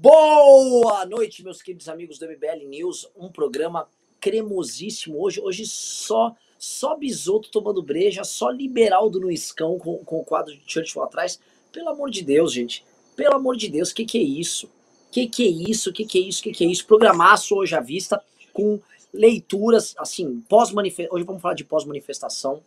Boa noite, meus queridos amigos do MBL News. Um programa cremosíssimo hoje. Hoje só só bisoto tomando breja, só liberaldo no escão com, com o quadro de Churchill atrás. Pelo amor de Deus, gente. Pelo amor de Deus, que que é isso? Que que é isso? Que que é isso? Que que é isso? Programaço hoje à vista com leituras, assim, pós-manifestação. Hoje vamos falar de pós-manifestação.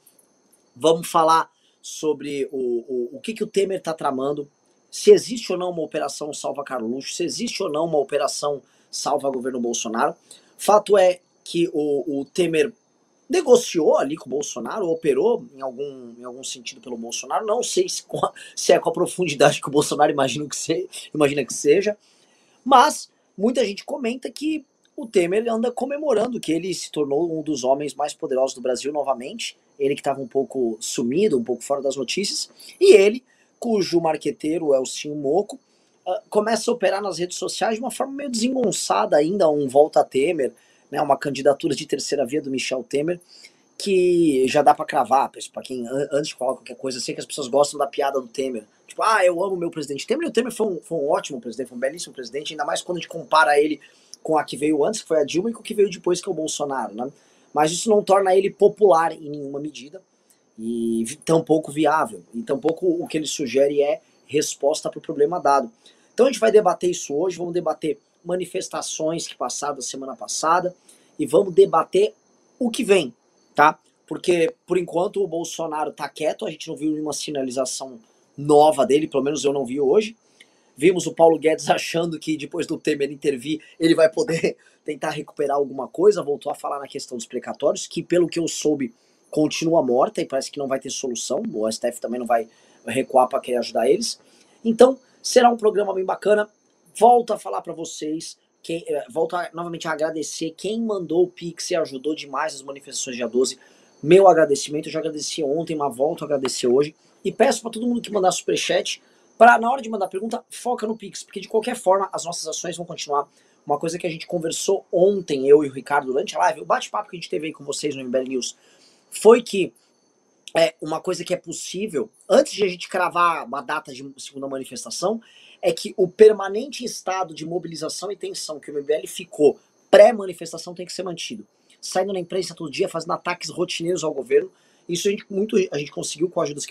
Vamos falar sobre o, o, o que, que o Temer está tramando, se existe ou não uma operação salva Carluxo, se existe ou não uma operação salva governo Bolsonaro. Fato é que o, o Temer negociou ali com o Bolsonaro, operou em algum, em algum sentido pelo Bolsonaro. Não sei se, a, se é com a profundidade que o Bolsonaro imagina que, se, imagina que seja, mas muita gente comenta que o Temer anda comemorando que ele se tornou um dos homens mais poderosos do Brasil novamente. Ele que estava um pouco sumido, um pouco fora das notícias, e ele, cujo marqueteiro é o Sim Moco, uh, começa a operar nas redes sociais de uma forma meio desengonçada ainda, um volta Temer, né, uma candidatura de terceira via do Michel Temer, que já dá para cravar, para quem antes de falar qualquer coisa, sei que as pessoas gostam da piada do Temer. Tipo, ah, eu amo meu presidente Temer, e o Temer foi um, foi um ótimo presidente, foi um belíssimo presidente, ainda mais quando a gente compara ele com a que veio antes, que foi a Dilma, e com o que veio depois, que é o Bolsonaro, né? Mas isso não torna ele popular em nenhuma medida, e tampouco viável, e tampouco o que ele sugere é resposta para o problema dado. Então a gente vai debater isso hoje, vamos debater manifestações que passaram da semana passada, e vamos debater o que vem, tá? Porque, por enquanto, o Bolsonaro tá quieto, a gente não viu nenhuma sinalização nova dele, pelo menos eu não vi hoje. Vimos o Paulo Guedes achando que depois do Temer intervir, ele vai poder tentar recuperar alguma coisa, voltou a falar na questão dos precatórios, que pelo que eu soube, continua morta e parece que não vai ter solução. O STF também não vai recuar para querer ajudar eles. Então, será um programa bem bacana. Volto a falar para vocês, quem, eh, volto a, novamente a agradecer quem mandou o Pix e ajudou demais as manifestações dia 12. Meu agradecimento, eu já agradeci ontem, mas volto a agradecer hoje. E peço para todo mundo que mandar superchat, para na hora de mandar pergunta, foca no Pix, porque de qualquer forma as nossas ações vão continuar. Uma coisa que a gente conversou ontem, eu e o Ricardo, durante a live, o bate-papo que a gente teve aí com vocês no MBL News, foi que é uma coisa que é possível, antes de a gente cravar uma data de segunda manifestação, é que o permanente estado de mobilização e tensão que o MBL ficou pré-manifestação tem que ser mantido. Saindo na imprensa todo dia, fazendo ataques rotineiros ao governo. Isso a gente, muito, a gente conseguiu com a ajuda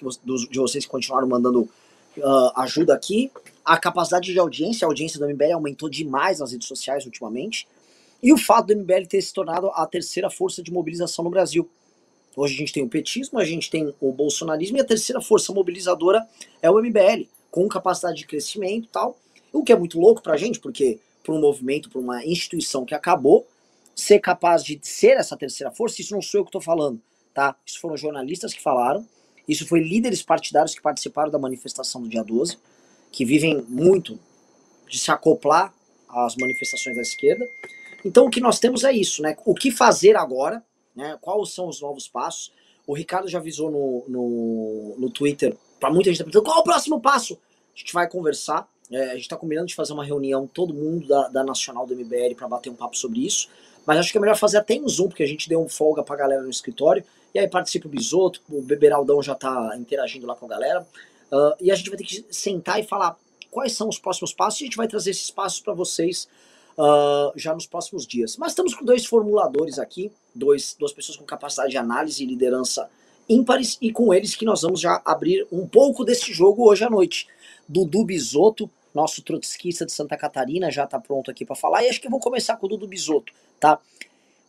de vocês que continuaram mandando uh, ajuda aqui. A capacidade de audiência, a audiência do MBL aumentou demais nas redes sociais ultimamente. E o fato do MBL ter se tornado a terceira força de mobilização no Brasil. Hoje a gente tem o petismo, a gente tem o bolsonarismo e a terceira força mobilizadora é o MBL com capacidade de crescimento e tal. O que é muito louco pra gente, porque para um movimento, para uma instituição que acabou, ser capaz de ser essa terceira força, isso não sou eu que estou falando, tá? Isso foram jornalistas que falaram, isso foi líderes partidários que participaram da manifestação do dia 12, que vivem muito de se acoplar às manifestações da esquerda. Então o que nós temos é isso, né? O que fazer agora, né? Quais são os novos passos? O Ricardo já avisou no, no, no Twitter para muita gente tá perguntando qual é o próximo passo. A gente vai conversar. É, a gente está combinando de fazer uma reunião, todo mundo da, da Nacional do MBL, para bater um papo sobre isso. Mas acho que é melhor fazer até em Zoom, porque a gente deu um folga pra galera no escritório. E aí participa o Bisoto, o Beberaldão já tá interagindo lá com a galera. Uh, e a gente vai ter que sentar e falar quais são os próximos passos. E a gente vai trazer esses passos para vocês uh, já nos próximos dias. Mas estamos com dois formuladores aqui, dois, duas pessoas com capacidade de análise e liderança ímpares e com eles que nós vamos já abrir um pouco desse jogo hoje à noite. Dudu Bisotto, nosso trotskista de Santa Catarina, já está pronto aqui para falar e acho que eu vou começar com o Dudu Bisotto, tá?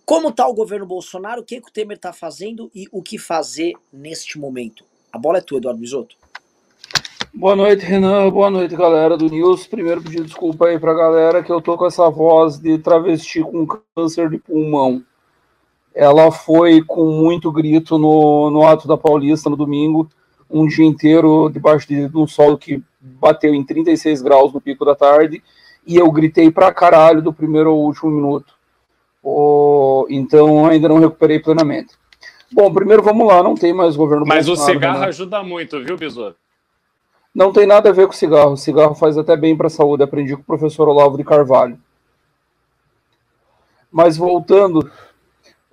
Como está o governo Bolsonaro, o que, que o Temer está fazendo e o que fazer neste momento? A bola é tua, Eduardo Bisotto. Boa noite, Renan. Boa noite, galera do News. Primeiro pedir desculpa aí pra galera que eu tô com essa voz de travesti com câncer de pulmão ela foi com muito grito no, no ato da Paulista no domingo, um dia inteiro debaixo de, de um sol que bateu em 36 graus no pico da tarde, e eu gritei pra caralho do primeiro ao último minuto. Oh, então ainda não recuperei plenamente. Bom, primeiro vamos lá, não tem mais governo Mas Bolsonaro, o cigarro né? ajuda muito, viu, Besouro? Não tem nada a ver com cigarro. Cigarro faz até bem para a saúde. Aprendi com o professor Olavo de Carvalho. Mas voltando,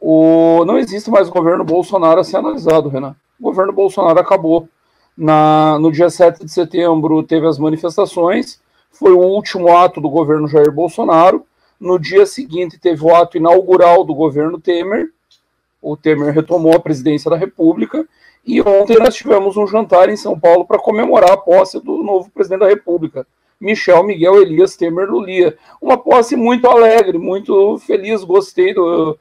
o, não existe mais o governo Bolsonaro a ser analisado, Renan. O governo Bolsonaro acabou. Na, no dia 7 de setembro teve as manifestações, foi o último ato do governo Jair Bolsonaro. No dia seguinte, teve o ato inaugural do governo Temer. O Temer retomou a presidência da República. E ontem nós tivemos um jantar em São Paulo para comemorar a posse do novo presidente da República, Michel Miguel Elias Temer Lulia. Uma posse muito alegre, muito feliz, gostei do,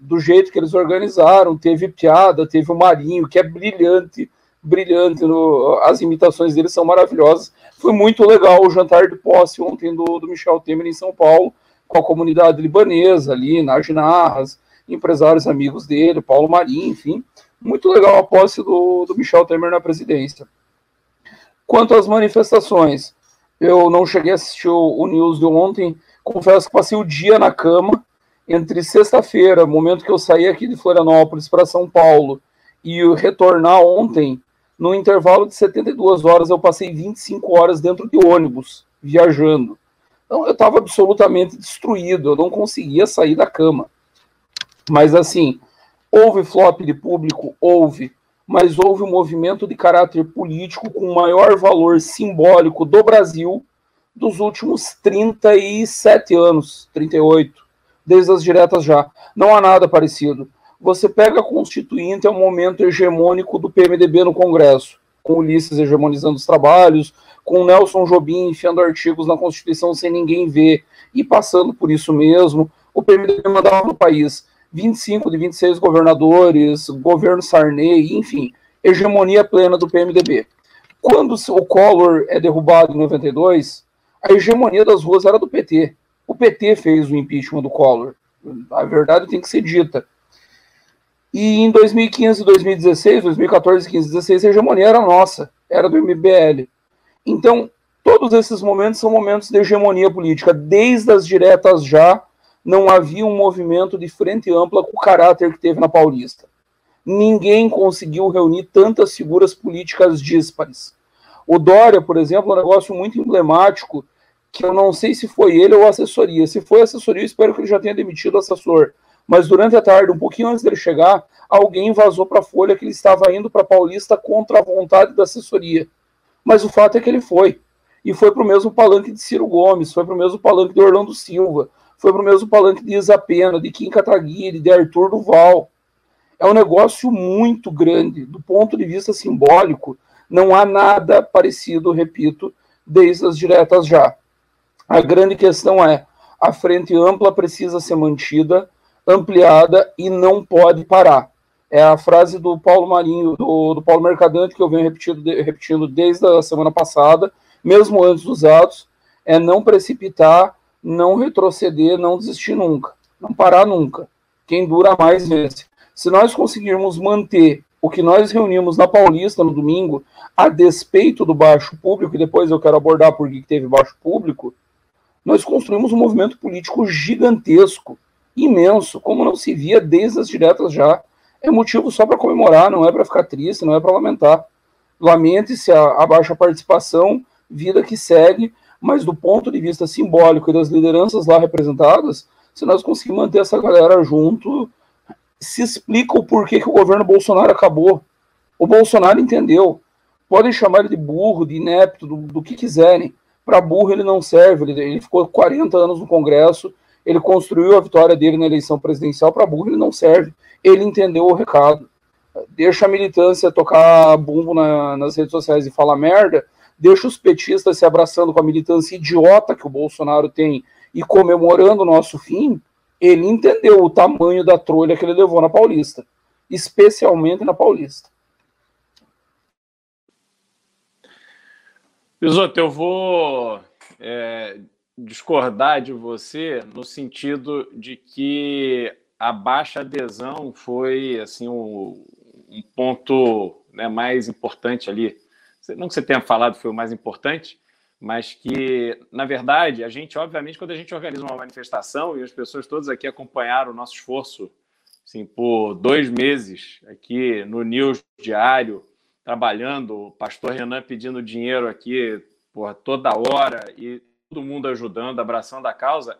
do, jeito que eles organizaram. Teve piada, teve o Marinho, que é brilhante brilhante, no, as imitações dele são maravilhosas. Foi muito legal o jantar de posse ontem do, do Michel Temer em São Paulo, com a comunidade libanesa ali, nas Narras, empresários amigos dele, Paulo Marim, enfim. Muito legal a posse do, do Michel Temer na presidência. Quanto às manifestações, eu não cheguei a assistir o, o news de ontem, confesso que passei o dia na cama, entre sexta-feira, momento que eu saí aqui de Florianópolis para São Paulo, e retornar ontem, no intervalo de 72 horas, eu passei 25 horas dentro de ônibus, viajando. Então, eu estava absolutamente destruído, eu não conseguia sair da cama. Mas, assim, houve flop de público? Houve. Mas houve um movimento de caráter político com maior valor simbólico do Brasil dos últimos 37 anos, 38, desde as diretas já. Não há nada parecido. Você pega a Constituinte, é um momento hegemônico do PMDB no Congresso, com Ulisses hegemonizando os trabalhos, com Nelson Jobim enfiando artigos na Constituição sem ninguém ver, e passando por isso mesmo. O PMDB mandava no país 25 de 26 governadores, governo Sarney, enfim, hegemonia plena do PMDB. Quando o Collor é derrubado em 92, a hegemonia das ruas era do PT. O PT fez o impeachment do Collor. A verdade tem que ser dita. E em 2015, 2016, 2014, 15, 16, a hegemonia era nossa, era do MBL. Então, todos esses momentos são momentos de hegemonia política. Desde as diretas já, não havia um movimento de frente ampla com o caráter que teve na Paulista. Ninguém conseguiu reunir tantas figuras políticas díspares. O Dória, por exemplo, é um negócio muito emblemático, que eu não sei se foi ele ou a assessoria. Se foi a assessoria, espero que ele já tenha demitido o assessor mas durante a tarde, um pouquinho antes dele chegar, alguém vazou para a Folha que ele estava indo para Paulista contra a vontade da assessoria. Mas o fato é que ele foi. E foi para o mesmo palanque de Ciro Gomes, foi para o mesmo palanque de Orlando Silva, foi para o mesmo palanque de Isa Pena, de Kim Kataguiri, de Arthur Duval. É um negócio muito grande. Do ponto de vista simbólico, não há nada parecido, repito, desde as diretas já. A grande questão é: a frente ampla precisa ser mantida, ampliada e não pode parar. É a frase do Paulo Marinho, do, do Paulo Mercadante, que eu venho repetindo, repetindo desde a semana passada, mesmo antes dos atos, é não precipitar, não retroceder, não desistir nunca, não parar nunca. Quem dura mais vence. Se nós conseguirmos manter o que nós reunimos na Paulista no domingo, a despeito do baixo público, e depois eu quero abordar por que teve baixo público, nós construímos um movimento político gigantesco imenso, como não se via desde as diretas já. É motivo só para comemorar, não é para ficar triste, não é para lamentar. Lamente-se a, a baixa participação, vida que segue, mas do ponto de vista simbólico e das lideranças lá representadas, se nós conseguirmos manter essa galera junto, se explica o porquê que o governo Bolsonaro acabou. O Bolsonaro entendeu. Podem chamar ele de burro, de inepto, do, do que quiserem. Para burro ele não serve. Ele, ele, ficou 40 anos no Congresso ele construiu a vitória dele na eleição presidencial para burro, ele não serve. Ele entendeu o recado. Deixa a militância tocar bumbo na, nas redes sociais e falar merda, deixa os petistas se abraçando com a militância idiota que o Bolsonaro tem e comemorando o nosso fim. Ele entendeu o tamanho da trolha que ele levou na Paulista, especialmente na Paulista. Pisoto, eu vou é, discordar de você no sentido de que a baixa adesão foi assim um, um ponto né, mais importante ali. Não que você tenha falado foi o mais importante, mas que, na verdade, a gente, obviamente, quando a gente organiza uma manifestação, e as pessoas todas aqui acompanharam o nosso esforço assim, por dois meses aqui no News Diário, trabalhando, o pastor Renan pedindo dinheiro aqui por toda hora, e todo mundo ajudando, abraçando a causa,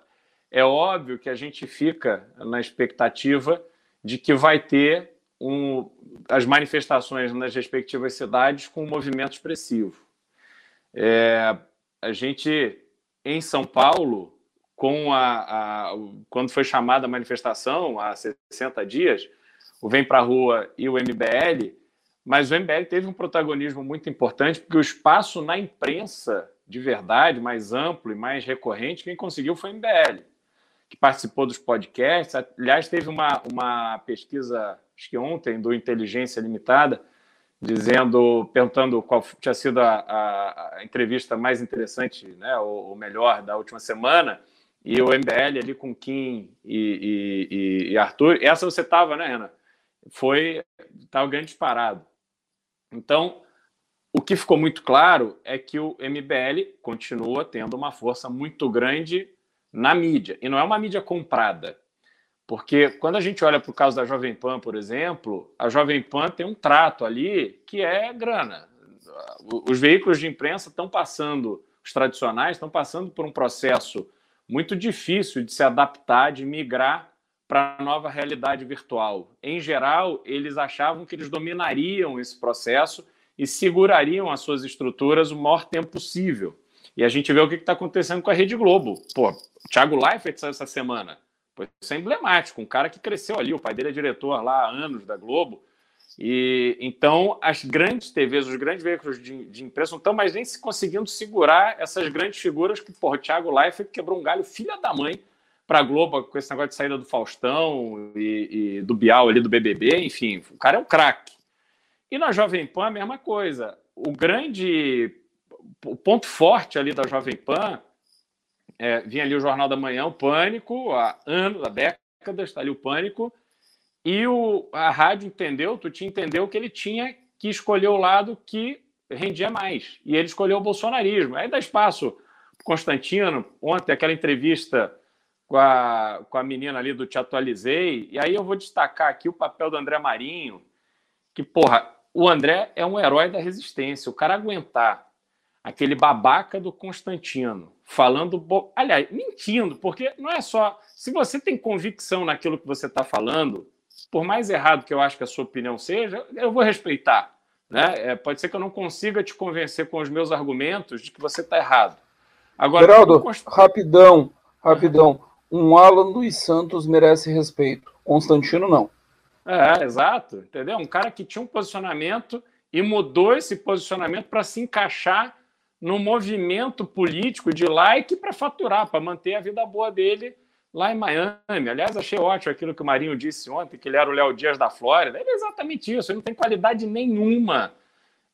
é óbvio que a gente fica na expectativa de que vai ter um, as manifestações nas respectivas cidades com um movimento expressivo. É, a gente, em São Paulo, com a, a, quando foi chamada a manifestação, há 60 dias, o Vem Pra Rua e o MBL, mas o MBL teve um protagonismo muito importante, porque o espaço na imprensa, de verdade, mais amplo e mais recorrente, quem conseguiu foi o MBL, que participou dos podcasts. Aliás, teve uma, uma pesquisa, acho que ontem, do Inteligência Limitada, dizendo, perguntando qual tinha sido a, a, a entrevista mais interessante, né, ou, ou melhor, da última semana e o MBL ali com Kim e, e, e Arthur. Essa você estava, né, Renan? Foi estava grande disparado. Então, o que ficou muito claro é que o MBL continua tendo uma força muito grande na mídia. E não é uma mídia comprada. Porque quando a gente olha para o caso da Jovem Pan, por exemplo, a Jovem Pan tem um trato ali que é grana. Os veículos de imprensa estão passando, os tradicionais estão passando por um processo muito difícil de se adaptar, de migrar para a nova realidade virtual. Em geral, eles achavam que eles dominariam esse processo e segurariam as suas estruturas o maior tempo possível. E a gente vê o que está acontecendo com a Rede Globo. Pô, Thiago Leifert saiu essa semana. Pô, isso é emblemático. Um cara que cresceu ali, o pai dele é diretor lá há anos da Globo. E então as grandes TVs, os grandes veículos de, de imprensa não estão mais nem se conseguindo segurar essas grandes figuras que, porra, o Thiago Leifert quebrou um galho filha da mãe para a Globo com esse negócio de saída do Faustão e, e, do Bial ali do BBB, enfim, o cara é um craque. E na Jovem Pan a mesma coisa. O grande o ponto forte ali da Jovem Pan é, vinha ali o Jornal da Manhã, o Pânico, há anos, há décadas, está ali o Pânico, e o, a rádio entendeu, tu te entendeu que ele tinha que escolher o lado que rendia mais. E ele escolheu o bolsonarismo. Aí dá espaço Constantino, ontem aquela entrevista com a, com a menina ali do Te Atualizei, e aí eu vou destacar aqui o papel do André Marinho, que, porra, o André é um herói da resistência. O cara aguentar aquele babaca do Constantino falando, bo... aliás, mentindo, porque não é só. Se você tem convicção naquilo que você está falando, por mais errado que eu acho que a sua opinião seja, eu vou respeitar. Né? É, pode ser que eu não consiga te convencer com os meus argumentos de que você está errado. Agora, Geraldo, const... rapidão, rapidão. Um Alan dos Santos merece respeito. Constantino, não. É, exato. Entendeu? Um cara que tinha um posicionamento e mudou esse posicionamento para se encaixar no movimento político de like para faturar, para manter a vida boa dele lá em Miami. Aliás, achei ótimo aquilo que o Marinho disse ontem, que ele era o Léo Dias da Flórida. É exatamente isso, ele não tem qualidade nenhuma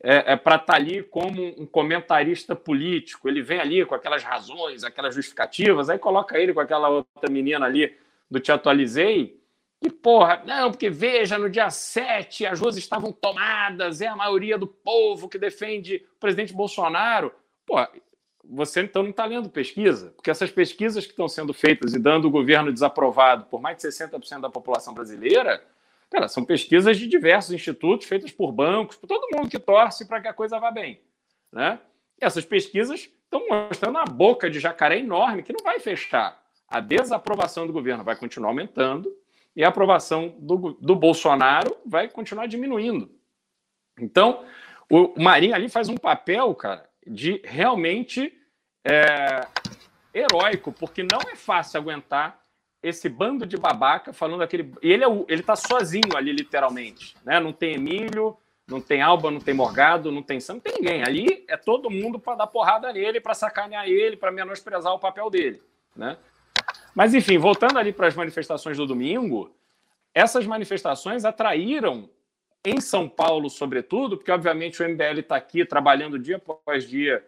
é, é para estar tá ali como um comentarista político. Ele vem ali com aquelas razões, aquelas justificativas, aí coloca ele com aquela outra menina ali do Te Atualizei, e porra, não, porque veja, no dia 7 as ruas estavam tomadas, é a maioria do povo que defende o presidente Bolsonaro. Porra, você então não está lendo pesquisa, porque essas pesquisas que estão sendo feitas e dando o governo desaprovado por mais de 60% da população brasileira, cara, são pesquisas de diversos institutos, feitas por bancos, por todo mundo que torce para que a coisa vá bem. Né? E essas pesquisas estão mostrando uma boca de jacaré enorme que não vai fechar. A desaprovação do governo vai continuar aumentando e a aprovação do, do Bolsonaro vai continuar diminuindo. Então, o Marinho ali faz um papel, cara, de realmente é, heróico, porque não é fácil aguentar esse bando de babaca falando aquele. E ele, é o... ele tá sozinho ali, literalmente. Né? Não tem Emílio, não tem Alba, não tem Morgado, não tem Sam, não tem ninguém. Ali é todo mundo para dar porrada nele, para sacanear ele, para menosprezar o papel dele. Né? Mas, enfim, voltando ali para as manifestações do domingo, essas manifestações atraíram em São Paulo, sobretudo, porque obviamente o MBL está aqui trabalhando dia após dia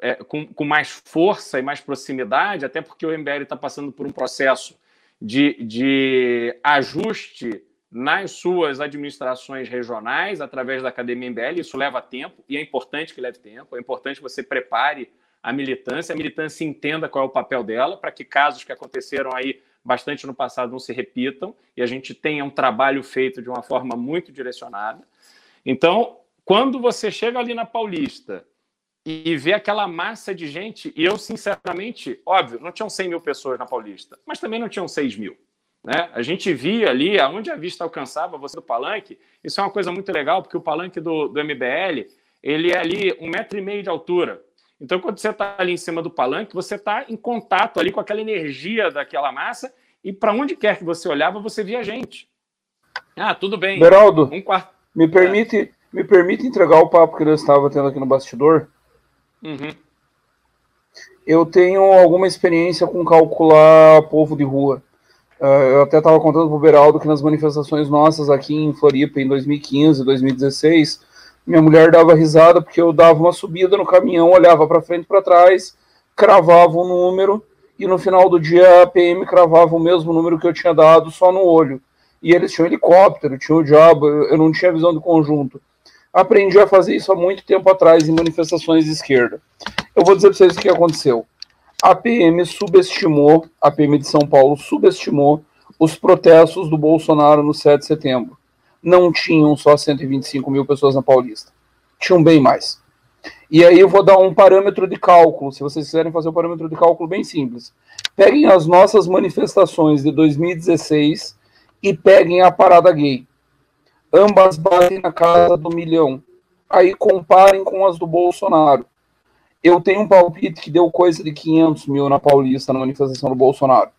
é, com, com, mais força e mais proximidade, até porque o MBL está passando por um processo de, de ajuste nas suas administrações regionais através da Academia MBL. Isso leva tempo e é importante que leve tempo. É importante que você prepare a militância, a militância entenda qual é o papel dela, para que casos que aconteceram aí bastante no passado não se repitam e a gente tenha um trabalho feito de uma forma muito direcionada. Então, quando você chega ali na Paulista e vê aquela massa de gente, e eu, sinceramente, óbvio, não tinham 100 mil pessoas na Paulista, mas também não tinham 6 mil. Né? A gente via ali, aonde a vista alcançava você do palanque, isso é uma coisa muito legal, porque o palanque do, do MBL, ele é ali um metro e meio de altura. Então, quando você está ali em cima do palanque, você está em contato ali com aquela energia daquela massa e para onde quer que você olhava, você via gente. Ah, tudo bem. Beraldo, um quarto... me, permite, é. me permite entregar o papo que eu estava tendo aqui no bastidor? Uhum. Eu tenho alguma experiência com calcular povo de rua. Uh, eu até estava contando para o Beraldo que nas manifestações nossas aqui em Floripa, em 2015, 2016, minha mulher dava risada porque eu dava uma subida no caminhão, olhava para frente e para trás, cravava um número e no final do dia a PM cravava o mesmo número que eu tinha dado só no olho. E eles tinham helicóptero, tinham o diabo, eu não tinha visão de conjunto. Aprendi a fazer isso há muito tempo atrás em manifestações de esquerda. Eu vou dizer para vocês o que aconteceu. A PM subestimou, a PM de São Paulo subestimou os protestos do Bolsonaro no 7 de setembro não tinham só 125 mil pessoas na Paulista. Tinham bem mais. E aí eu vou dar um parâmetro de cálculo, se vocês quiserem fazer um parâmetro de cálculo bem simples. Peguem as nossas manifestações de 2016 e peguem a parada gay. Ambas batem na casa do milhão. Aí comparem com as do Bolsonaro. Eu tenho um palpite que deu coisa de 500 mil na Paulista na manifestação do Bolsonaro.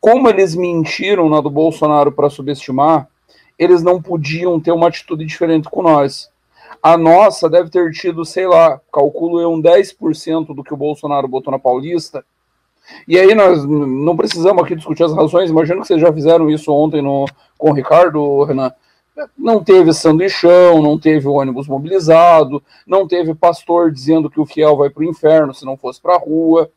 Como eles mentiram na do Bolsonaro para subestimar, eles não podiam ter uma atitude diferente com nós. A nossa deve ter tido, sei lá, calculo eu, um 10% do que o Bolsonaro botou na Paulista. E aí nós não precisamos aqui discutir as razões, imagino que vocês já fizeram isso ontem no, com o Ricardo, Renan. Não teve sanduichão, não teve ônibus mobilizado, não teve pastor dizendo que o fiel vai para o inferno se não fosse para a rua.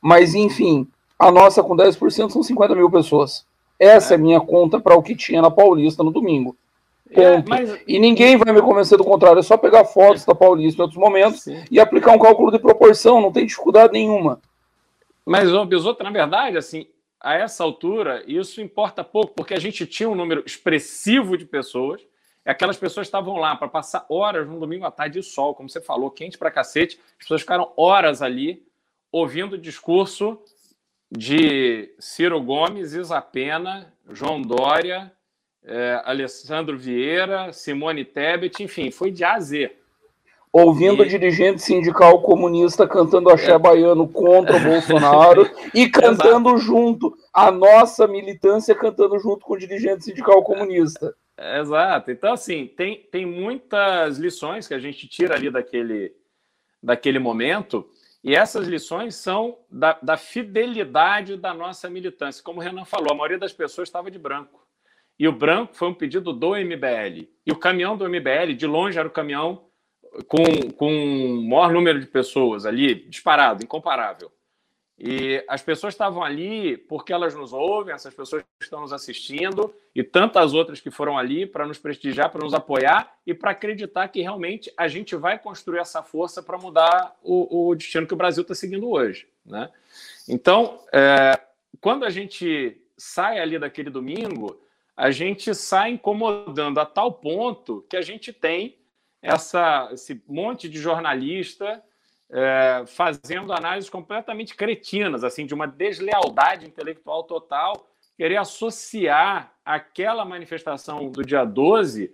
Mas, enfim, a nossa com 10% são 50 mil pessoas. Essa é, é minha conta para o que tinha na Paulista no domingo. É, mas... E ninguém vai me convencer do contrário. É só pegar fotos da Paulista em outros momentos Sim. e aplicar um cálculo de proporção. Não tem dificuldade nenhuma. Mas, Bisoto, na verdade, assim, a essa altura, isso importa pouco, porque a gente tinha um número expressivo de pessoas. Aquelas pessoas estavam lá para passar horas no domingo à tarde de sol, como você falou, quente para cacete. As pessoas ficaram horas ali ouvindo o discurso de Ciro Gomes, Isa Pena, João Dória, é, Alessandro Vieira, Simone Tebet, enfim, foi de A a Z. Ouvindo e... dirigente sindical comunista cantando axé é. baiano contra o Bolsonaro e cantando Exato. junto, a nossa militância cantando junto com o dirigente sindical comunista. Exato. Então, assim, tem, tem muitas lições que a gente tira ali daquele, daquele momento e essas lições são da, da, fidelidade da nossa militância. Como o Renan falou, a maioria das pessoas estava de branco. E o branco foi um pedido do MBL. E o caminhão do MBL, de longe, era o caminhão com, com o maior número de pessoas ali, disparado, incomparável. E as pessoas estavam ali porque elas nos ouvem, essas pessoas estão nos assistindo e tantas outras que foram ali para nos prestigiar, para nos apoiar e para acreditar que realmente a gente vai construir essa força para mudar o, o, destino que o Brasil está seguindo hoje. Né? Então, é, quando a gente sai ali daquele domingo, a gente sai incomodando a tal ponto que a gente tem essa, esse monte de jornalista é, fazendo análises completamente cretinas, assim, de uma deslealdade intelectual total, querer associar aquela manifestação do dia 12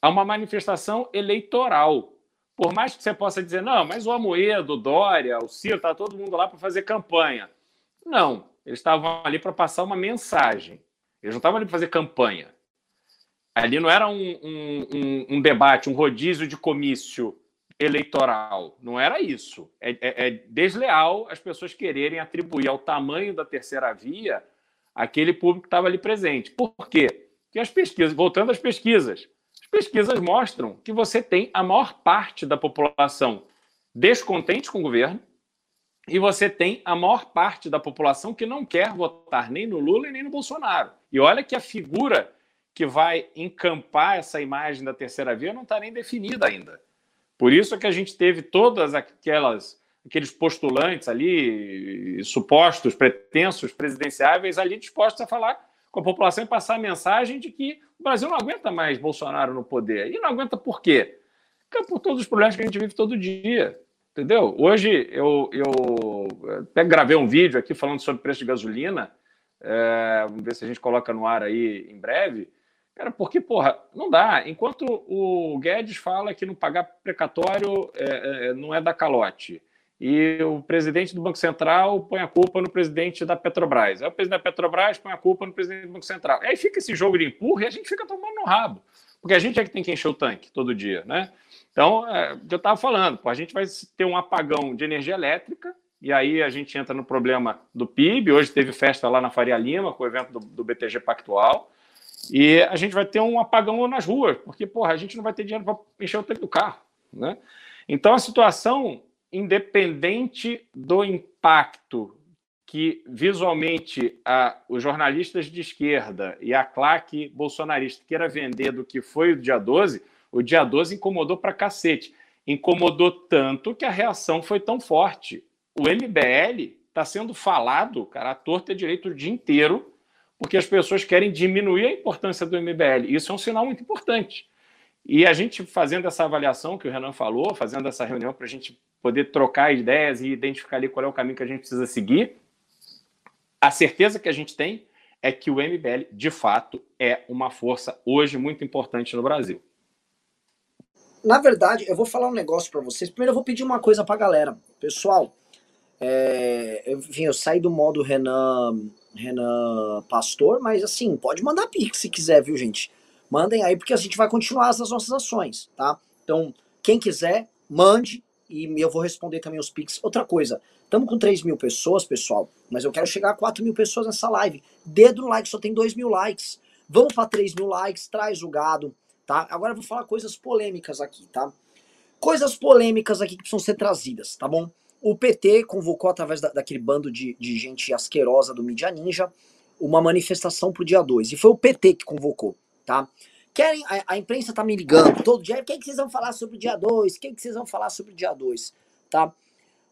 a uma manifestação eleitoral. Por mais que você possa dizer, não, mas o Amoedo, o Dória, o Ciro, está todo mundo lá para fazer campanha. Não, eles estavam ali para passar uma mensagem. Eles não estavam ali para fazer campanha. Ali não era um, um, um, um debate, um rodízio de comício eleitoral. Não era isso. É, é, é, desleal as pessoas quererem atribuir ao tamanho da terceira via aquele público que estava ali presente. Por quê? Porque as pesquisas, voltando às pesquisas, as pesquisas mostram que você tem a maior parte da população descontente com o governo e você tem a maior parte da população que não quer votar nem no Lula e nem no Bolsonaro. E olha que a figura que vai encampar essa imagem da terceira via não está nem definida ainda. Por isso que a gente teve todas aquelas aqueles postulantes ali, supostos, pretensos presidenciáveis ali dispostos a falar com a população e passar a mensagem de que o Brasil não aguenta mais Bolsonaro no poder. E não aguenta por quê? Porque é por todos os problemas que a gente vive todo dia. Entendeu? Hoje eu, eu até gravei um vídeo aqui falando sobre preço de gasolina. É, vamos ver se a gente coloca no ar aí em breve. Cara, porque, porra, não dá. Enquanto o Guedes fala que não pagar precatório é, é, não é da calote, e o presidente do Banco Central põe a culpa no presidente da Petrobras. Aí o presidente da Petrobras põe a culpa no presidente do Banco Central. Aí fica esse jogo de empurra e a gente fica tomando no rabo. Porque a gente é que tem que encher o tanque todo dia, né? Então, é, eu estava falando, pô, a gente vai ter um apagão de energia elétrica, e aí a gente entra no problema do PIB. Hoje teve festa lá na Faria Lima, com o evento do, do BTG Pactual. E a gente vai ter um apagão nas ruas, porque, porra, a gente não vai ter dinheiro para encher o tanque do carro, né? Então, a situação independente do impacto que visualmente a, os jornalistas de esquerda e a claque bolsonarista queira vender do que foi o dia 12, o dia 12 incomodou para cacete. Incomodou tanto que a reação foi tão forte. O MBL está sendo falado, cara, a torta é direito o dia inteiro, porque as pessoas querem diminuir a importância do MBL. Isso é um sinal muito importante. E a gente fazendo essa avaliação que o Renan falou, fazendo essa reunião para a gente poder trocar ideias e identificar ali qual é o caminho que a gente precisa seguir, a certeza que a gente tem é que o MBL, de fato, é uma força hoje muito importante no Brasil. Na verdade, eu vou falar um negócio para vocês. Primeiro, eu vou pedir uma coisa para a galera. Pessoal, é, enfim, eu saí do modo Renan, Renan Pastor, mas assim, pode mandar pix se quiser, viu, gente? Mandem aí, porque a gente vai continuar as nossas ações, tá? Então, quem quiser, mande e eu vou responder também os Pix. Outra coisa, estamos com 3 mil pessoas, pessoal, mas eu quero chegar a 4 mil pessoas nessa live. Dedo no like, só tem 2 mil likes. Vamos para 3 mil likes, traz o gado, tá? Agora eu vou falar coisas polêmicas aqui, tá? Coisas polêmicas aqui que precisam ser trazidas, tá bom? O PT convocou, através da, daquele bando de, de gente asquerosa do Mídia Ninja, uma manifestação pro dia 2. E foi o PT que convocou, tá? Querem, a, a, imprensa tá me ligando todo dia, o que, é que vocês vão falar sobre o dia 2? O que, é que vocês vão falar sobre o dia 2? Tá?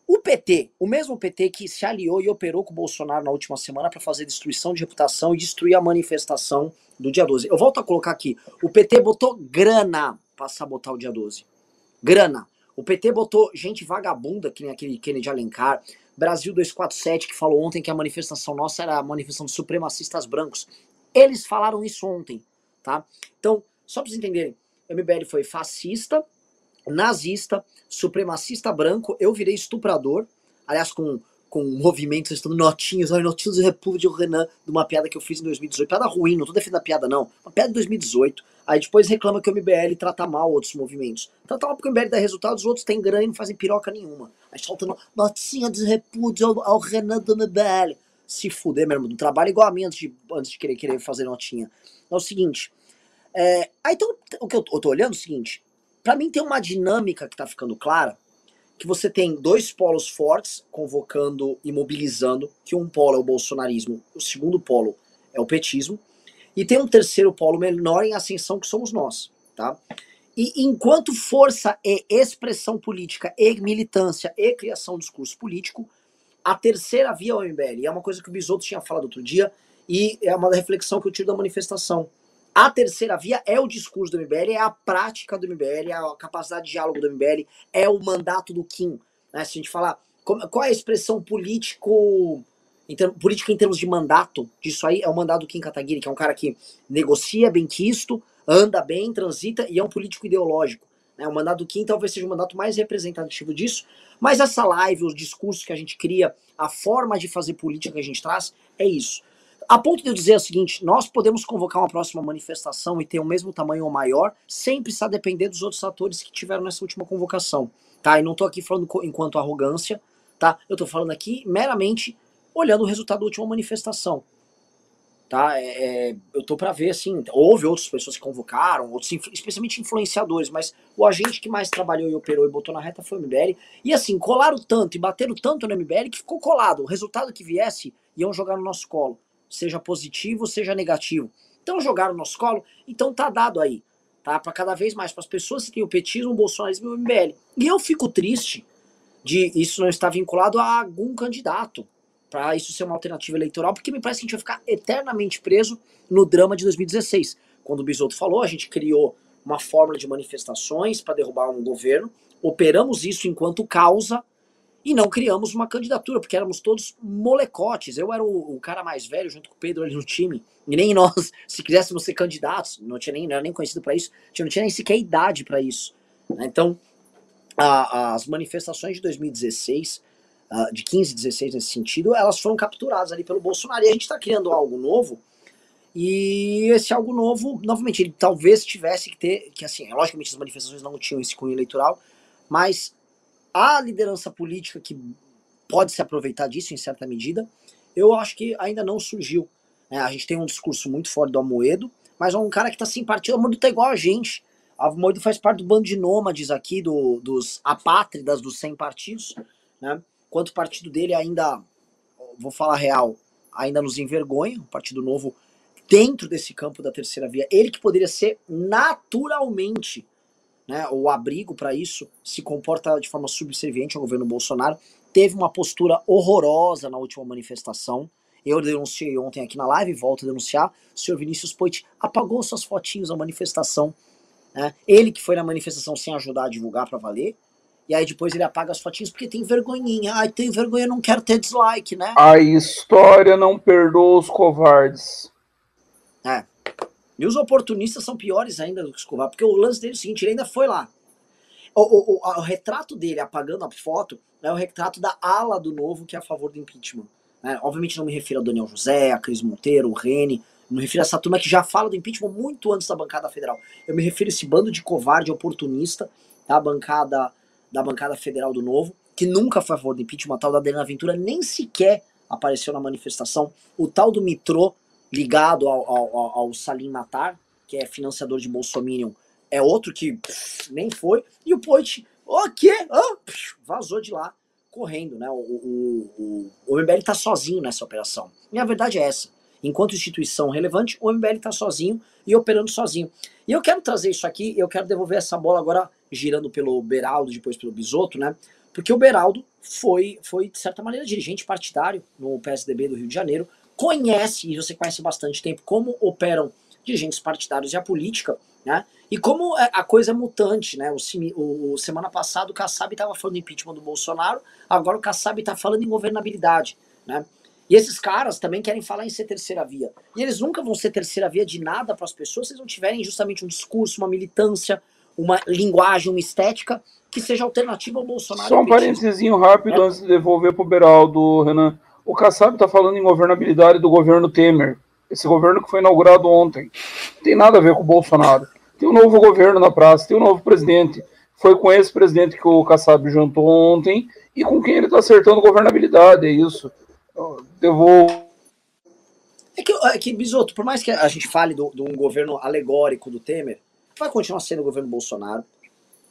O PT, o mesmo PT que se aliou e operou com o Bolsonaro na última semana para fazer destruição de reputação e destruir a manifestação do dia 12. Eu volto a colocar aqui, o PT botou grana para sabotar o dia 12. Grana. O PT botou gente vagabunda, que nem aquele Kennedy Alencar, Brasil 247, que falou ontem que a manifestação nossa era a manifestação de supremacistas brancos. Eles falaram isso ontem tá? Então, só para vocês entenderem, o MBL foi fascista, nazista, supremacista branco, eu virei estuprador, aliás, com, com movimentos, estando notinhos, olha, notinhos de República de Renan, de uma piada que eu fiz em 2018, piada ruim, não tô defendendo a piada não, uma piada de 2018, aí depois reclama que o MBL trata mal outros movimentos. Trata mal porque o MBL dá resultados, os outros têm grana e não fazem piroca nenhuma. Aí solta notinha de repúdio ao, ao Renan do MBL. Se fuder, meu irmão, não trabalha igual a mim antes de, antes de querer, querer fazer notinha. É o seguinte, é, aí então, o que eu, eu tô olhando é o seguinte: para mim tem uma dinâmica que tá ficando clara, que você tem dois polos fortes convocando e mobilizando, que um polo é o bolsonarismo, o segundo polo é o petismo, e tem um terceiro polo menor em ascensão que somos nós, tá? E enquanto força e expressão política e militância e criação de discurso político, a terceira via é o MBL. E é uma coisa que o Bisotto tinha falado outro dia, e é uma reflexão que eu tiro da manifestação. A terceira via é o discurso do MBL, é a prática do MBL, é a capacidade de diálogo do MBL, é o mandato do Kim. Né? Se a gente falar qual é a expressão político, em política em termos de mandato disso aí, é o mandato do Kim Kataguiri, que é um cara que negocia bem quisto, anda bem, transita e é um político ideológico. Né? O mandato do Kim talvez seja o mandato mais representativo disso, mas essa live, os discursos que a gente cria, a forma de fazer política que a gente traz, é isso. A ponto de eu dizer o seguinte, nós podemos convocar uma próxima manifestação e ter o mesmo tamanho ou maior, sem precisar depender dos outros atores que tiveram nessa última convocação, tá? E não tô aqui falando enquanto arrogância, tá? Eu tô falando aqui meramente olhando o resultado da última manifestação, tá? É, é eu tô para ver, assim, houve outras pessoas que convocaram, outros, especialmente influenciadores, mas o agente que mais trabalhou e operou e botou na reta foi o MBL, e assim, colaram tanto e bateram tanto no MBL que ficou colado, o resultado que viesse iam jogar no nosso colo seja positivo, seja negativo. Então jogaram no nosso colo, então tá dado aí, tá? Para cada vez mais, para as pessoas que têm o petismo, o bolsonarismo e o MBL. E eu fico triste de isso não estar vinculado a algum candidato, para isso ser uma alternativa eleitoral, porque me parece que a gente vai ficar eternamente preso no drama de 2016. Quando o Bisotto falou, a gente criou uma fórmula de manifestações para derrubar um governo, operamos isso enquanto causa, e não criamos uma candidatura, porque éramos todos molecotes. Eu era o, o, cara mais velho junto com o Pedro ali no time, e nem nós, se quiséssemos ser candidatos, não tinha nem, não era nem conhecido para isso, não tinha nem sequer idade para isso. Né? Então, a, as manifestações de 2016, uh, de 15 e 16 nesse sentido, elas foram capturadas ali pelo Bolsonaro, e a gente está criando algo novo, e esse algo novo, novamente, ele talvez tivesse que ter, que assim, logicamente as manifestações não tinham esse cunho eleitoral, mas a liderança política que pode se aproveitar disso em certa medida, eu acho que ainda não surgiu. Né? A gente tem um discurso muito forte do Amoedo, mas é um cara que está sem partido. O Amoedo tá igual a gente. O Amoedo faz parte do bando de nômades aqui, do, dos apátridas dos 100 partidos. Né? Quanto o partido dele ainda, vou falar real, ainda nos envergonha, o Partido Novo dentro desse campo da terceira via. Ele que poderia ser naturalmente né, o abrigo para isso, se comporta de forma subserviente ao governo Bolsonaro. Teve uma postura horrorosa na última manifestação. Eu denunciei ontem aqui na live, volto a denunciar. O senhor Vinícius Poit apagou suas fotinhos da manifestação. Né? Ele que foi na manifestação sem ajudar a divulgar para valer. E aí depois ele apaga as fotinhas porque tem vergonhinha. Ai, tem vergonha, não quero ter dislike, né? A história não perdoa os covardes. É. E os oportunistas são piores ainda do que os covardes, porque o lance dele é o seguinte, ele ainda foi lá. O, o, o, o, retrato dele apagando a foto é o retrato da ala do novo que é a favor do impeachment. Né? Obviamente não me refiro a Daniel José, a Cris Monteiro, o Rene, não me refiro a essa turma que já fala do impeachment muito antes da bancada federal. Eu me refiro a esse bando de covarde oportunista da bancada, da bancada federal do novo, que nunca foi a favor do impeachment, a tal da Adriana Ventura nem sequer apareceu na manifestação. O tal do Mitrô ligado ao, ao, ao Salim Matar, que é financiador de Bolsominion, é outro que pff, nem foi. E o Poit, o quê? Ah, pff, vazou de lá, correndo. Né? O, o, o, o MBL está sozinho nessa operação. E a verdade é essa. Enquanto instituição relevante, o MBL está sozinho e operando sozinho. E eu quero trazer isso aqui, eu quero devolver essa bola agora girando pelo Beraldo, depois pelo Bisoto, né? Porque o Beraldo foi, foi de certa maneira, dirigente partidário no PSDB do Rio de Janeiro, conhece, e você conhece bastante tempo, como operam dirigentes partidários e a política, né? E como é, a coisa é mutante, né? O, o, semana passada o Kassab estava falando do impeachment do Bolsonaro, agora o Kassab está falando em governabilidade, né? E esses caras também querem falar em ser terceira via. E eles nunca vão ser terceira via de nada para as pessoas se eles não tiverem justamente um discurso, uma militância, uma linguagem, uma estética que seja alternativa ao Bolsonaro. Só um parênteses rápido é. antes de devolver para o Beraldo, Renan. O Kassab está falando em governabilidade do governo Temer, esse governo que foi inaugurado ontem. Não tem nada a ver com o Bolsonaro. Tem um novo governo na praça, tem um novo presidente. Foi com esse presidente que o Kassab jantou ontem e com quem ele está acertando governabilidade, é isso. Devolvo. É que, é que, Bisoto, por mais que a gente fale de um governo alegórico do Temer, vai continuar sendo o governo Bolsonaro.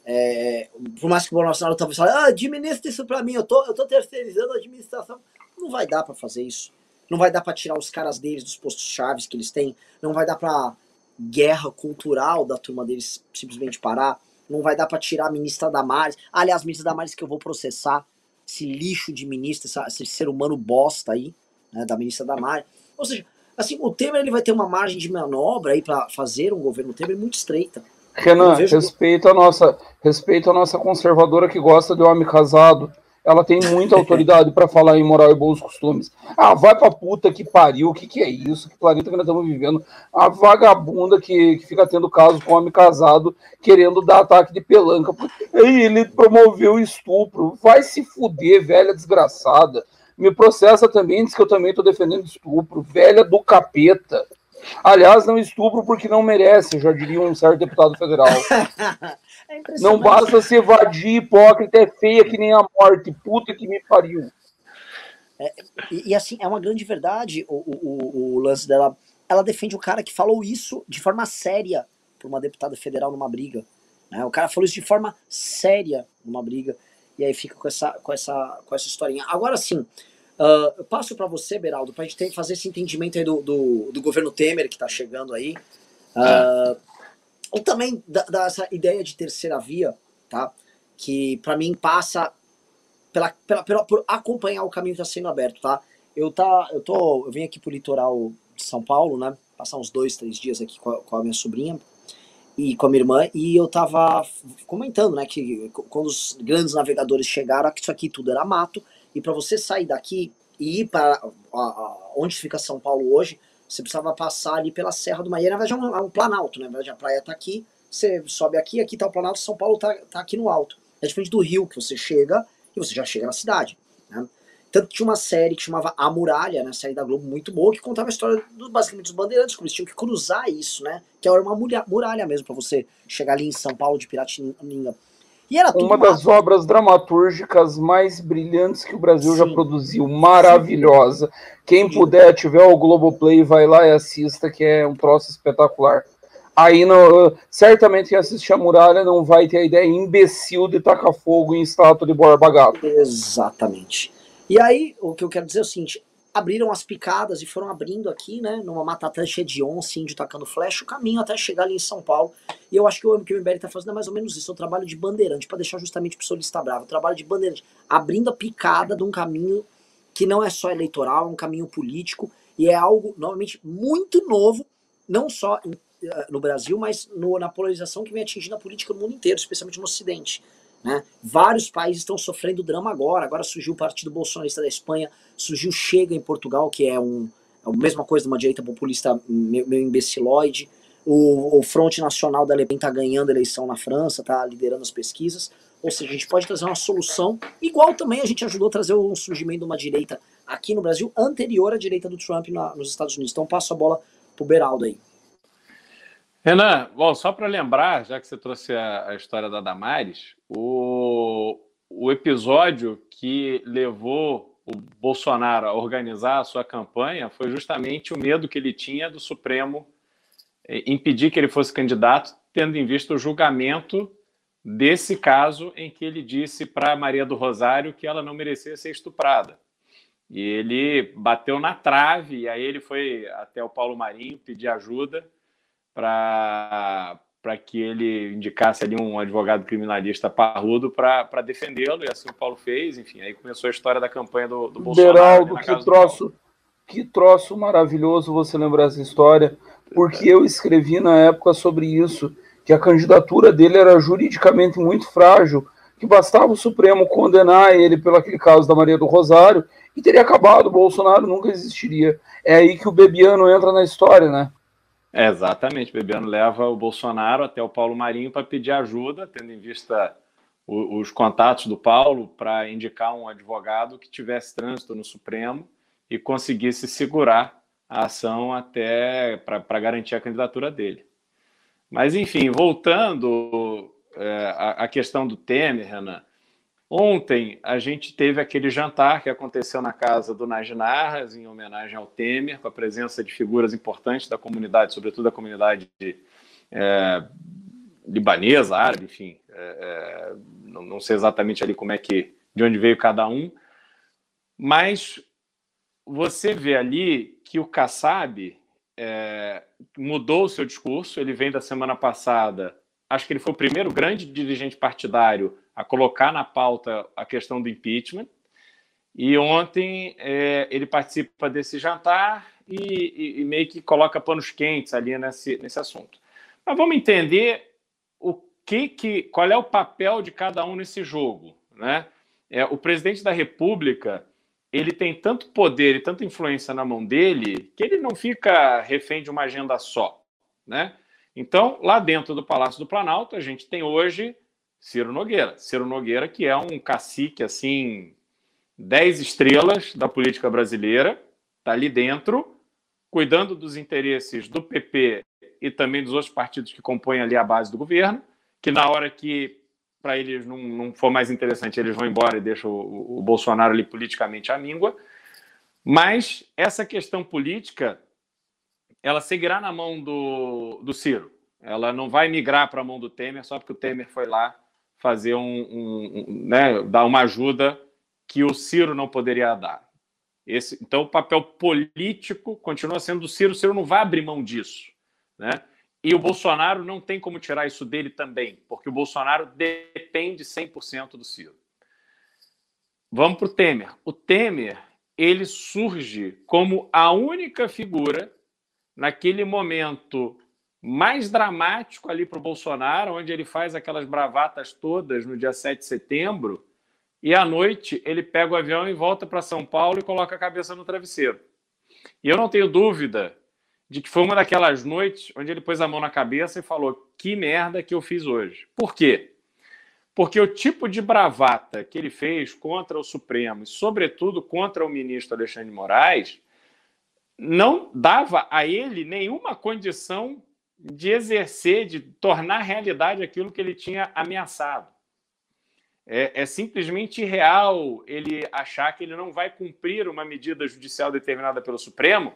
É, por mais que o Bolsonaro talvez fale, ah, administra isso para mim, eu tô, eu tô terceirizando a administração. Não vai dar para fazer isso. Não vai dar para tirar os caras deles dos postos chaves que eles têm. Não vai dar para guerra cultural da turma deles simplesmente parar. Não vai dar para tirar a ministra Damares. Aliás, ministra Damares que eu vou processar. Esse lixo de ministra, esse ser humano bosta aí, né, da ministra Damares. Ou seja, assim, o Temer ele vai ter uma margem de manobra aí para fazer um governo Temer muito estreita. Renan, respeita a nossa, respeita a nossa conservadora que gosta de homem casado ela tem muita autoridade para falar em moral e bons costumes. Ah, vai pra puta que pariu, o que, que é isso? Que planeta que nós estamos vivendo? A vagabunda que, que fica tendo caso com homem casado querendo dar ataque de pelanca. E ele promoveu estupro. Vai se fuder, velha desgraçada. Me processa também, diz que eu também estou defendendo estupro. Velha do capeta. Aliás, não estupro porque não merece, já diria um certo deputado federal. É não basta se evadir, hipócrita, é feia que nem a morte. Puta que me pariu. É, e, e, assim, é uma grande verdade o, o, o, lance dela. Ela defende o cara que falou isso de forma séria para uma deputada federal numa briga. Né? O cara falou isso de forma séria numa briga. E aí fica com essa, com essa, com essa historinha. Agora sim, uh, eu passo para você, Beraldo, para a gente ter, fazer esse entendimento aí do, do, do governo Temer que está chegando aí. Uh, e também dessa ideia de terceira via, tá? Que para mim passa pela, pela, pela, por acompanhar o caminho que está sendo aberto, tá? Eu, tá, eu, tô, eu venho aqui pro litoral de São Paulo, né? Passar uns dois, três dias aqui com a, com a minha sobrinha. e com a minha irmã, e eu tava comentando, né, que quando os grandes navegadores chegaram, isso aqui tudo era mato, e para você sair daqui e ir para onde fica São Paulo hoje, você precisava passar ali pela Serra do Maia, na verdade é um, é um planalto, né, na verdade a praia tá aqui, você sobe aqui, aqui tá o planalto, São Paulo tá, tá aqui no alto. É diferente do Rio, que você chega e você já chega na cidade, né. Tanto que tinha uma série que chamava A Muralha, né, série da Globo muito boa, que contava a história dos, basicamente dos bandeirantes, como eles tinham que cruzar isso, né? Que era uma muralha mesmo para você chegar ali em São Paulo de Piratininga. E era uma das mato. obras dramatúrgicas mais brilhantes que o Brasil Sim. já produziu, maravilhosa. Quem Sim. puder, tiver o Globoplay, vai lá e assista, que é um troço espetacular. Aí, certamente, quem assistir a muralha não vai ter a ideia imbecil de tacar fogo em estátua de Borba Gato. Exatamente. E aí, o que eu quero dizer é o seguinte: abriram as picadas e foram abrindo aqui, né, numa mata cheia de onça, índio tacando flecha, o caminho até chegar ali em São Paulo. E eu acho que o que o MBL está fazendo mais ou menos isso: é trabalho de bandeirante, para deixar justamente o pessoal estar bravo. O trabalho de bandeirante, abrindo a picada de um caminho que não é só eleitoral, é um caminho político e é algo, novamente, muito novo, não só eh, no Brasil, mas no, na polarização que vem atingindo a política no mundo inteiro, especialmente no Ocidente. Né? Vários países estão sofrendo drama agora. Agora surgiu o Partido Bolsonarista da Espanha, surgiu Chega em Portugal, que é, um, é a mesma coisa de uma direita populista meio, meio imbeciloide. O, o Fronte Nacional da Le Pen está ganhando eleição na França, está liderando as pesquisas. Ou seja, a gente pode trazer uma solução, igual também a gente ajudou a trazer o surgimento de uma direita aqui no Brasil, anterior à direita do Trump na, nos Estados Unidos. Então passo a bola pro Beraldo aí. Renan, bom, só para lembrar, já que você trouxe a, a, história da Damares, o, o episódio que levou o Bolsonaro a organizar a sua campanha foi justamente o medo que ele tinha do Supremo eh, impedir que ele fosse candidato, tendo em vista o julgamento desse caso em que ele disse para Maria do Rosário que ela não merecia ser estuprada. E ele bateu na trave, e aí ele foi até o Paulo Marinho pedir ajuda para que ele indicasse ali um advogado criminalista parrudo para defendê-lo, e assim o Paulo fez, enfim, aí começou a história da campanha do, do Bolsonaro. Que troço, que troço maravilhoso você lembrar essa história, porque eu escrevi na época sobre isso, que a candidatura dele era juridicamente muito frágil, que bastava o Supremo condenar ele pelo aquele caso da Maria do Rosário e teria acabado, o Bolsonaro nunca existiria. É aí que o Bebiano entra na história, né? É, exatamente. Bebiano leva o Bolsonaro até o Paulo Marinho para pedir ajuda, tendo em vista o, os contatos do Paulo para indicar um advogado que tivesse trânsito no Supremo e conseguisse segurar a ação até para garantir a candidatura dele. Mas, enfim, voltando é, à, à questão do Temer, Renan, Ontem a gente teve aquele jantar que aconteceu na casa do Najnarras, em homenagem ao Temer, com a presença de figuras importantes da comunidade, sobretudo da comunidade é, libanesa, árabe, enfim. É, é, não, não, sei exatamente ali como é que, de onde veio cada um, mas você vê ali que o Kassab é, mudou o seu discurso, ele vem da semana passada, acho que ele foi o primeiro grande dirigente partidário a colocar na pauta a questão do impeachment. E ontem é, ele participa desse jantar e, e, e, meio que coloca panos quentes ali nesse, nesse assunto. Mas vamos entender o que, que qual é o papel de cada um nesse jogo, né? É, o presidente da República ele tem tanto poder e tanta influência na mão dele que ele não fica refém de uma agenda só, né? Então, lá dentro do Palácio do Planalto, a gente tem hoje Ciro Nogueira. Ciro Nogueira, que é um cacique, assim, 10 estrelas da política brasileira, está ali dentro, cuidando dos interesses do PP e também dos outros partidos que compõem ali a base do governo, que na hora que para eles não, não, for mais interessante, eles vão embora e deixam o, o Bolsonaro ali politicamente à míngua. Mas essa questão política, ela seguirá na mão do, do Ciro. Ela não vai migrar para a mão do Temer só porque o Temer foi lá fazer um, um, um, né, dar uma ajuda que o Ciro não poderia dar. Esse, então, o papel político continua sendo do Ciro. O Ciro não vai abrir mão disso, né? E o Bolsonaro não tem como tirar isso dele também, porque o Bolsonaro depende 100% do Ciro. Vamos para o Temer. O Temer ele surge como a única figura naquele momento mais dramático ali para o Bolsonaro, onde ele faz aquelas bravatas todas no dia 7 de setembro, e à noite ele pega o avião e volta para São Paulo e coloca a cabeça no travesseiro. E eu não tenho dúvida de que foi uma daquelas noites onde ele pôs a mão na cabeça e falou: que merda que eu fiz hoje. Por quê? Porque o tipo de bravata que ele fez contra o Supremo e, sobretudo, contra o ministro Alexandre de Moraes, não dava a ele nenhuma condição de exercer, de tornar realidade aquilo que ele tinha ameaçado. É, é, simplesmente irreal ele achar que ele não vai cumprir uma medida judicial determinada pelo Supremo,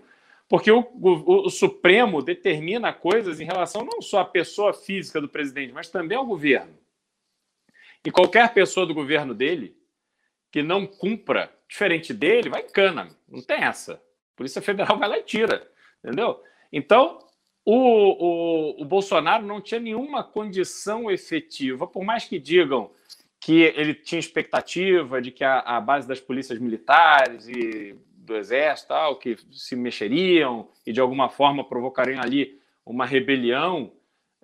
porque o, o, o, Supremo determina coisas em relação não só à pessoa física do presidente, mas também ao governo. E qualquer pessoa do governo dele que não cumpra diferente dele, vai em cana. Não tem essa. A Polícia Federal vai lá e tira. Entendeu? Então, o, o, o Bolsonaro não tinha nenhuma condição efetiva, por mais que digam que ele tinha expectativa de que a, a base das polícias militares e do exército tal, que se mexeriam e de alguma forma provocariam ali uma rebelião.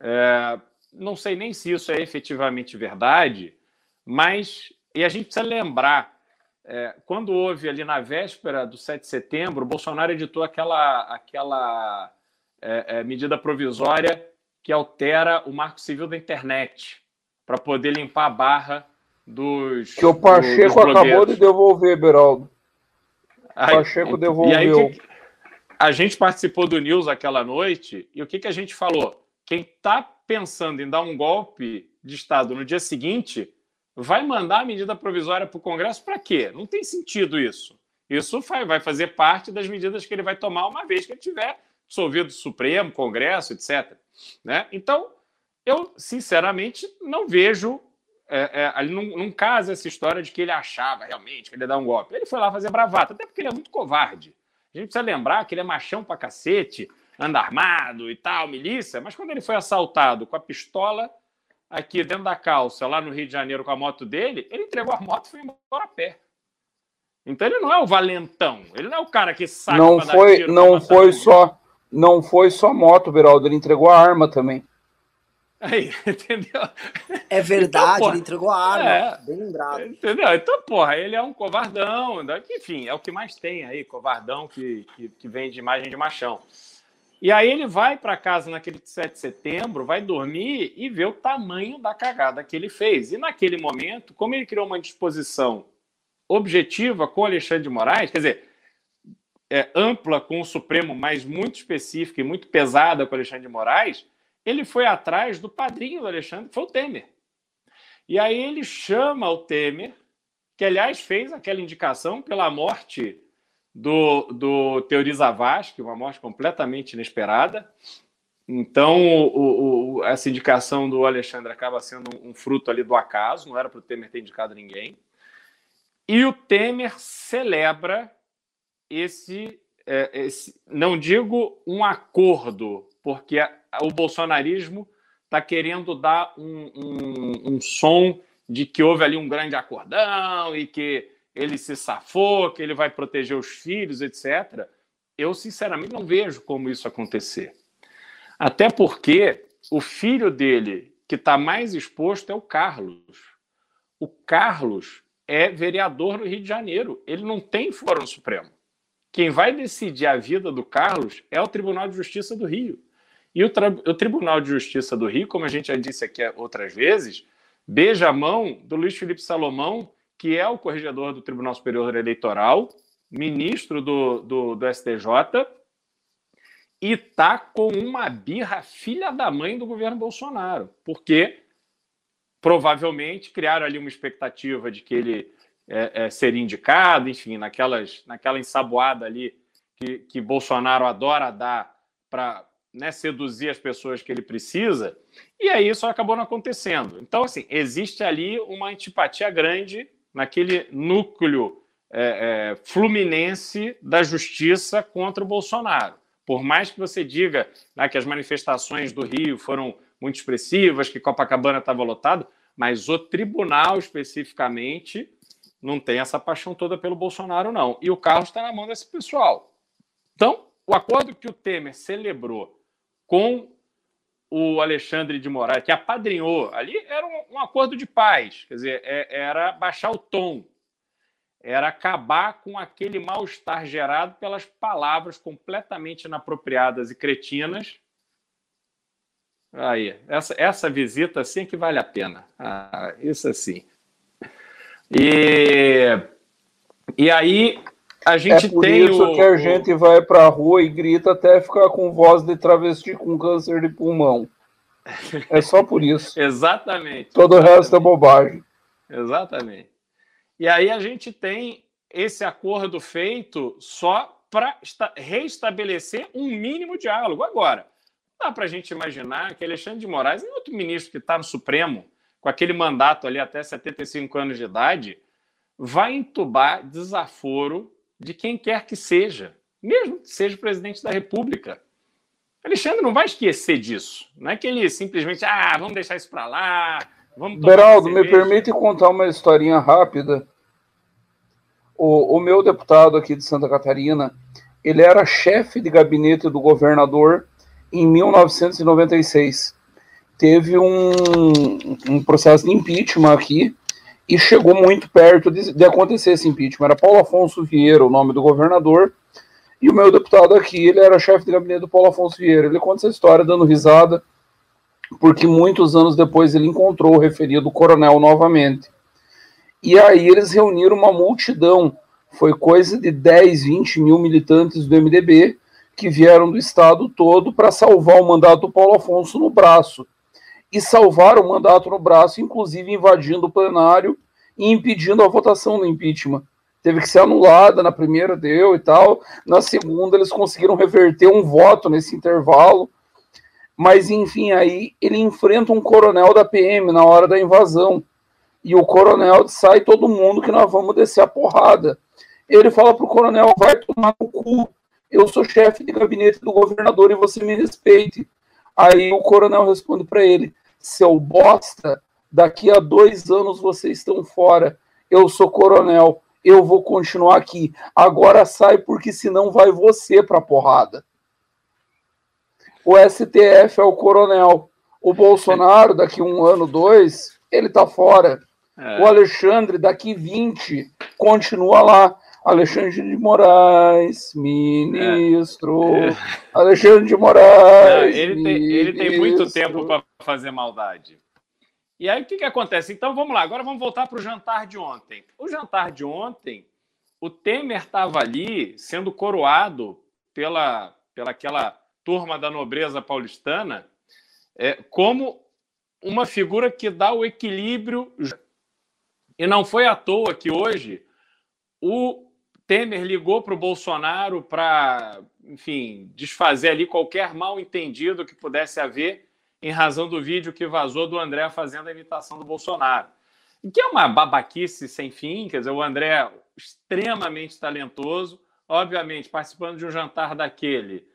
É, não sei nem se isso é efetivamente verdade, mas e a gente precisa lembrar é, quando houve ali na véspera do 7 de setembro, o Bolsonaro editou aquela, aquela é, é, medida provisória que altera o marco civil da internet para poder limpar a barra dos. Que o Pacheco do, acabou de devolver, Beraldo. O Pacheco aí, devolveu. Aí, a gente participou do News aquela noite e o que, que a gente falou? Quem está pensando em dar um golpe de Estado no dia seguinte vai mandar a medida provisória para o Congresso para quê? Não tem sentido isso. Isso vai fazer parte das medidas que ele vai tomar uma vez que ele tiver dissolvido o Supremo, Congresso, etc. Né? Então, eu, sinceramente, não vejo. É, é, não, não casa essa história de que ele achava realmente que ele ia dar um golpe. Ele foi lá fazer bravata, até porque ele é muito covarde. A gente precisa lembrar que ele é machão pra cacete, anda armado e tal, milícia, mas quando ele foi assaltado com a pistola aqui dentro da calça, lá no Rio de Janeiro, com a moto dele, ele entregou a moto e foi embora a pé. Então ele não é o valentão, ele não é o cara que sai não foi, Não foi só não foi só moto, Beraldo, ele entregou a arma também. Aí, entendeu? É verdade, então, ele entregou a arma, é, bem lembrado. Entendeu? Então, porra, ele é um covardão, né? enfim, é o que mais tem aí, covardão que, que, que vem de imagem de machão. E aí ele vai para casa naquele 7 de setembro, vai dormir e vê o tamanho da cagada que ele fez. E naquele momento, como ele criou uma disposição objetiva com Alexandre de Moraes, quer dizer, é, ampla com o Supremo, mas muito específica e muito pesada com o Alexandre de Moraes, ele foi atrás do padrinho do Alexandre, que foi o Temer. E aí ele chama o Temer, que aliás fez aquela indicação pela morte do, do Teori Zavascki, uma morte completamente inesperada. Então, o, o, essa indicação do Alexandre acaba sendo um fruto ali do acaso, não era para o Temer ter indicado ninguém. E o Temer celebra esse, é, esse não digo um acordo, porque a, o bolsonarismo está querendo dar um, um, um som de que houve ali um grande acordão e que ele se safou, que ele vai proteger os filhos, etc. Eu, sinceramente, não vejo como isso acontecer. Até porque o filho dele, que está mais exposto, é o Carlos. O Carlos é vereador no Rio de Janeiro. Ele não tem Fórum Supremo. Quem vai decidir a vida do Carlos é o Tribunal de Justiça do Rio. E o, o, Tribunal de Justiça do Rio, como a gente já disse aqui outras vezes, beija a mão do Luiz Felipe Salomão, que é o corregedor do Tribunal Superior Eleitoral, ministro do, do, do STJ, e tá com uma birra filha da mãe do governo Bolsonaro, porque provavelmente criaram ali uma expectativa de que ele é, é, indicado, enfim, naquelas, naquela ensaboada ali que, que Bolsonaro adora dar para né, seduzir as pessoas que ele precisa, e aí isso acabou não acontecendo. Então, assim, existe ali uma antipatia grande naquele núcleo é, é, fluminense da justiça contra o Bolsonaro. Por mais que você diga né, que as manifestações do Rio foram muito expressivas, que Copacabana estava lotado, mas o tribunal especificamente não tem essa paixão toda pelo Bolsonaro, não. E o carro está na mão desse pessoal. Então, o acordo que o Temer celebrou com o Alexandre de Moraes, que apadrinhou, ali era um, um acordo de paz, quer dizer, é, era baixar o tom, era acabar com aquele mal-estar gerado pelas palavras completamente inapropriadas e cretinas. Aí, essa, essa visita sim que vale a pena. Ah, isso assim. E, e aí a gente é por tem isso o, que a gente vai para a rua e grita até ficar com voz de travesti com câncer de pulmão. É só por isso. exatamente. Todo exatamente. o resto é bobagem. Exatamente. E aí a gente tem esse acordo feito só para reestabelecer um mínimo diálogo. Agora, dá para a gente imaginar que Alexandre de Moraes é outro ministro que está no Supremo, com aquele mandato ali até 75 anos de idade, vai entubar desaforo de quem quer que seja, mesmo que seja o presidente da República. Alexandre não vai esquecer disso. Não é que ele simplesmente, ah, vamos deixar isso para lá, vamos Beraldo, me permite contar uma historinha rápida. O, o meu deputado aqui de Santa Catarina, ele era chefe de gabinete do governador em 1996. Teve um, um processo de impeachment aqui, e chegou muito perto de, de, acontecer esse impeachment. Era Paulo Afonso Vieira, o nome do governador, e o meu deputado aqui, ele era chefe de gabinete do Paulo Afonso Vieira. Ele conta essa história dando risada, porque muitos anos depois ele encontrou o referido coronel novamente. E aí eles reuniram uma multidão, foi coisa de 10, 20 mil militantes do MDB que vieram do estado todo para salvar o mandato do Paulo Afonso no braço e salvar o mandato no braço, inclusive invadindo o plenário e impedindo a votação do impeachment. Teve que ser anulada, na primeira deu e tal, na segunda eles conseguiram reverter um voto nesse intervalo, mas enfim, aí ele enfrenta um coronel da PM na hora da invasão, e o coronel sai todo mundo que nós vamos descer a porrada. Ele fala pro coronel, vai tomar no cu, eu sou chefe de gabinete do governador e você me respeite. Aí o coronel responde para ele: seu bosta, daqui a dois anos vocês estão fora. Eu sou coronel, eu vou continuar aqui. Agora sai, porque senão vai você pra porrada. O STF é o coronel. O Bolsonaro, daqui um ano, dois, ele tá fora. É. O Alexandre, daqui 20, continua lá. Alexandre de Moraes, ministro. É. Alexandre de Moraes. Não, ele, tem, ele, tem, muito tempo para fazer maldade. E aí o que, que acontece? Então vamos lá, agora vamos voltar para o jantar de ontem. O jantar de ontem, o Temer estava ali sendo coroado pela, pela aquela turma da nobreza paulistana é, como uma figura que dá o equilíbrio. E não foi à toa que hoje o Temer ligou para o Bolsonaro para, enfim, desfazer ali qualquer mal entendido que pudesse haver em razão do vídeo que vazou do André fazendo a imitação do Bolsonaro. Que é uma babaquice sem fim, quer dizer, o André é extremamente talentoso, obviamente participando de um jantar daquele,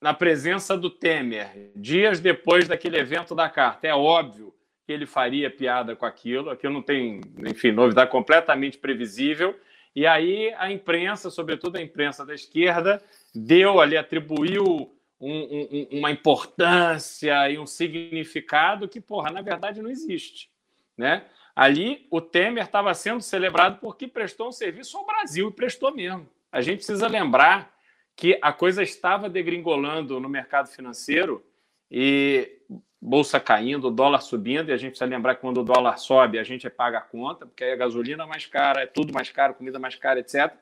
na presença do Temer, dias depois daquele evento da carta. É óbvio que ele faria piada com aquilo, aquilo não tem, enfim, novidade completamente previsível e aí a imprensa, sobretudo a imprensa da esquerda, deu ali, atribuiu um, um, uma importância e um significado que, porra, na verdade não existe. Né? Ali o Temer estava sendo celebrado porque prestou um serviço ao Brasil e prestou mesmo. A gente precisa lembrar que a coisa estava degringolando no mercado financeiro e bolsa caindo, dólar subindo, e a gente precisa lembrar que quando o dólar sobe, a gente paga a conta, porque aí a gasolina é mais cara, é tudo mais caro, comida mais cara, etc.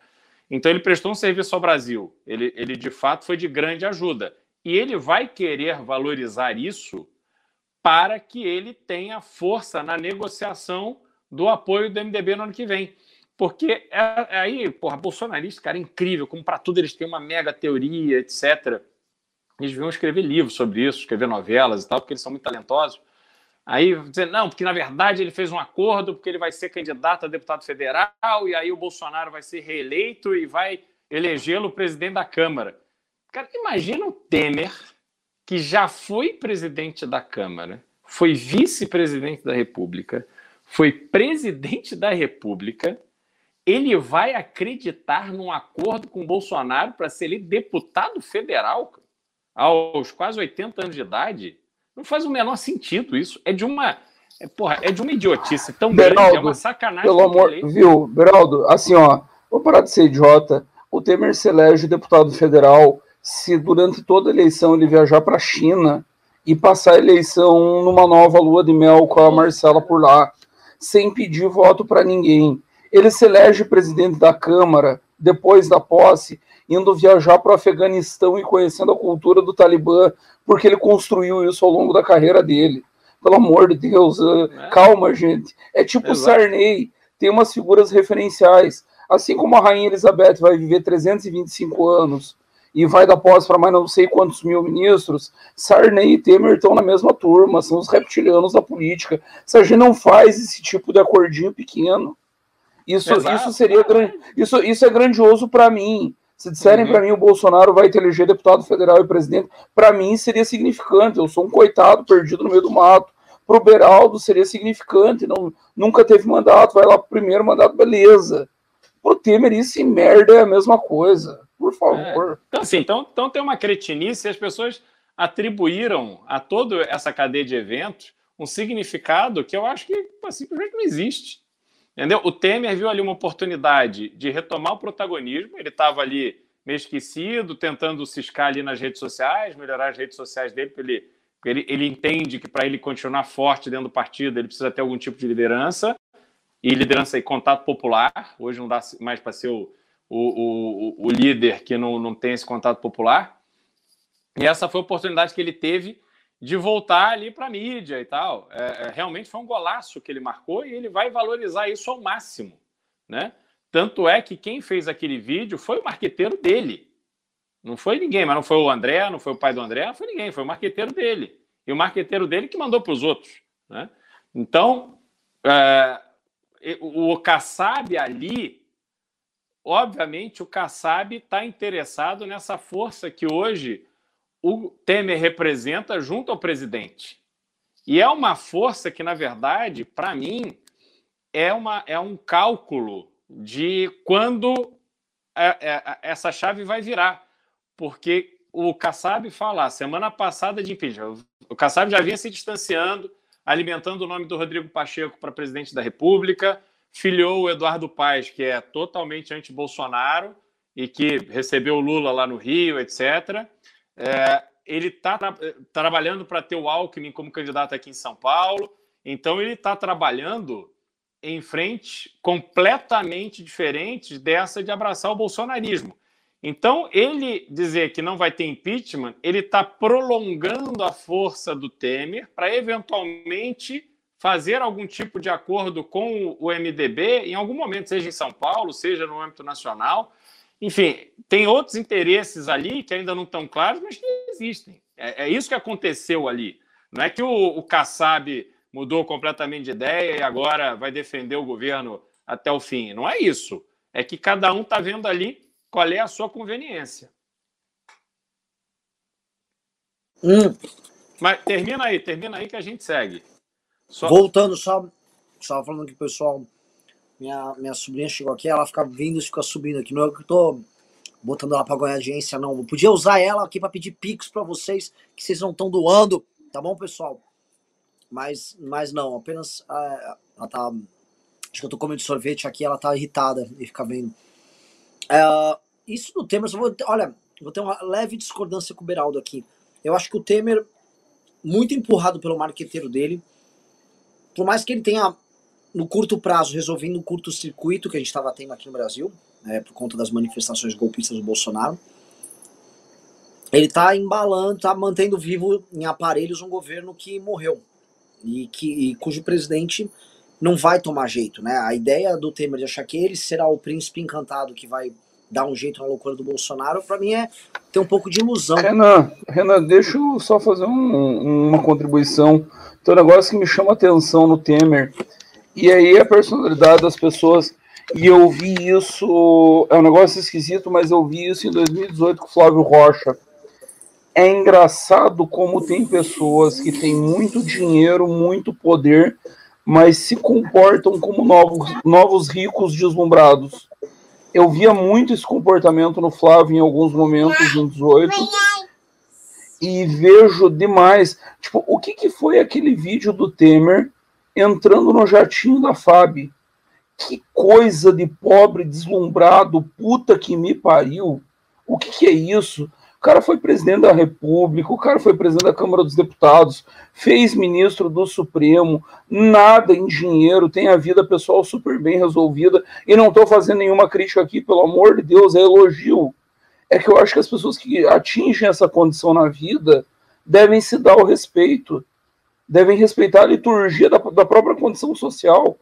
Então ele prestou um serviço ao Brasil. Ele, ele de fato foi de grande ajuda. E ele vai querer valorizar isso para que ele tenha força na negociação do apoio do MDB no ano que vem. Porque é, é aí, porra, bolsonarista, cara, é incrível, como para tudo eles têm uma mega teoria, etc. Eles deviam escrever livros sobre isso, escrever novelas e tal, porque eles são muito talentosos. Aí dizer, não, porque na verdade ele fez um acordo, porque ele vai ser candidato a deputado federal, e aí o Bolsonaro vai ser reeleito e vai elegê-lo presidente da Câmara. Cara, imagina o Temer, que já foi presidente da Câmara, foi vice-presidente da República, foi presidente da República, ele vai acreditar num acordo com o Bolsonaro para ser ele deputado federal? Aos quase 80 anos de idade, Não faz o menor sentido isso. É de uma. É, porra, é de uma idiotice tão Beraldo, grande, é uma sacanagem. Pelo amor, viu, Beraldo, assim, ó, vou parar de ser idiota. O Temer se elege deputado federal se durante toda a eleição ele viajar para a China e passar a eleição numa nova lua de mel com a Marcela por lá, sem pedir voto para ninguém. Ele se elege presidente da Câmara depois da posse, indo viajar para o Afeganistão e conhecendo a cultura do Talibã, porque ele construiu isso ao longo da carreira dele. Pelo amor de Deus, uh, é. calma, gente. É tipo Exato. Sarney, tem umas figuras referenciais. Assim como a Rainha Elizabeth vai viver 325 anos, e vai dar posse para mais não sei quantos mil ministros, Sarney e Temer estão na mesma turma, são os reptilianos da política. Se a gente não faz esse tipo de acordinho pequeno, isso, isso seria isso, isso é grandioso para mim. Se disserem uhum. para mim o Bolsonaro vai te eleger deputado federal e presidente, para mim seria significante. Eu sou um coitado perdido no meio do mato. Pro Beraldo seria significante, não, nunca teve mandato, vai lá pro primeiro mandato, beleza. Pro Temer, isso e merda é a mesma coisa. Por favor. É. Então, assim, então, então tem uma cretinice as pessoas atribuíram a toda essa cadeia de eventos um significado que eu acho que simplesmente não existe. Entendeu? O Temer viu ali uma oportunidade de retomar o protagonismo, ele estava ali meio esquecido, tentando ciscar ali nas redes sociais, melhorar as redes sociais dele, ele, ele, ele entende que para ele continuar forte dentro do partido, ele precisa ter algum tipo de liderança, e liderança e contato popular, hoje não dá mais para ser o, o, o, o líder que não, não tem esse contato popular. E essa foi a oportunidade que ele teve de voltar ali para a mídia e tal. É, é, realmente foi um golaço que ele marcou e ele vai valorizar isso ao máximo. Né? Tanto é que quem fez aquele vídeo foi o marqueteiro dele. Não foi ninguém, mas não foi o André, não foi o pai do André, não foi ninguém, foi o marqueteiro dele. E o marqueteiro dele que mandou para os outros. Né? Então, é, o Kassab ali obviamente, o Kassab está interessado nessa força que hoje o Temer representa junto ao presidente. E é uma força que, na verdade, para mim, é, uma, é um cálculo de quando é, é, essa chave vai virar. Porque o Kassab fala, semana passada de impeachment, o Kassab já vinha se distanciando, alimentando o nome do Rodrigo Pacheco para presidente da República, filiou o Eduardo Paes, que é totalmente anti-Bolsonaro e que recebeu o Lula lá no Rio, etc. É, ele está tra trabalhando para ter o Alckmin como candidato aqui em São Paulo, então ele está trabalhando em frente completamente diferentes dessa de abraçar o bolsonarismo. Então, ele dizer que não vai ter impeachment, ele está prolongando a força do Temer para eventualmente fazer algum tipo de acordo com o MDB em algum momento, seja em São Paulo, seja no âmbito nacional. Enfim, tem outros interesses ali que ainda não estão claros, mas que existem. É, é isso que aconteceu ali. Não é que o, o Kassab mudou completamente de ideia e agora vai defender o governo até o fim. Não é isso. É que cada um está vendo ali qual é a sua conveniência. Hum. Mas termina aí, termina aí que a gente segue. Só... Voltando, só estava falando que o pessoal, minha, minha sobrinha chegou aqui, ela fica vindo e fica subindo aqui. Não é que eu tô botando ela para ganhar audiência, não. Eu podia usar ela aqui para pedir pix para vocês, que vocês não estão doando, tá bom, pessoal? Mas, mas não, apenas uh, ela tá. Acho que eu tô comendo sorvete aqui, ela tá irritada e fica vendo. Uh, isso do Temer, vou, olha, vou ter uma leve discordância com o Beraldo aqui. Eu acho que o Temer, muito empurrado pelo marqueteiro dele, por mais que ele tenha, no curto prazo, resolvendo o curto-circuito que a gente estava tendo aqui no Brasil, né, por conta das manifestações golpistas do Bolsonaro, ele está embalando, está mantendo vivo em aparelhos um governo que morreu e, que, e cujo presidente não vai tomar jeito. Né? A ideia do Temer de achar que ele será o príncipe encantado que vai dar um jeito na loucura do Bolsonaro, para mim é ter um pouco de ilusão. Renan, Renan deixa eu só fazer um, uma contribuição então, um negócio que me chama atenção no Temer, e aí a personalidade das pessoas, e eu vi isso, é um negócio esquisito, mas eu vi isso em 2018 com o Flávio Rocha. É engraçado como tem pessoas que têm muito dinheiro, muito poder, mas se comportam como novos, novos ricos deslumbrados. Eu via muito esse comportamento no Flávio em alguns momentos, em 18 e vejo demais. Tipo, o que, que foi aquele vídeo do Temer entrando no jatinho da FAB? Que coisa de pobre, deslumbrado, puta que me pariu. O que, que é isso? O cara foi presidente da República, o cara foi presidente da Câmara dos Deputados, fez ministro do Supremo, nada em dinheiro, tem a vida pessoal super bem resolvida, e não estou fazendo nenhuma crítica aqui, pelo amor de Deus, é elogio. É que eu acho que as pessoas que atingem essa condição na vida devem se dar o respeito, devem respeitar a liturgia da, da própria condição social.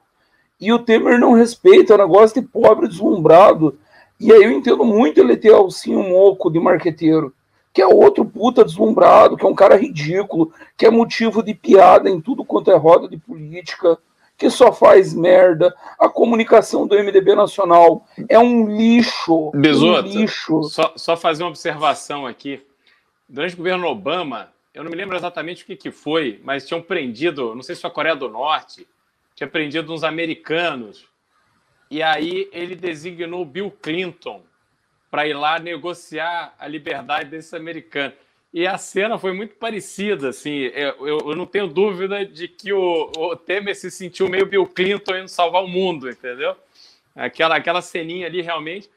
E o Temer não respeita, é um negócio de pobre deslumbrado. E aí eu entendo muito ele ter Alcinho Moco de marqueteiro, que é outro puta deslumbrado, que é um cara ridículo, que é motivo de piada em tudo quanto é roda de política, que só faz merda. A comunicação do MDB Nacional é um lixo. Besoto, um lixo. Só, só fazer uma observação aqui. Durante o governo Obama, eu não me lembro exatamente o que, que foi, mas tinham prendido, não sei se foi a Coreia do Norte, tinha prendido uns americanos e aí ele designou Bill Clinton para ir lá negociar a liberdade desses americanos. E a cena foi muito parecida, assim. Eu, eu, não tenho dúvida de que o, o, Temer se sentiu meio Bill Clinton indo salvar o mundo, entendeu? Aquela, aquela ceninha ali realmente.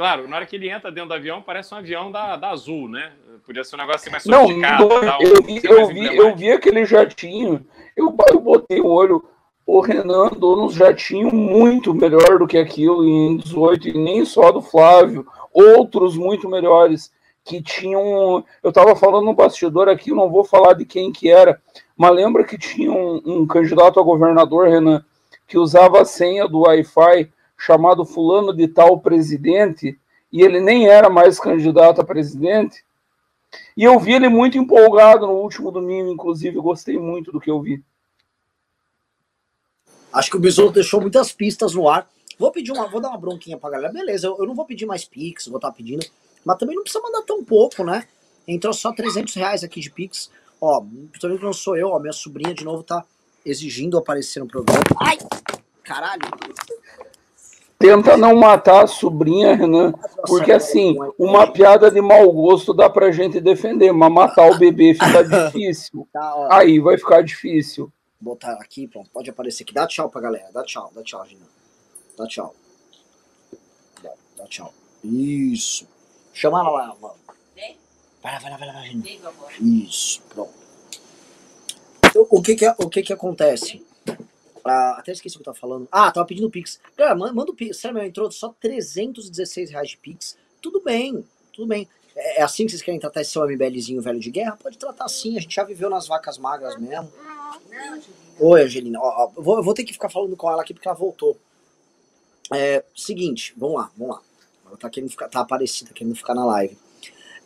Claro, na hora que ele entra dentro do avião, parece um avião da, da Azul, né? Podia ser um negócio assim mais sofisticado. Não, não eu, vi, eu, vi, eu vi aquele jatinho, eu, eu botei o olho o Renan andou nos jatinhos muito melhor do que aquilo em 18, e nem só do Flávio, outros muito melhores que tinham. Eu estava falando no bastidor aqui, não vou falar de quem que era, mas lembra que tinha um, um candidato a governador, Renan, que usava a senha do Wi-Fi chamado Fulano de Tal Presidente, e ele nem era mais candidato a presidente. E eu vi ele muito empolgado no último domingo, inclusive, gostei muito do que eu vi. Acho que o Besouro deixou muitas pistas no ar. Vou pedir uma, vou dar uma bronquinha pra galera. Beleza, eu, eu não vou pedir mais Pix, vou estar tá pedindo. Mas também não precisa mandar tão pouco, né? Entrou só 300 reais aqui de Pix. Ó, que não sou eu, ó, minha sobrinha de novo tá exigindo aparecer no programa. Ai! Caralho! Tenta não matar a sobrinha, Renan, porque assim, uma piada de mau gosto dá pra gente defender, mas matar o bebê fica difícil. Tá, Aí vai ficar difícil botar aqui, pronto, pode aparecer aqui. Dá tchau pra galera, dá tchau, dá tchau, Gina. Dá tchau. Dá, dá tchau. Isso. Chama ela lá, mano. Vai lá, vai lá, vai lá, vai Gina. Isso, pronto. Então, o que que, o que que acontece? Ah, até esqueci o que eu tava falando. Ah, tava pedindo Pix. Galera, manda o Pix. Sério, meu, entrou só 316 reais de Pix. Tudo bem, tudo bem. É, é assim que vocês querem tratar esse seu MBLzinho velho de guerra? Pode tratar assim, a gente já viveu nas vacas magras mesmo. Oi, Angelina. Ó, ó, vou, vou ter que ficar falando com ela aqui porque ela voltou. É, seguinte, vamos lá, vamos lá. Ela tá querendo ficar, tá aparecida, querendo ficar na live.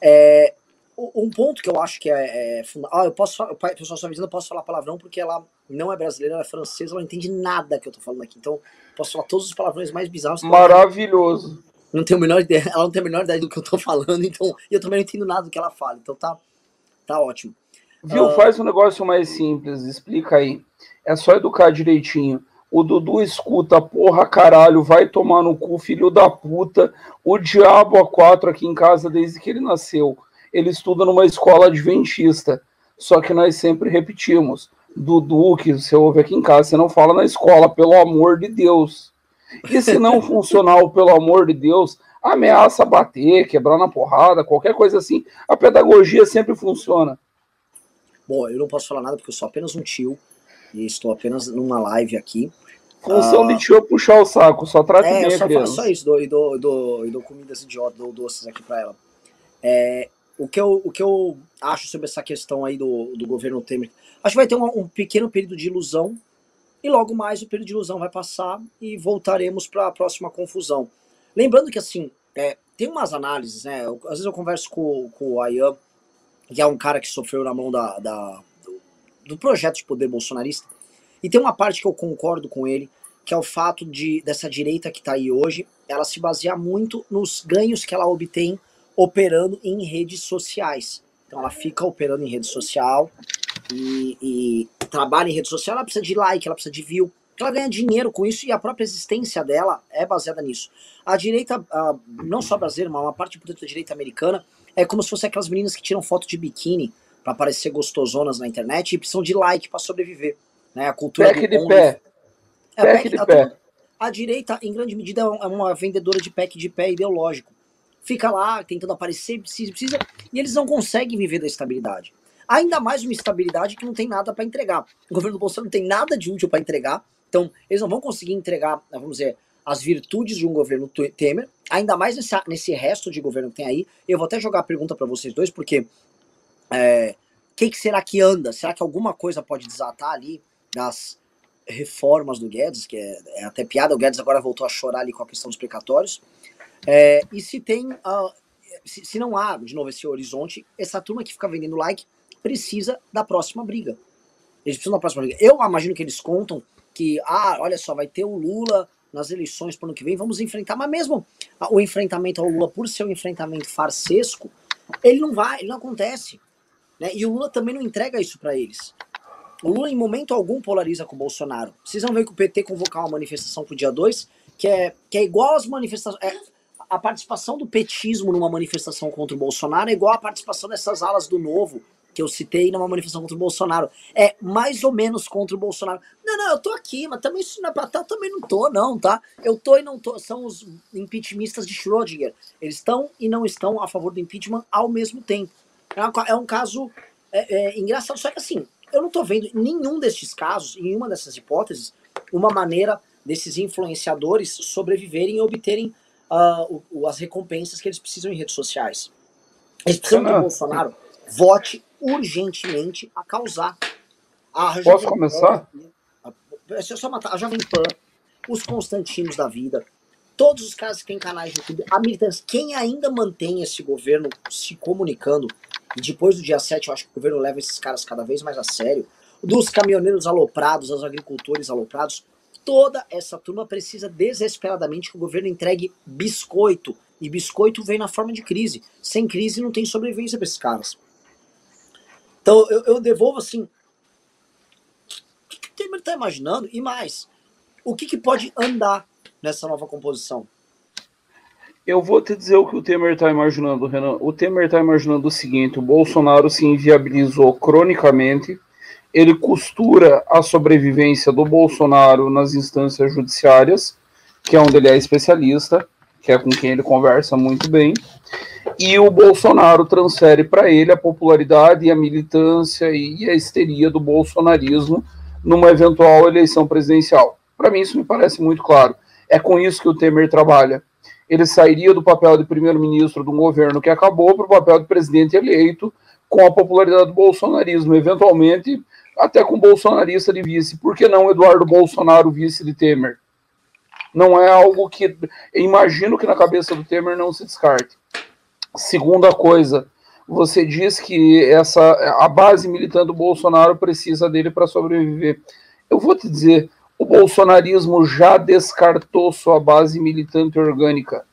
É, um ponto que eu acho que é, é fundamental. Ah, eu posso falar, pessoal só avisando, eu posso falar palavrão porque ela não é brasileira, ela é francesa, ela não entende nada que eu tô falando aqui. Então, posso falar todos os palavrões mais bizarros. Maravilhoso. Não tenho a menor ideia, ela não tem a menor ideia do que eu tô falando, então eu também não entendo nada do que ela fala. Então tá, tá ótimo. Viu? Uh... Faz um negócio mais simples, explica aí. É só educar direitinho. O Dudu escuta, porra, caralho, vai tomar no cu, filho da puta. O diabo a quatro aqui em casa desde que ele nasceu. Ele estuda numa escola adventista. Só que nós sempre repetimos. Dudu, que você ouve aqui em casa, você não fala na escola, pelo amor de Deus. E se não funcionar o pelo amor de Deus, ameaça bater, quebrar na porrada, qualquer coisa assim. A pedagogia sempre funciona. Bom, eu não posso falar nada porque eu sou apenas um tio e estou apenas numa live aqui. Função ah, de tio é puxar o saco, só trata é, bem a criança. Só isso, dou, e dou, dou, dou comidas idiotas, dou doces aqui para ela. É, o, que eu, o que eu acho sobre essa questão aí do, do governo Temer, acho que vai ter um, um pequeno período de ilusão e logo mais o período de ilusão vai passar e voltaremos para a próxima confusão. Lembrando que assim, é, tem umas análises, né? Eu, às vezes eu converso com, com o Ayan, que é um cara que sofreu na mão da, da do, do, projeto de poder bolsonarista. E tem uma parte que eu concordo com ele, que é o fato de dessa direita que está aí hoje, ela se basear muito nos ganhos que ela obtém operando em redes sociais. Então ela fica operando em rede social e, e trabalha em rede social, ela precisa de like, ela precisa de view, ela ganha dinheiro com isso e a própria existência dela é baseada nisso. A direita, não só brasileira, mas uma parte importante da direita americana, é como se fosse aquelas meninas que tiram foto de biquíni para parecer gostosonas na internet e precisam de like para sobreviver. Né? A cultura pack de pé. É, pack, pack de a, pé. A direita, em grande medida, é uma vendedora de pack de pé ideológico. Fica lá tentando aparecer, precisa, precisa, e eles não conseguem viver da estabilidade. Ainda mais uma estabilidade que não tem nada para entregar. O governo do Bolsonaro não tem nada de útil para entregar, então eles não vão conseguir entregar, vamos dizer, as virtudes de um governo Temer, ainda mais nesse, resto de governo que tem aí. Eu vou até jogar a pergunta para vocês dois, porque é, que, que será que anda? Será que alguma coisa pode desatar ali das reformas do Guedes, que é, é até piada, o Guedes agora voltou a chorar ali com a questão dos precatórios. É, e se tem, uh, se, se, não há, de novo, esse horizonte, essa turma que fica vendendo like precisa da próxima briga. Eles precisam da próxima briga. Eu imagino que eles contam que, ah, olha só, vai ter o Lula nas eleições para o ano que vem, vamos enfrentar. Mas mesmo o enfrentamento ao Lula, por ser um enfrentamento farsesco, ele não vai, ele não acontece. Né? E o Lula também não entrega isso para eles. O Lula, em momento algum, polariza com o Bolsonaro. Vocês vão ver que o PT convocar uma manifestação pro dia 2, que é, que é igual às manifestações. É, a participação do petismo numa manifestação contra o Bolsonaro é igual a participação dessas alas do Novo, que eu citei numa manifestação contra o Bolsonaro. É mais ou menos contra o Bolsonaro. Não, não, eu tô aqui, mas também isso não é pra tá, também não tô, não, tá? Eu tô e não tô. São os impeachmentistas de Schrödinger. Eles estão e não estão a favor do impeachment ao mesmo tempo. É, é um caso é, é, engraçado, só que assim, eu não estou vendo nenhum destes casos, em nenhuma dessas hipóteses, uma maneira desses influenciadores sobreviverem e obterem uh, o, as recompensas que eles precisam em redes sociais. Eles precisam que o Bolsonaro vote urgentemente a causar. A Posso começar? deixa eu só matar. A Jovem Pan, os Constantinos da vida, todos os caras que têm canais de YouTube, a militância, quem ainda mantém esse governo se comunicando, e depois do dia 7 eu acho que o governo leva esses caras cada vez mais a sério, dos caminhoneiros aloprados, dos agricultores aloprados, toda essa turma precisa desesperadamente que o governo entregue biscoito, e biscoito vem na forma de crise. Sem crise não tem sobrevivência para esses caras. Então eu, eu devolvo assim, o que, o Temer está imaginando? E mais, o que, que pode andar nessa nova composição? Eu vou te dizer o que o Temer está imaginando, Renan. O Temer está imaginando o seguinte: o Bolsonaro se inviabilizou cronicamente, ele costura a sobrevivência do Bolsonaro nas instâncias judiciárias, que é onde ele é especialista, que é com quem ele conversa muito bem, e o Bolsonaro transfere para ele a popularidade e a militância e a histeria do bolsonarismo numa eventual eleição presidencial. Para mim, isso me parece muito claro. É com isso que o Temer trabalha. Ele sairia do papel de primeiro-ministro de um governo que acabou para o papel de presidente eleito com a popularidade do bolsonarismo, eventualmente até com bolsonarista de vice. Por que não Eduardo Bolsonaro vice de Temer? Não é algo que imagino que na cabeça do Temer não se descarte. Segunda coisa, você diz que essa a base militante do Bolsonaro precisa dele para sobreviver. Eu vou te dizer, o bolsonarismo já descartou sua base militante orgânica.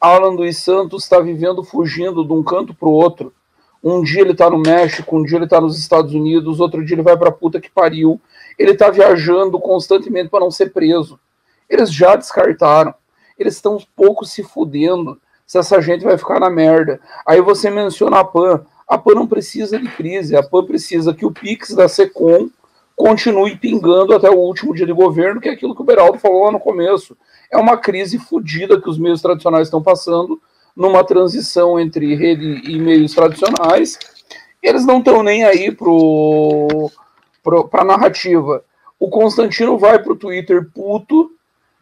Alan dos Santos está vivendo fugindo de um canto para o outro. Um dia ele está no México, um dia ele está nos Estados Unidos, outro dia ele vai para puta que pariu. Ele está viajando constantemente para não ser preso. Eles já descartaram. Eles estão um pouco se fudendo se essa gente vai ficar na merda. Aí você menciona a PAN. A PAN não precisa de crise, a PAN precisa que o Pix da SECOM continue pingando até o último dia de governo, que é aquilo que o Beraldo falou lá no começo. É uma crise fodida que os meios tradicionais estão passando, numa transição entre rede e meios tradicionais. Eles não estão nem aí para a narrativa. O Constantino vai para o Twitter puto,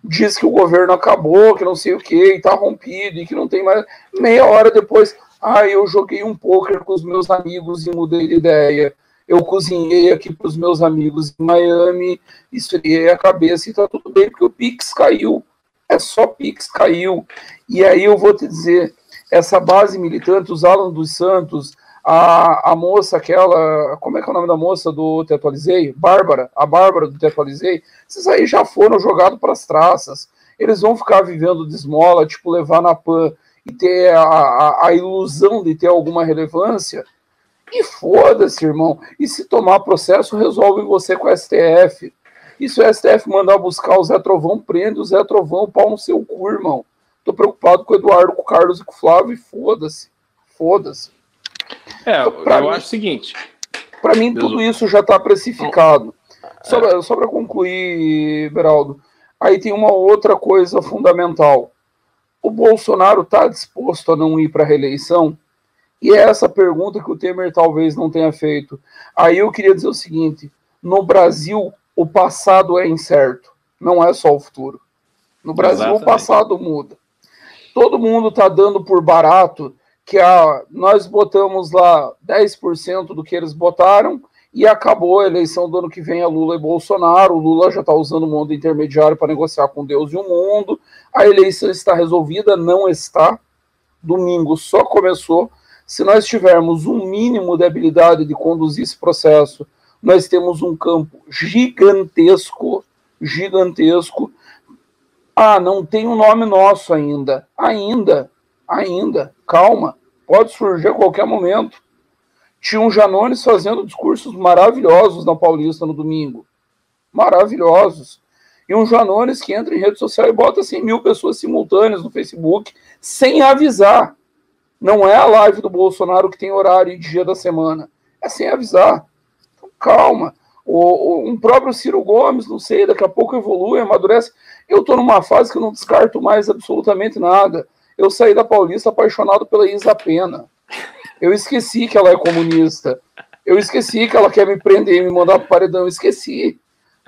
diz que o governo acabou, que não sei o que, e está rompido, e que não tem mais. Meia hora depois, ah, eu joguei um poker com os meus amigos e mudei de ideia eu cozinhei aqui para os meus amigos em Miami, esfriei a cabeça e tá tudo bem, porque o Pix caiu. É só Pix caiu. E aí eu vou te dizer, essa base militante, os Alan dos Santos, a, a moça, aquela, como é que é o nome da moça do Te Atualizei? Bárbara, a Bárbara do Te Atualizei, esses aí já foram jogados para as traças. Eles vão ficar vivendo de esmola, tipo, levar na PAN e ter a, a, a ilusão de ter alguma relevância e foda-se, irmão. E se tomar processo, resolve você com o STF. E se o STF mandar buscar o Zé Trovão, prende o Zé Trovão, pau no seu cu, irmão. Tô preocupado com o Eduardo, com o Carlos e com o Flávio e foda-se. Foda-se. É, eu mim, acho o seguinte. Para mim, tudo isso já está precificado. Só, é. só para concluir, Beraldo, aí tem uma outra coisa fundamental. O Bolsonaro está disposto a não ir para a reeleição? E é essa pergunta que o Temer talvez não tenha feito. Aí eu queria dizer o seguinte: no Brasil, o passado é incerto, não é só o futuro. No Brasil, Exatamente. o passado muda. Todo mundo está dando por barato que a, nós botamos lá 10% do que eles botaram e acabou a eleição do ano que vem a Lula e Bolsonaro. O Lula já está usando o mundo intermediário para negociar com Deus e o mundo. A eleição está resolvida, não está. Domingo só começou. Se nós tivermos um mínimo de habilidade de conduzir esse processo, nós temos um campo gigantesco, gigantesco. Ah, não tem um nome nosso ainda. Ainda, ainda. Calma, pode surgir a qualquer momento. Tinha um Janones fazendo discursos maravilhosos na Paulista no domingo. Maravilhosos. E um Janones que entra em rede social e bota 100 mil pessoas simultâneas no Facebook sem avisar. Não é a live do Bolsonaro que tem horário e dia da semana. É sem avisar. Calma. O, o, um próprio Ciro Gomes, não sei, daqui a pouco evolui, amadurece. Eu estou numa fase que eu não descarto mais absolutamente nada. Eu saí da Paulista apaixonado pela Isa Pena. Eu esqueci que ela é comunista. Eu esqueci que ela quer me prender e me mandar para o paredão. Eu esqueci.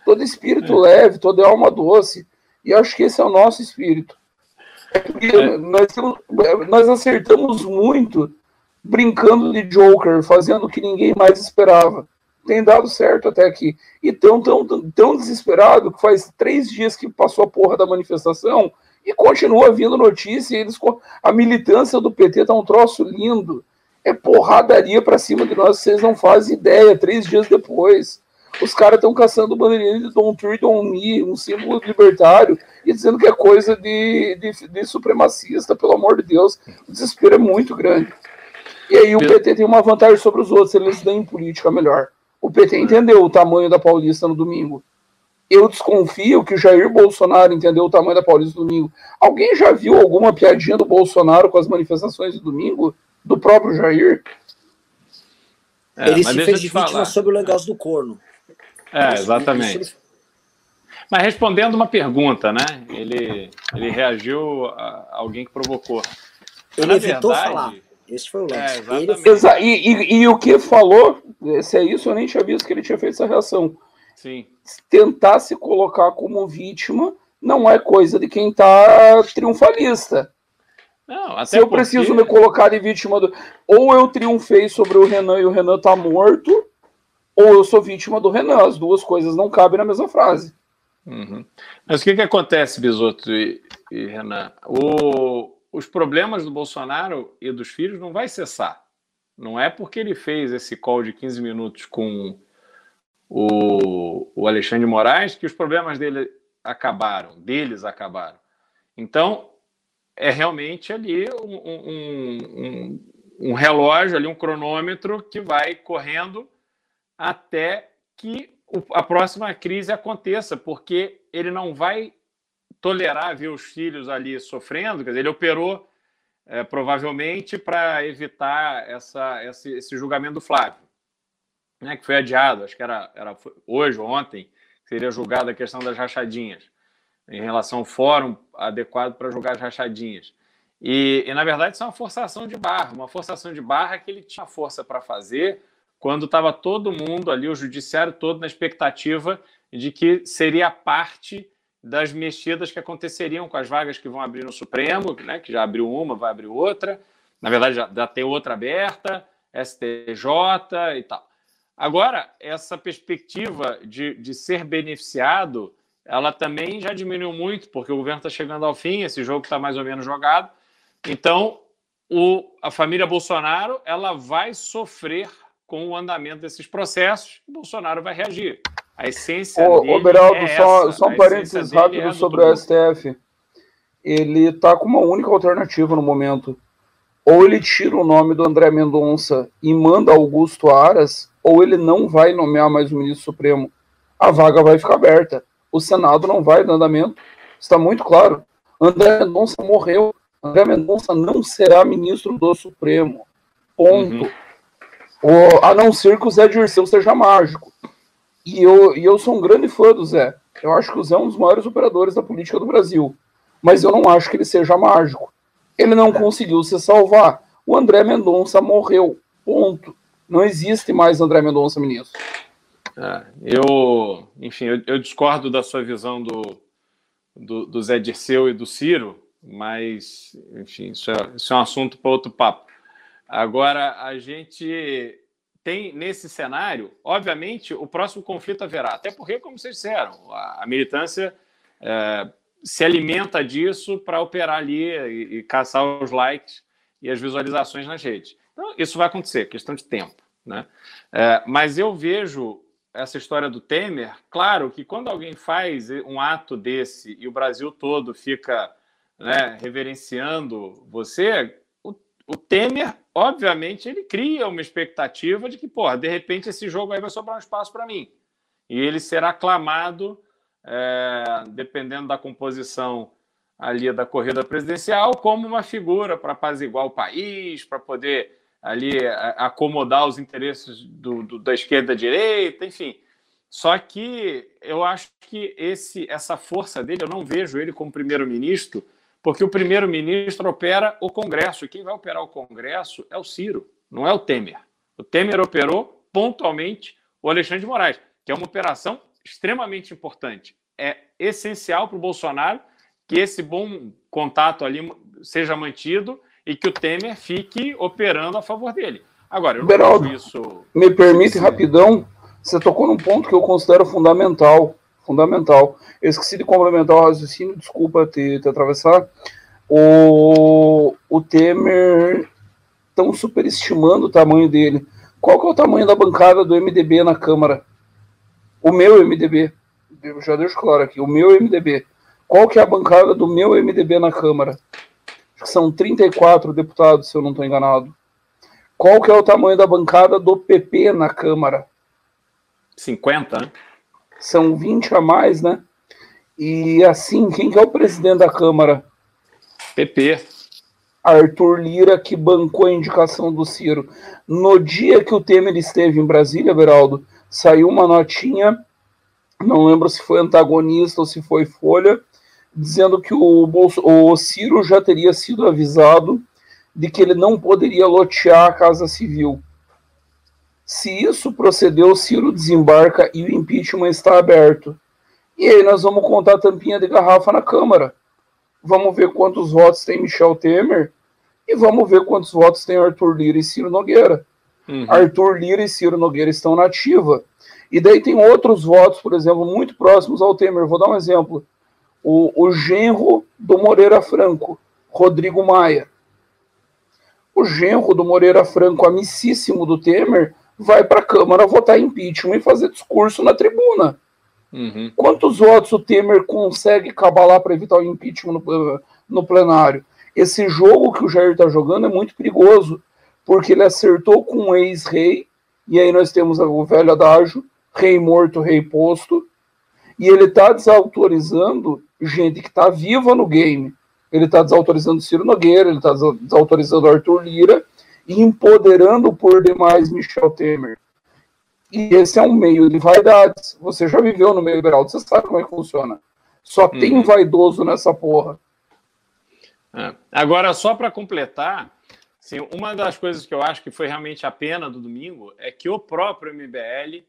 Todo espírito é. leve, toda alma doce. E acho que esse é o nosso espírito. É porque é. Nós, nós acertamos muito brincando de Joker, fazendo o que ninguém mais esperava. Tem dado certo até aqui. E tão, tão, tão desesperado que faz três dias que passou a porra da manifestação e continua vindo notícia. eles, a militância do PT tá um troço lindo é porradaria para cima de nós, vocês não fazem ideia. Três dias depois, os caras estão caçando bandeirinha de Don't Treat on Me, um símbolo libertário, e dizendo que é coisa de, de, de, supremacista, pelo amor de Deus. O desespero é muito grande. E aí o PT tem uma vantagem sobre os outros, eles têm política melhor. O PT entendeu o tamanho da Paulista no domingo. Eu desconfio que o Jair Bolsonaro entendeu o tamanho da Paulista no domingo. Alguém já viu alguma piadinha do Bolsonaro com as manifestações de domingo? do próprio Jair. É, ele se fez de vítima sobre o negócio do corno. É, exatamente. Mas respondendo uma pergunta, né? Ele, ele reagiu a alguém que provocou. Ele evitou verdade, falar. Esse foi o lance. É, ele e, e, e, o que falou, se é isso, eu nem tinha visto que ele tinha feito essa reação. Sim. Tentar se colocar como vítima não é coisa de quem está triunfalista. Não, Se eu porque... preciso me colocar de vítima do. Ou eu triunfei sobre o Renan e o Renan tá morto, ou eu sou vítima do Renan. As duas coisas não cabem na mesma frase. Uhum. Mas o que, que acontece, Bisoto e, e Renan? O, os problemas do Bolsonaro e dos filhos não vai cessar. Não é porque ele fez esse call de 15 minutos com o, o Alexandre de Moraes que os problemas dele acabaram, deles acabaram. Então, é realmente ali um, um, um, um, relógio, ali um cronômetro que vai correndo até que a próxima crise aconteça, porque ele não vai tolerar ver os filhos ali sofrendo, quer dizer, ele operou é, provavelmente para evitar essa, esse, esse, julgamento do Flávio, né, que foi adiado, acho que era, era hoje ou ontem, seria julgada a questão das rachadinhas em relação ao fórum adequado para jogar as rachadinhas. E, e, na verdade, isso é uma forçação de barra, uma forçação de barra que ele tinha força para fazer quando estava todo mundo ali, o judiciário todo, na expectativa de que seria parte das mexidas que aconteceriam com as vagas que vão abrir no Supremo, né, que já abriu uma, vai abrir outra, na verdade já, já tem outra aberta, STJ e tal. Agora, essa perspectiva de, de ser beneficiado ela também já diminuiu muito, porque o governo está chegando ao fim, esse jogo está mais ou menos jogado. Então, o, a família Bolsonaro ela vai sofrer com o andamento desses processos e Bolsonaro vai reagir. A essência ô, dele ô, Beraldo, é só, essa. só um parênteses rápido é sobre o STF. Ele está com uma única alternativa no momento. Ou ele tira o nome do André Mendonça e manda Augusto Aras, ou ele não vai nomear mais o ministro Supremo. A vaga vai ficar aberta o Senado não vai no andamento. Está muito claro. André Mendonça morreu. André Mendonça não será ministro do Supremo. Ponto. Uhum. O, a não ser que o Zé Dirceu seja mágico. E eu, e eu sou um grande fã do Zé. Eu acho que o Zé é um dos maiores operadores da política do Brasil. Mas eu não acho que ele seja mágico. Ele não conseguiu se salvar. O André Mendonça morreu. Ponto. Não existe mais André Mendonça, ministro. É, eu, enfim, eu, eu, discordo da sua visão do, do, do, Zé Dirceu e do Ciro, mas, enfim, isso é, isso é um assunto para outro papo. Agora, a gente tem nesse cenário, obviamente, o próximo conflito haverá, até porque, como vocês disseram, a, a militância é, se alimenta disso para operar ali e, e, caçar os likes e as visualizações nas redes. Então, isso vai acontecer, questão de tempo. Né? É, mas eu vejo essa história do Temer, claro que quando alguém faz um ato desse e o Brasil todo fica né, reverenciando você, o, Temer, obviamente, ele cria uma expectativa de que, porra, de repente esse jogo aí vai sobrar um espaço para mim. E ele será aclamado, é, dependendo da composição ali da corrida presidencial, como uma figura para apaziguar o país, para poder ali acomodar os interesses do, do, da esquerda da direita, enfim. Só que eu acho que esse, essa força dele, eu não vejo ele como primeiro-ministro, porque o primeiro-ministro opera o Congresso, e quem vai operar o Congresso é o Ciro, não é o Temer. O Temer operou pontualmente o Alexandre de Moraes, que é uma operação extremamente importante. É essencial para o Bolsonaro que esse bom contato ali seja mantido e que o Temer fique operando a favor dele. Agora, eu não Beraldo, isso. Me permite Sim. rapidão, você tocou num ponto que eu considero fundamental. Fundamental. Eu esqueci de complementar o raciocínio, desculpa te, te atravessar. O, o Temer estão superestimando o tamanho dele. Qual que é o tamanho da bancada do MDB na Câmara? O meu MDB. Eu já deixo claro aqui, o meu MDB. Qual que é a bancada do meu MDB na Câmara? são 34 deputados, se eu não estou enganado. Qual que é o tamanho da bancada do PP na Câmara? 50, né? São 20 a mais, né? E assim, quem que é o presidente da Câmara? PP. Arthur Lira, que bancou a indicação do Ciro. No dia que o Temer esteve em Brasília, Beraldo, saiu uma notinha, não lembro se foi antagonista ou se foi Folha, dizendo que o, Bolso, o Ciro já teria sido avisado de que ele não poderia lotear a Casa Civil. Se isso procedeu, o Ciro desembarca e o impeachment está aberto. E aí nós vamos contar a tampinha de garrafa na Câmara. Vamos ver quantos votos tem Michel Temer e vamos ver quantos votos tem Arthur Lira e Ciro Nogueira. Uhum. Arthur Lira e Ciro Nogueira estão na ativa. E daí tem outros votos, por exemplo, muito próximos ao Temer. Vou dar um exemplo o, o genro do Moreira Franco, Rodrigo Maia. O genro do Moreira Franco, amicíssimo do Temer, vai para a Câmara votar impeachment e fazer discurso na tribuna. Uhum. Quantos votos o Temer consegue cabalar para evitar o impeachment no, no plenário? Esse jogo que o Jair está jogando é muito perigoso, porque ele acertou com um ex-rei, e aí nós temos o velho adágio, rei morto, rei posto, e ele está desautorizando gente que está viva no game. Ele está desautorizando Ciro Nogueira, ele está desautorizando Arthur Lira e empoderando por demais Michel Temer. E esse é um meio de vaidades. Você já viveu no meio liberal, você sabe como é que funciona. Só uhum. tem vaidoso nessa porra. É. Agora, só para completar, assim, uma das coisas que eu acho que foi realmente a pena do domingo é que o próprio MBL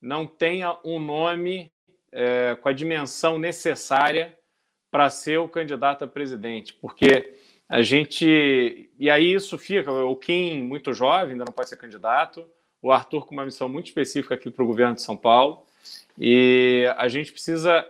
não tenha um nome é, com a dimensão necessária para ser o candidato a presidente, porque a gente. E aí isso fica. O Kim, muito jovem, ainda não pode ser candidato, o Arthur, com uma missão muito específica aqui para o governo de São Paulo, e a gente precisa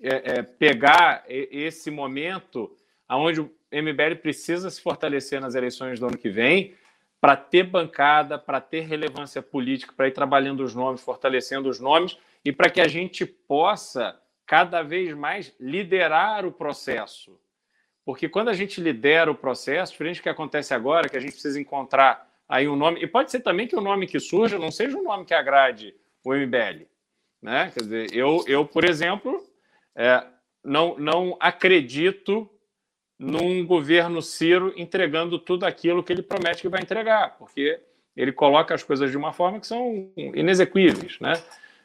é, é, pegar esse momento onde o MBL precisa se fortalecer nas eleições do ano que vem para ter bancada, para ter relevância política, para ir trabalhando os nomes, fortalecendo os nomes e para que a gente possa cada vez mais liderar o processo. Porque quando a gente lidera o processo, diferente do que acontece agora, que a gente precisa encontrar aí um nome, e pode ser também que o nome que surja não seja um nome que agrade o MBL. Né? Quer dizer, eu, eu por exemplo, é, não, não acredito num governo Ciro entregando tudo aquilo que ele promete que vai entregar, porque ele coloca as coisas de uma forma que são inexequíveis, né?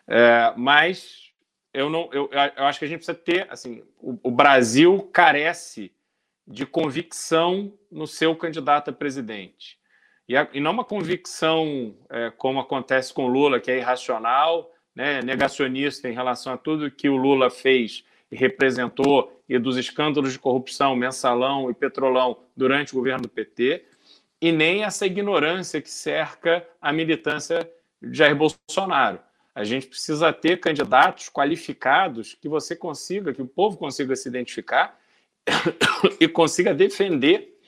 É, mas eu não, eu, eu, acho que a gente precisa ter, assim, o, o Brasil carece de convicção no seu candidato a presidente. E, a, e não uma convicção é, como acontece com Lula, que é irracional, né, negacionista em relação a tudo que o Lula fez e representou e dos escândalos de corrupção, mensalão e petrolão durante o governo do PT, e nem essa ignorância que cerca a militância de Jair Bolsonaro. A gente precisa ter candidatos qualificados que você consiga, que o povo consiga se identificar e consiga defender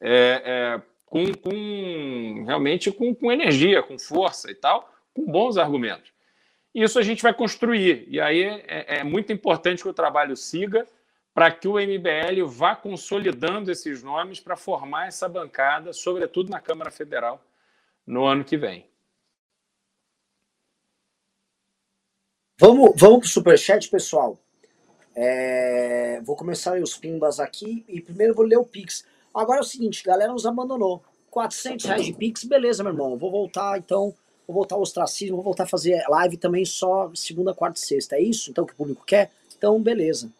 é, é, com, com, realmente com, com energia, com força e tal, com bons argumentos. Isso a gente vai construir. E aí é, é muito importante que o trabalho siga para que o MBL vá consolidando esses nomes para formar essa bancada, sobretudo na Câmara Federal, no ano que vem. Vamos, vamos para o Superchat, pessoal. É, vou começar os pimbas aqui e primeiro vou ler o Pix. Agora é o seguinte, galera nos abandonou. 400 reais de Pix, beleza, meu irmão. Vou voltar então, vou voltar ao ostracismo, vou voltar a fazer live também só segunda, quarta e sexta. É isso então que o público quer? Então, beleza.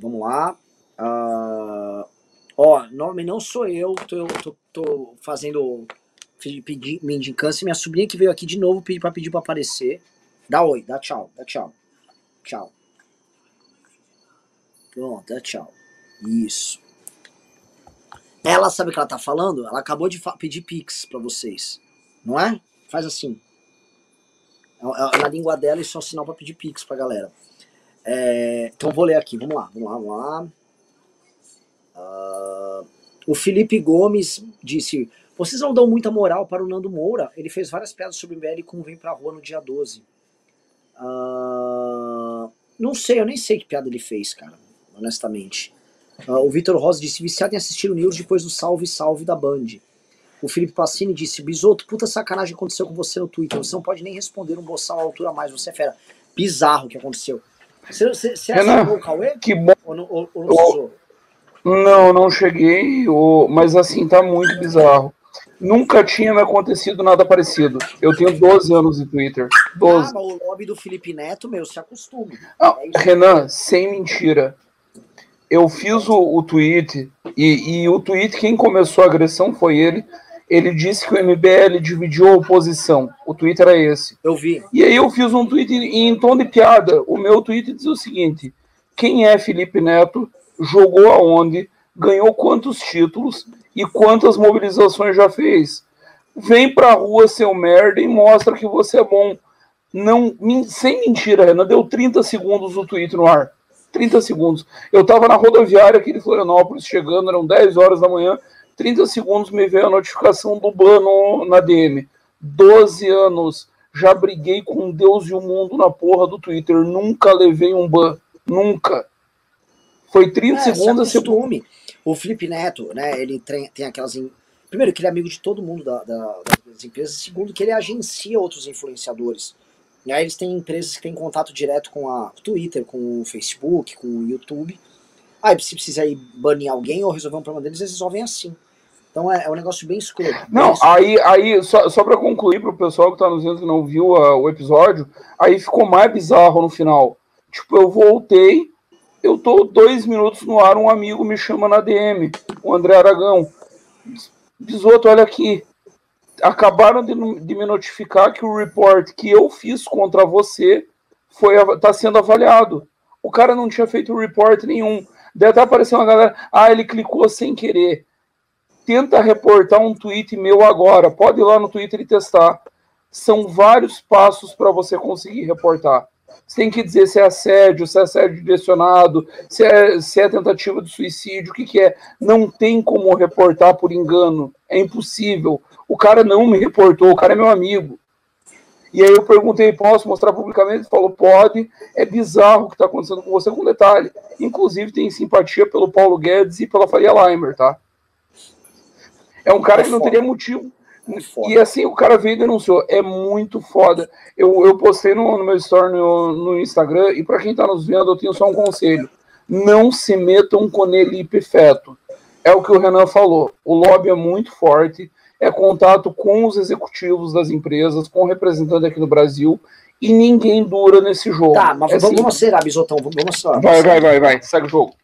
Vamos lá. Uh, ó, nome não sou eu, tô, tô, tô fazendo pedir mendicância. Minha sobrinha que veio aqui de novo pedir para pedir para aparecer. Dá oi, dá tchau, dá tchau. Tchau. Pronto, dá tchau. Isso. Ela sabe o que ela tá falando? Ela acabou de pedir pix para vocês. Não é? Faz assim. É, é na língua dela e só sinal para pedir pix pra galera. É, então vou ler aqui. Vamos lá, vamos lá, vamos lá. Uh, o Felipe Gomes disse: Vocês não dão muita moral para o Nando Moura? Ele fez várias piadas sobre o MBL como vem pra rua no dia 12. Uh, não sei, eu nem sei que piada ele fez, cara, honestamente. Uh, o Vitor Rosa disse, viciado em assistir o News depois do salve salve da Band. O Felipe Passini disse, Bisoto, puta sacanagem aconteceu com você no Twitter, você não pode nem responder um boçal à altura a mais, você é fera. Bizarro o que aconteceu. Você, você, você o Cauê? Que bom. Ou não, ou, ou não, não, não cheguei, mas assim, tá muito bizarro. Nunca tinha me acontecido nada parecido. Eu tenho 12 anos de Twitter. 12. Ah, o lobby do Felipe Neto, meu, se acostume. Ah, é Renan, sem mentira. Eu fiz o, o tweet, e, e o tweet, quem começou a agressão foi ele. Ele disse que o MBL dividiu a oposição. O tweet era esse. Eu vi. E aí eu fiz um tweet em, em tom de piada. O meu tweet diz o seguinte: quem é Felipe Neto? Jogou aonde? Ganhou quantos títulos? e quantas mobilizações já fez. Vem pra rua, seu merda, e mostra que você é bom. Não, sem mentira, Renan, deu 30 segundos o tweet no ar. 30 segundos. Eu tava na rodoviária aqui de Florianópolis, chegando, eram 10 horas da manhã. 30 segundos me veio a notificação do ban no, na DM. 12 anos. Já briguei com Deus e o mundo na porra do Twitter. Nunca levei um ban. Nunca. Foi 30 é, segundos. Se acostume. O Felipe Neto, né, ele tem, tem aquelas. In... Primeiro, que ele é amigo de todo mundo da, da, das empresas. Segundo, que ele agencia outros influenciadores. E aí eles têm empresas que têm contato direto com a Twitter, com o Facebook, com o YouTube. Aí, se precisa ir banir alguém ou resolver um problema deles, eles resolvem assim. Então é, é um negócio bem escuro. Não, aí, aí só, só para concluir para o pessoal que está nos vendo que não viu uh, o episódio, aí ficou mais bizarro no final. Tipo, eu voltei, eu tô dois minutos no ar, um amigo me chama na DM, o André Aragão. Bisoto, olha aqui. Acabaram de, de, me notificar que o report que eu fiz contra você foi tá sendo avaliado. O cara não tinha feito report nenhum. Deve estar aparecendo uma galera. Ah, ele clicou sem querer. Tenta reportar um tweet meu agora. Pode ir lá no Twitter e testar. São vários passos para você conseguir reportar. Você tem que dizer se é assédio, se é assédio direcionado, se é, se é tentativa de suicídio, o que, que é. Não tem como reportar por engano. É impossível. O cara não me reportou, o cara é meu amigo. E aí eu perguntei, posso mostrar publicamente? Ele falou, pode. É bizarro o que está acontecendo com você, com detalhe. Inclusive tem simpatia pelo Paulo Guedes e pela Faria Limer, tá? É um cara que não teria motivo e assim, o cara veio e denunciou. É muito foda. Eu, eu postei no, no meu story no, no Instagram, e para quem tá nos vendo, eu tenho só um conselho. Não se metam com Nelipe Feto. É o que o Renan falou. O lobby é muito forte. É contato com os executivos das empresas, com representantes aqui no Brasil, e ninguém dura nesse jogo. Tá, mas é vamos, vamos acelerar, Bisotão. Vamos acelerar. Vai, vai, vai, vai. Segue o jogo.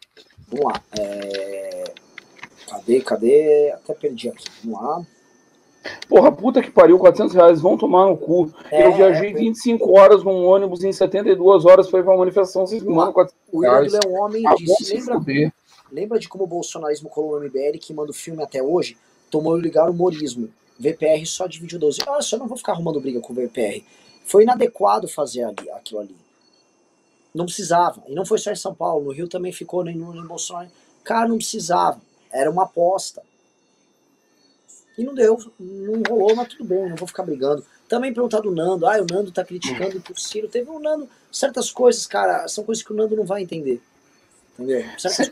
Vamos lá. É... Cadê, cadê? Até perdi aqui. Vamos lá. Porra, puta que pariu, 400 reais, vão tomar no cu. É, eu viajei é, 25 horas num ônibus em 72 horas, foi pra uma manifestação, vocês me mandam 400 O Irã é um homem ah, disse, lembra, lembra de como o bolsonarismo colou no MBL, que manda o filme até hoje? Tomou ligar o humorismo. VPR só divide 12. Olha só, eu não vou ficar arrumando briga com o VPR. Foi inadequado fazer ali, aquilo ali. Não precisava. E não foi só em São Paulo, no Rio também ficou, nem no Bolsonaro. Cara, não precisava. Era uma aposta. E não deu, não rolou, mas tudo bem, não vou ficar brigando. Também perguntar do Nando, ah, o Nando tá criticando o Ciro. Teve um Nando, certas coisas, cara, são coisas que o Nando não vai entender. Entendeu?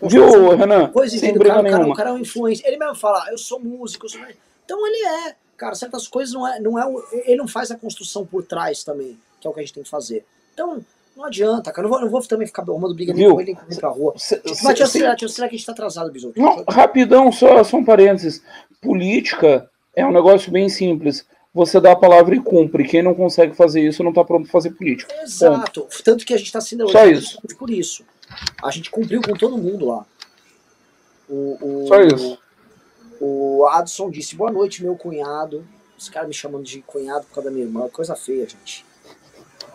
Viu, Renan? Coisa sem do cara, o cara, o cara é um influência. Ele mesmo fala, eu sou músico, eu sou... Então ele é. Cara, certas coisas não é, não é. Ele não faz a construção por trás também, que é o que a gente tem que fazer. Então, não adianta, cara. Não vou, não vou também ficar arrumando briga nem com ele nem pra rua. Cê, mas eu acelerar, que a gente tá atrasado, Bisoto. Não, rapidão, só, só um parênteses. Política é um negócio bem simples. Você dá a palavra e cumpre. Quem não consegue fazer isso não tá pronto pra fazer política. Exato. Tanto que a gente tá sendo Só isso. por isso. A gente cumpriu com todo mundo lá. O, o, Só isso. O, o Adson disse: boa noite, meu cunhado. Os caras me chamando de cunhado por causa da minha irmã. Coisa feia, gente.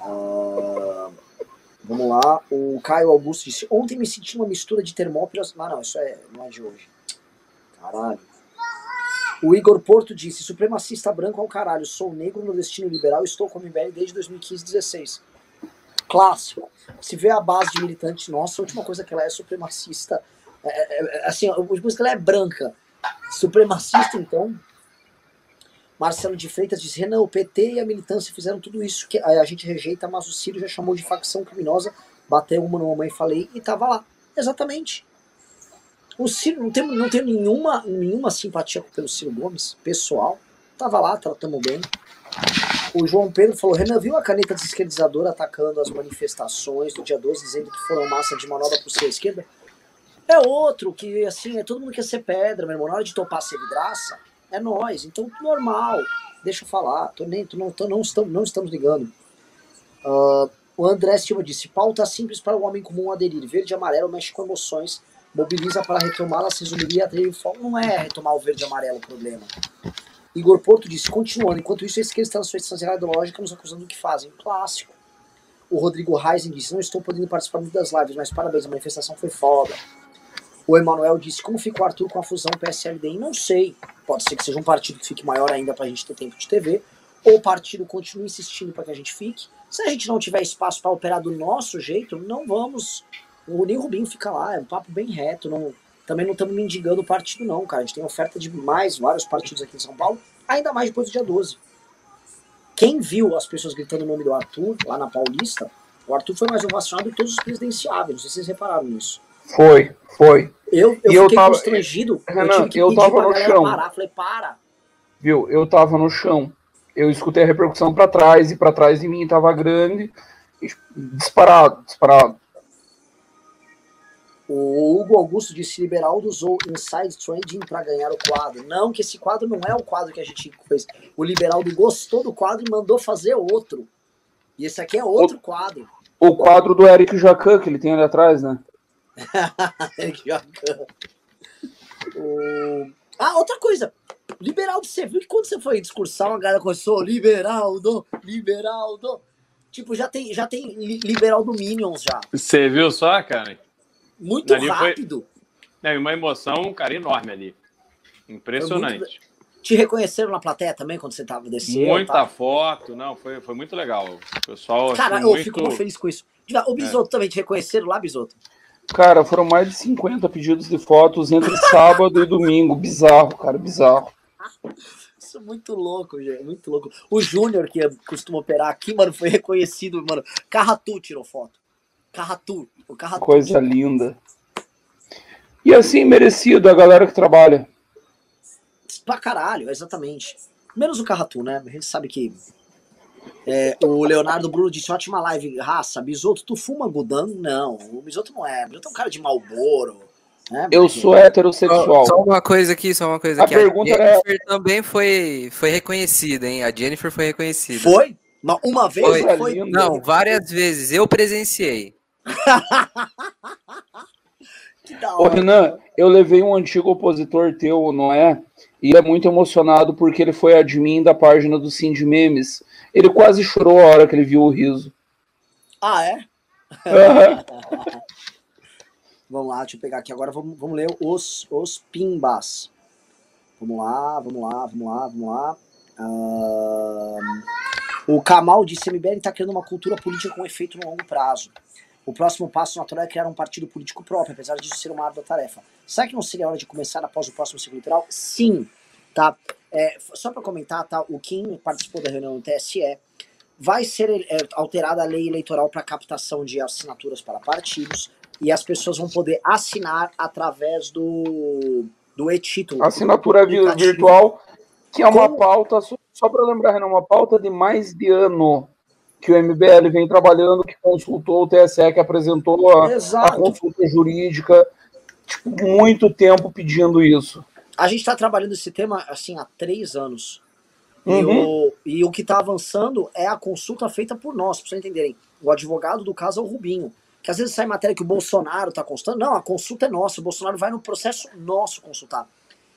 Uh, Vamos lá. O Caio Augusto disse: Ontem me senti uma mistura de Termópilas. Ah, não, isso é, não é de hoje. Caralho. O Igor Porto disse: Supremacista branco ao caralho. Sou negro no destino liberal e estou com o MBL desde 2015 16 Clássico. Se vê a base de militante nossa, a última coisa que ela é supremacista. É, é, é, assim, a que ela é branca. Supremacista, então, Marcelo de Freitas diz: Renan, o PT e a militância fizeram tudo isso que a gente rejeita, mas o Ciro já chamou de facção criminosa, bateu uma no mamãe falei e tava lá. Exatamente. O Ciro não tem, não tem nenhuma, nenhuma simpatia pelo Ciro Gomes, pessoal. Tava lá, tratamos bem. O João Pedro falou: Renan, viu a caneta desesquerdizadora atacando as manifestações do dia 12, dizendo que foram massa de manobra por ser esquerda? É outro que, assim, é todo mundo quer ser pedra, meu irmão. Na hora de topar ser vidraça, é nós. Então, normal. Deixa eu falar. Tô nem, tô, não, tô, não, estamos, não estamos ligando. Uh, o André Silva disse: pauta simples para o homem comum aderir. Verde e amarelo mexe com emoções, mobiliza para retomá-las, resumiria a fogo. Não é retomar o verde e amarelo o problema. Igor Porto disse: continuando, enquanto isso, na sua distância ideológica, nos acusando do que fazem. Clássico. O Rodrigo Reisen disse: não estou podendo participar muito das lives, mas parabéns, a manifestação foi foda. O Emanuel disse: como fica o Arthur com a fusão PSLD? Não sei. Pode ser que seja um partido que fique maior ainda para a gente ter tempo de TV, ou o partido continue insistindo para que a gente fique. Se a gente não tiver espaço para operar do nosso jeito, não vamos. O nem Rubinho fica lá, é um papo bem reto. Não, também não estamos mendigando o partido, não, cara. A gente tem oferta de mais vários partidos aqui em São Paulo, ainda mais depois do dia 12. Quem viu as pessoas gritando o nome do Arthur lá na Paulista, o Arthur foi mais ovacionado que todos os presidenciáveis. Não sei se vocês repararam nisso. Foi, foi. Eu, eu e fiquei eu tava, constrangido. Renan, eu, eu tava no chão. Parar. Falei, para. Viu? Eu tava no chão. Eu escutei a repercussão para trás e para trás de mim tava grande. Disparado, disparado. O Hugo Augusto disse Liberaldo usou Inside Trending para ganhar o quadro. Não, que esse quadro não é o quadro que a gente fez. O Liberaldo gostou do quadro e mandou fazer outro. E esse aqui é outro o, quadro. O quadro do Eric Jacan, que ele tem ali atrás, né? o... Ah, outra coisa. Liberaldo, você viu que quando você foi discursar, uma galera começou, Liberaldo, Liberaldo. Tipo, já tem, já tem Liberaldo Minions já. Você viu só, cara? Muito ali rápido. Foi... uma emoção, um cara enorme ali. Impressionante. Muito... Te reconheceram na plateia também quando você tava descendo? Muita tá? foto, não, foi, foi muito legal. O pessoal. Cara, eu muito... fico muito feliz com isso. O Bisoto é. também te reconheceram lá, Bisoto? Cara, foram mais de 50 pedidos de fotos entre sábado e domingo. Bizarro, cara, bizarro. Isso é muito louco, gente. Muito louco. O Júnior, que costuma operar aqui, mano, foi reconhecido, mano. Carratu tirou foto. Carratu. O Carratu Coisa linda. E assim, merecido a galera que trabalha. Pra caralho, exatamente. Menos o Carratu, né? A gente sabe que é, o Leonardo Bruno disse: ótima live, raça. Bisoto, tu fuma Gudan? Não, o Bisoto não é. O Bisoto é um cara de Malboro. É, eu sou heterossexual. Só, só, uma coisa aqui, só uma coisa a aqui. Pergunta a Jennifer é... também foi, foi reconhecida, hein? A Jennifer foi reconhecida. Foi? Uma vez? Foi. foi... Não, várias vezes. Eu presenciei. que da hora. Ô, Renan, eu levei um antigo opositor teu, não é? E é muito emocionado porque ele foi admin da página do Sim de Memes. Ele quase chorou a hora que ele viu o riso. Ah, é? vamos lá, deixa eu pegar aqui agora. Vamos, vamos ler os, os pimbas. Vamos lá, vamos lá, vamos lá, vamos lá. Uh, o Kamal disse: MBL está criando uma cultura política com efeito no longo prazo. O próximo passo natural é criar um partido político próprio, apesar disso ser uma árdua tarefa. Será que não seria hora de começar após o próximo ciclo eleitoral? Sim, tá? É, só para comentar, tá? O Kim participou da reunião do TSE. Vai ser é, alterada a lei eleitoral para captação de assinaturas para partidos e as pessoas vão poder assinar através do, do e-título. Assinatura virtual, que é uma pauta, só, só para lembrar, Renan, uma pauta de mais de ano que o MBL vem trabalhando, que consultou o TSE, que apresentou a, a consulta jurídica, tipo, muito tempo pedindo isso. A gente está trabalhando esse tema assim há três anos. Uhum. E, o, e o que está avançando é a consulta feita por nós, para vocês entenderem. O advogado do caso é o Rubinho. Que às vezes sai matéria que o Bolsonaro está consultando. Não, a consulta é nossa. O Bolsonaro vai no processo nosso consultar.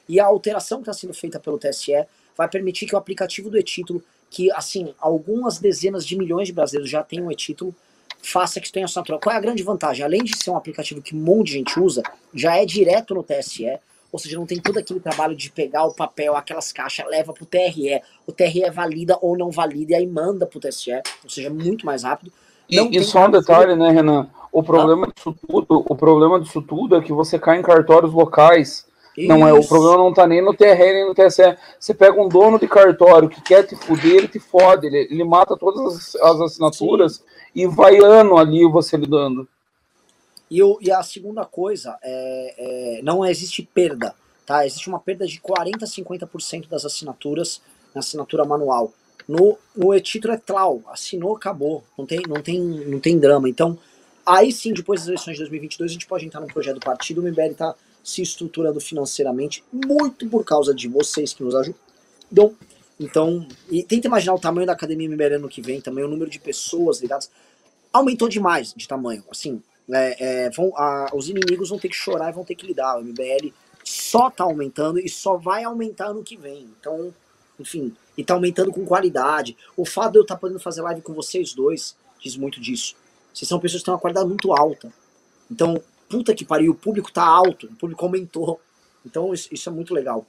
E a alteração que está sendo feita pelo TSE vai permitir que o aplicativo do e-título que, assim, algumas dezenas de milhões de brasileiros já têm um e-título, faça que tenha assinatura. Qual é a grande vantagem? Além de ser um aplicativo que um monte de gente usa, já é direto no TSE, ou seja, não tem todo aquele trabalho de pegar o papel, aquelas caixas, leva pro TRE, o TRE valida ou não valida e aí manda pro TSE, ou seja, muito mais rápido. Não e, e só um detalhe, né, Renan? O problema ah. disso tudo, o problema disso tudo é que você cai em cartórios locais não é, o problema não tá nem no TRE nem no TSE. Você pega um dono de cartório que quer te fuder, ele te fode, ele, ele mata todas as, as assinaturas Sim. e vai ano ali você lidando. E, o, e a segunda coisa, é, é, não existe perda, tá? Existe uma perda de 40% a 50% das assinaturas na assinatura manual. No, no e-título é clau, assinou, acabou, não tem, não, tem, não tem drama. Então, aí sim, depois das eleições de 2022, a gente pode entrar no projeto do partido, o MBL tá se estruturando financeiramente, muito por causa de vocês que nos ajudam. Então, e tenta imaginar o tamanho da academia MBL ano que vem, também o número de pessoas ligadas. Aumentou demais de tamanho. Assim, é, é, vão, a, os inimigos vão ter que chorar e vão ter que lidar. O MBL só tá aumentando e só vai aumentar ano que vem. Então, enfim, e tá aumentando com qualidade. O fato de eu estar tá podendo fazer live com vocês dois diz muito disso. Vocês são pessoas que têm uma qualidade muito alta. Então, puta que pariu, o público tá alto, o público aumentou. Então isso, isso é muito legal.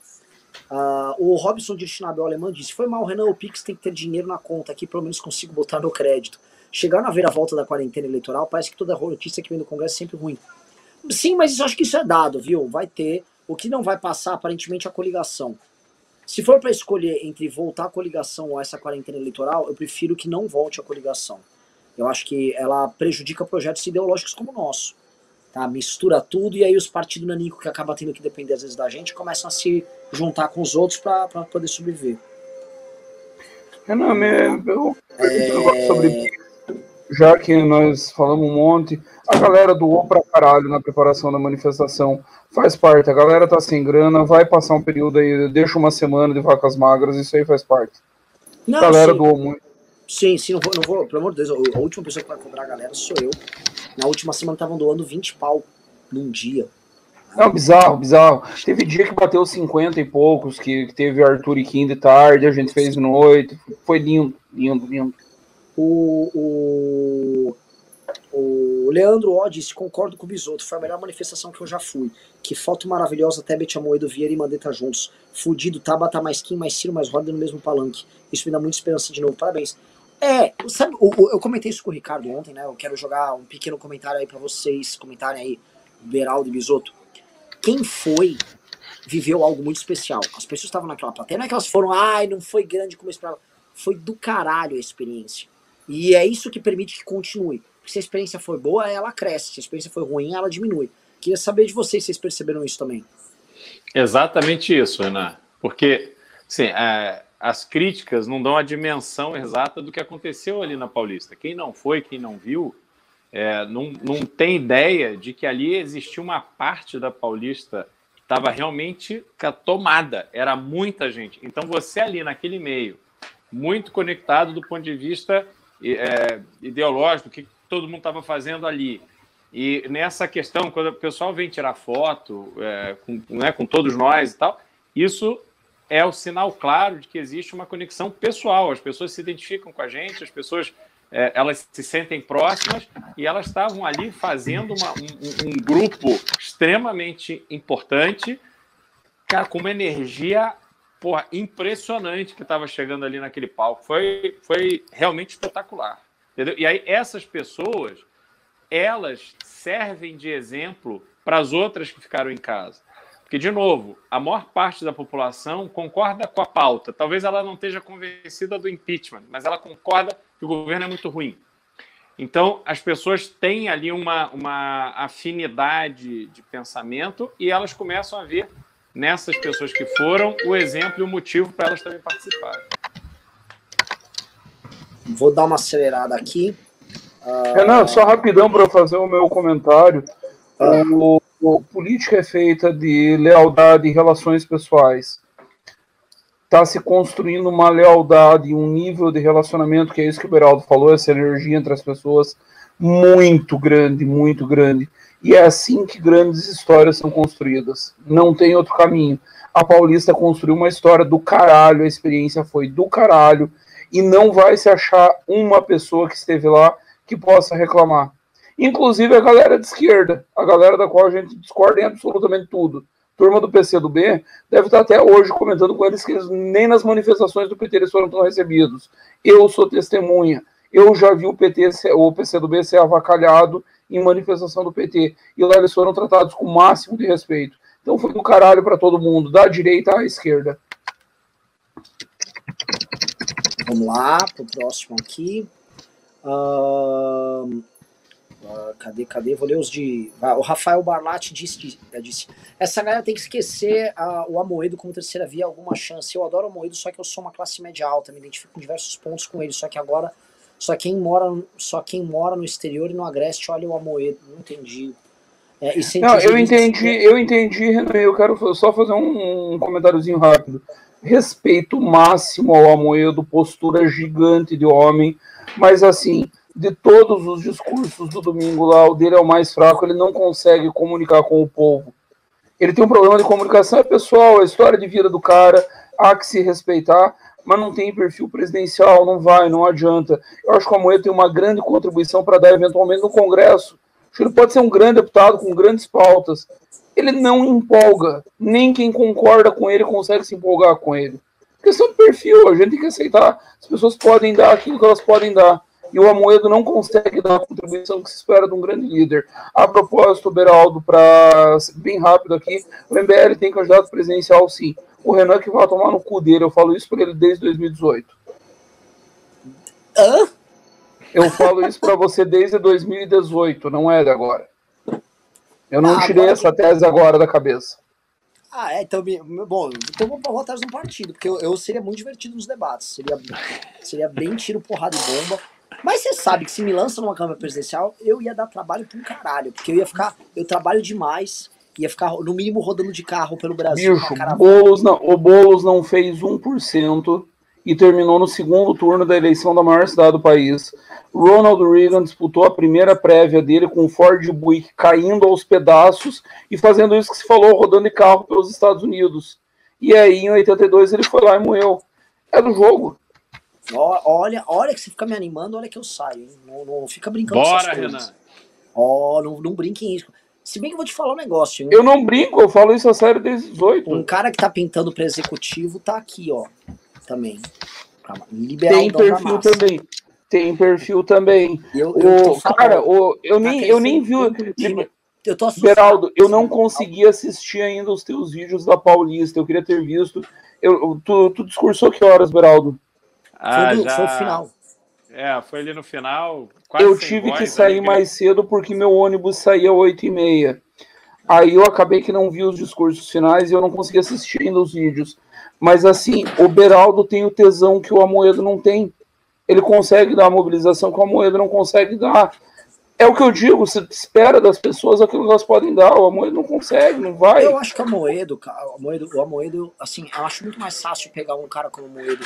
Uh, o Robson de Chinabel Alemão disse: Foi mal, Renan, o Pix tem que ter dinheiro na conta, aqui pelo menos consigo botar no crédito. Chegar na ver volta da quarentena eleitoral, parece que toda notícia que vem do Congresso é sempre ruim. Sim, mas eu acho que isso é dado, viu? Vai ter. O que não vai passar, aparentemente, é a coligação. Se for para escolher entre voltar a coligação ou essa quarentena eleitoral, eu prefiro que não volte a coligação. Eu acho que ela prejudica projetos ideológicos como o nosso tá? Mistura tudo e aí os partidos nanico que acabam tendo que depender às vezes da gente começam a se juntar com os outros para poder sobreviver. Renan, me, eu é... sobre já que nós falamos um monte, a galera doou pra caralho na preparação da manifestação. Faz parte, a galera tá sem grana, vai passar um período aí, deixa uma semana de vacas magras, isso aí faz parte. Não, a galera sim. doou muito. Sim, sim, não vou, não vou, pelo amor de Deus, a última pessoa que vai cobrar a galera sou eu. Na última semana estavam doando 20 pau num dia. Não, bizarro, bizarro. Teve dia que bateu 50 e poucos, que, que teve Arthur e Kim de tarde, a gente fez noite. Foi lindo, lindo, lindo. O, o, o Leandro Ó disse, concordo com o Bisoto, foi a melhor manifestação que eu já fui. Que foto maravilhosa, Tebet Amoedo, Vieira e Mandetta juntos. Fudido, Tabata mais Kim, mais Ciro, mais Roda no mesmo palanque. Isso me dá muita esperança de novo, parabéns. É, sabe, eu, eu comentei isso com o Ricardo ontem, né? Eu quero jogar um pequeno comentário aí para vocês comentarem aí, Beraldo e Bisoto. Quem foi viveu algo muito especial. As pessoas estavam naquela plateia, não é que elas foram, ai, não foi grande como eu esperava. Foi do caralho a experiência. E é isso que permite que continue. Se a experiência for boa, ela cresce. Se a experiência for ruim, ela diminui. Queria saber de vocês se vocês perceberam isso também. Exatamente isso, Renan. Porque, sim, é, as críticas não dão a dimensão exata do que aconteceu ali na Paulista. Quem não foi, quem não viu, é, não, não tem ideia de que ali existia uma parte da Paulista que estava realmente tomada, era muita gente. Então você ali naquele meio, muito conectado do ponto de vista é, ideológico, o que todo mundo estava fazendo ali. E nessa questão, quando o pessoal vem tirar foto é, com, né, com todos nós e tal, isso é o sinal claro de que existe uma conexão pessoal. As pessoas se identificam com a gente, as pessoas é, elas se sentem próximas e elas estavam ali fazendo uma, um, um, grupo extremamente importante, cara, com uma energia porra, impressionante que estava chegando ali naquele palco. Foi, foi realmente espetacular. Entendeu? E aí essas pessoas, elas servem de exemplo para as outras que ficaram em casa. Porque, de novo, a maior parte da população concorda com a pauta. Talvez ela não esteja convencida do impeachment, mas ela concorda que o governo é muito ruim. Então, as pessoas têm ali uma, uma afinidade de pensamento e elas começam a ver nessas pessoas que foram o exemplo e o motivo para elas também participarem. Vou dar uma acelerada aqui. Uh... Renan, só rapidão para fazer o meu comentário. Uh... O, o, política é feita de lealdade e relações pessoais está se construindo uma lealdade, um nível de relacionamento, que é isso que o Beraldo falou, essa energia entre as pessoas, muito grande, muito grande. E é assim que grandes histórias são construídas. Não tem outro caminho. A Paulista construiu uma história do caralho, a experiência foi do caralho, e não vai se achar uma pessoa que esteve lá que possa reclamar. Inclusive a galera de esquerda, a galera da qual a gente discorda em absolutamente tudo turma do PC do B deve estar até hoje comentando com eles que eles, nem nas manifestações do PT eles foram tão recebidos. Eu sou testemunha. Eu já vi o PT, o PC do B ser avacalhado em manifestação do PT. E lá eles foram tratados com o máximo de respeito. Então foi do caralho para todo mundo, da direita à esquerda. Vamos lá, pro próximo aqui. Uh, Uh, cadê, cadê? Vou ler os de. Ah, o Rafael Barlatti disse, disse: Essa galera tem que esquecer uh, o Amoedo como terceira via, alguma chance. Eu adoro o Amoedo, só que eu sou uma classe média alta, me identifico em diversos pontos com ele. Só que agora, só quem mora, só quem mora no exterior e no Agreste olha o Amoedo. Não entendi. É, não, eu entendi, eu entendi, eu quero só fazer um, um comentáriozinho rápido. Respeito máximo ao Amoedo, postura gigante de homem, mas assim, de todos os discursos do domingo lá, o dele é o mais fraco, ele não consegue comunicar com o povo. Ele tem um problema de comunicação é pessoal, a história de vida do cara, há que se respeitar, mas não tem perfil presidencial, não vai, não adianta. Eu acho que o Amoedo tem uma grande contribuição para dar eventualmente no Congresso. Acho que ele pode ser um grande deputado com grandes pautas. Ele não empolga, nem quem concorda com ele consegue se empolgar com ele. Questão de perfil, a gente tem que aceitar. As pessoas podem dar aquilo que elas podem dar e o Amoedo não consegue dar a contribuição que se espera de um grande líder. A propósito, Beraldo, para bem rápido aqui, o MBL tem candidato presidencial sim. O Renan que vai tomar no cu dele, eu falo isso para ele desde 2018. Hã? Eu falo isso para você desde 2018, não é de agora. Eu não ah, tirei agora... essa tese agora da cabeça. Ah, é, então, bom, então vou, vou atrás de um partido, porque eu, eu, seria muito divertido nos debates. Seria, seria bem tiro, porrada e bomba. Mas você sabe que se me lança numa Câmara Presidencial, eu ia dar trabalho pra um caralho. Porque eu ia ficar. Eu trabalho demais. Ia ficar, no mínimo, rodando de carro pelo Brasil. Bicho, Boulos não, o Boulos não fez 1% e terminou no segundo turno da eleição da maior cidade do país. Ronald Reagan disputou a primeira prévia dele com o Ford Buick caindo aos pedaços e fazendo isso que se falou, rodando de carro pelos Estados Unidos. E aí, em 82, ele foi lá e morreu. É do jogo. Olha, olha que você fica me animando, olha que eu saio. Não, não fica brincando Bora, com essas coisas. Renan. Ó, oh, não, não brinque em isso. Se bem que eu vou te falar um negócio. Hein? Eu não brinco, eu falo isso a sério desde 18. Um cara que tá pintando para executivo tá aqui, ó. Também. Liberal Tem perfil também. Tem perfil também. Eu, eu o, cara, o, eu, nem, eu nem vi. Eu tô assustado. Geraldo, eu não consegui assistir ainda os teus vídeos da Paulista. Eu queria ter visto. Eu, tu, tu discursou que horas, Beraldo? Ah, foi, do, já... foi o final. É, foi ali no final. eu tive que sair mais cedo porque meu ônibus saía às 8h30. Aí eu acabei que não vi os discursos finais e eu não consegui assistir ainda os vídeos. Mas assim, o Beraldo tem o tesão que o Amoedo não tem. Ele consegue dar a mobilização que o Amoedo não consegue dar. é o que eu digo, você espera das pessoas aquilo que elas podem dar. O Amoedo não consegue, não vai. Eu acho que o Amoedo, o Amoedo, o Amoedo, assim, eu acho muito mais fácil pegar um cara como o Amoedo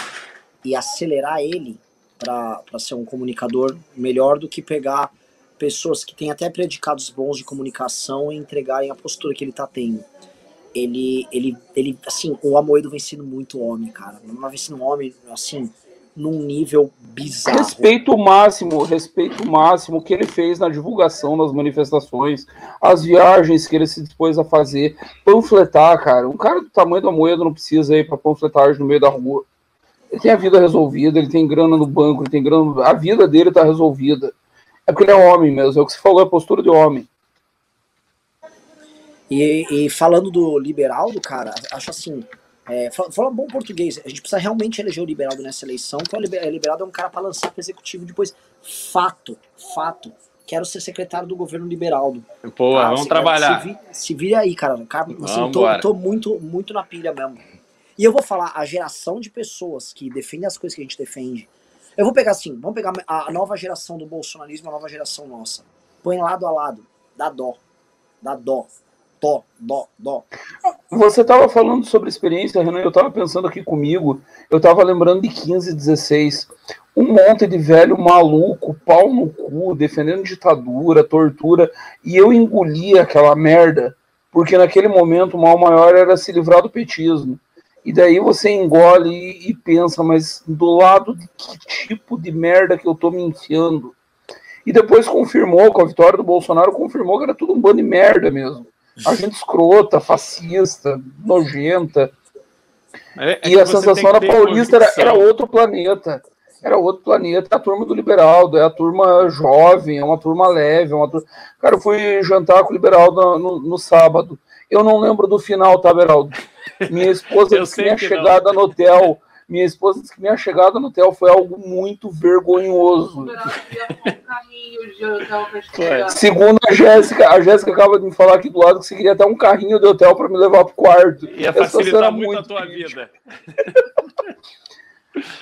e acelerar ele para ser um comunicador melhor do que pegar pessoas que têm até predicados bons de comunicação e entregarem a postura que ele tá tendo. Ele, ele, ele, assim, o Amoedo vem sendo muito homem, cara. Mas vem sendo homem, assim, num nível bizarro. Respeito máximo, respeito máximo que ele fez na divulgação das manifestações, as viagens que ele se dispôs a fazer, panfletar, cara. Um cara do tamanho do Amoedo não precisa ir para panfletagem no meio da rua. Ele tem a vida resolvida, ele tem grana no banco, ele tem grana, a vida dele tá resolvida. É porque ele é homem mesmo, é o que você falou, é a postura de homem. E, e falando do liberal, do cara, acho assim, é, fala, bom português, a gente precisa realmente eleger o Liberaldo nessa eleição, que o Liberaldo é um cara para lançar para executivo depois. Fato, fato. Quero ser secretário do governo Liberaldo. Pô, tá? vamos trabalhar. Se, vi, se vira aí, cara. cara assim, tô, tô, muito, muito na pilha mesmo. E eu vou falar, a geração de pessoas que defendem as coisas que a gente defende. Eu vou pegar assim, vamos pegar a nova geração do bolsonarismo, a nova geração nossa. Põe lado a lado. Dá dó. Dá dó dó, dó, dó. Você estava falando sobre experiência, Renan, eu estava pensando aqui comigo, eu estava lembrando de 15, 16, um monte de velho maluco, pau no cu, defendendo ditadura, tortura, e eu engoli aquela merda, porque naquele momento o mal maior era se livrar do petismo. E daí você engole e, e pensa, mas do lado de que tipo de merda que eu tô me enfiando? E depois confirmou, com a vitória do Bolsonaro, confirmou que era tudo um bando de merda mesmo a gente escrota, fascista, nojenta. É, é e a sensação da Paulista era, era, outro planeta. Era outro planeta. É a turma do Liberaldo, é a turma jovem, é uma turma leve. É uma turma... Cara, eu fui jantar com o Liberaldo no, no sábado. Eu não lembro do final, tá, Beraldo? Minha esposa disse minha chegada no hotel minha esposa disse que minha chegada no hotel foi algo muito vergonhoso. Segundo a Jéssica, a Jéssica acaba de me falar aqui do lado que você queria até um carrinho de hotel para me levar pro quarto. Ia facilitar muito, muito a tua vida.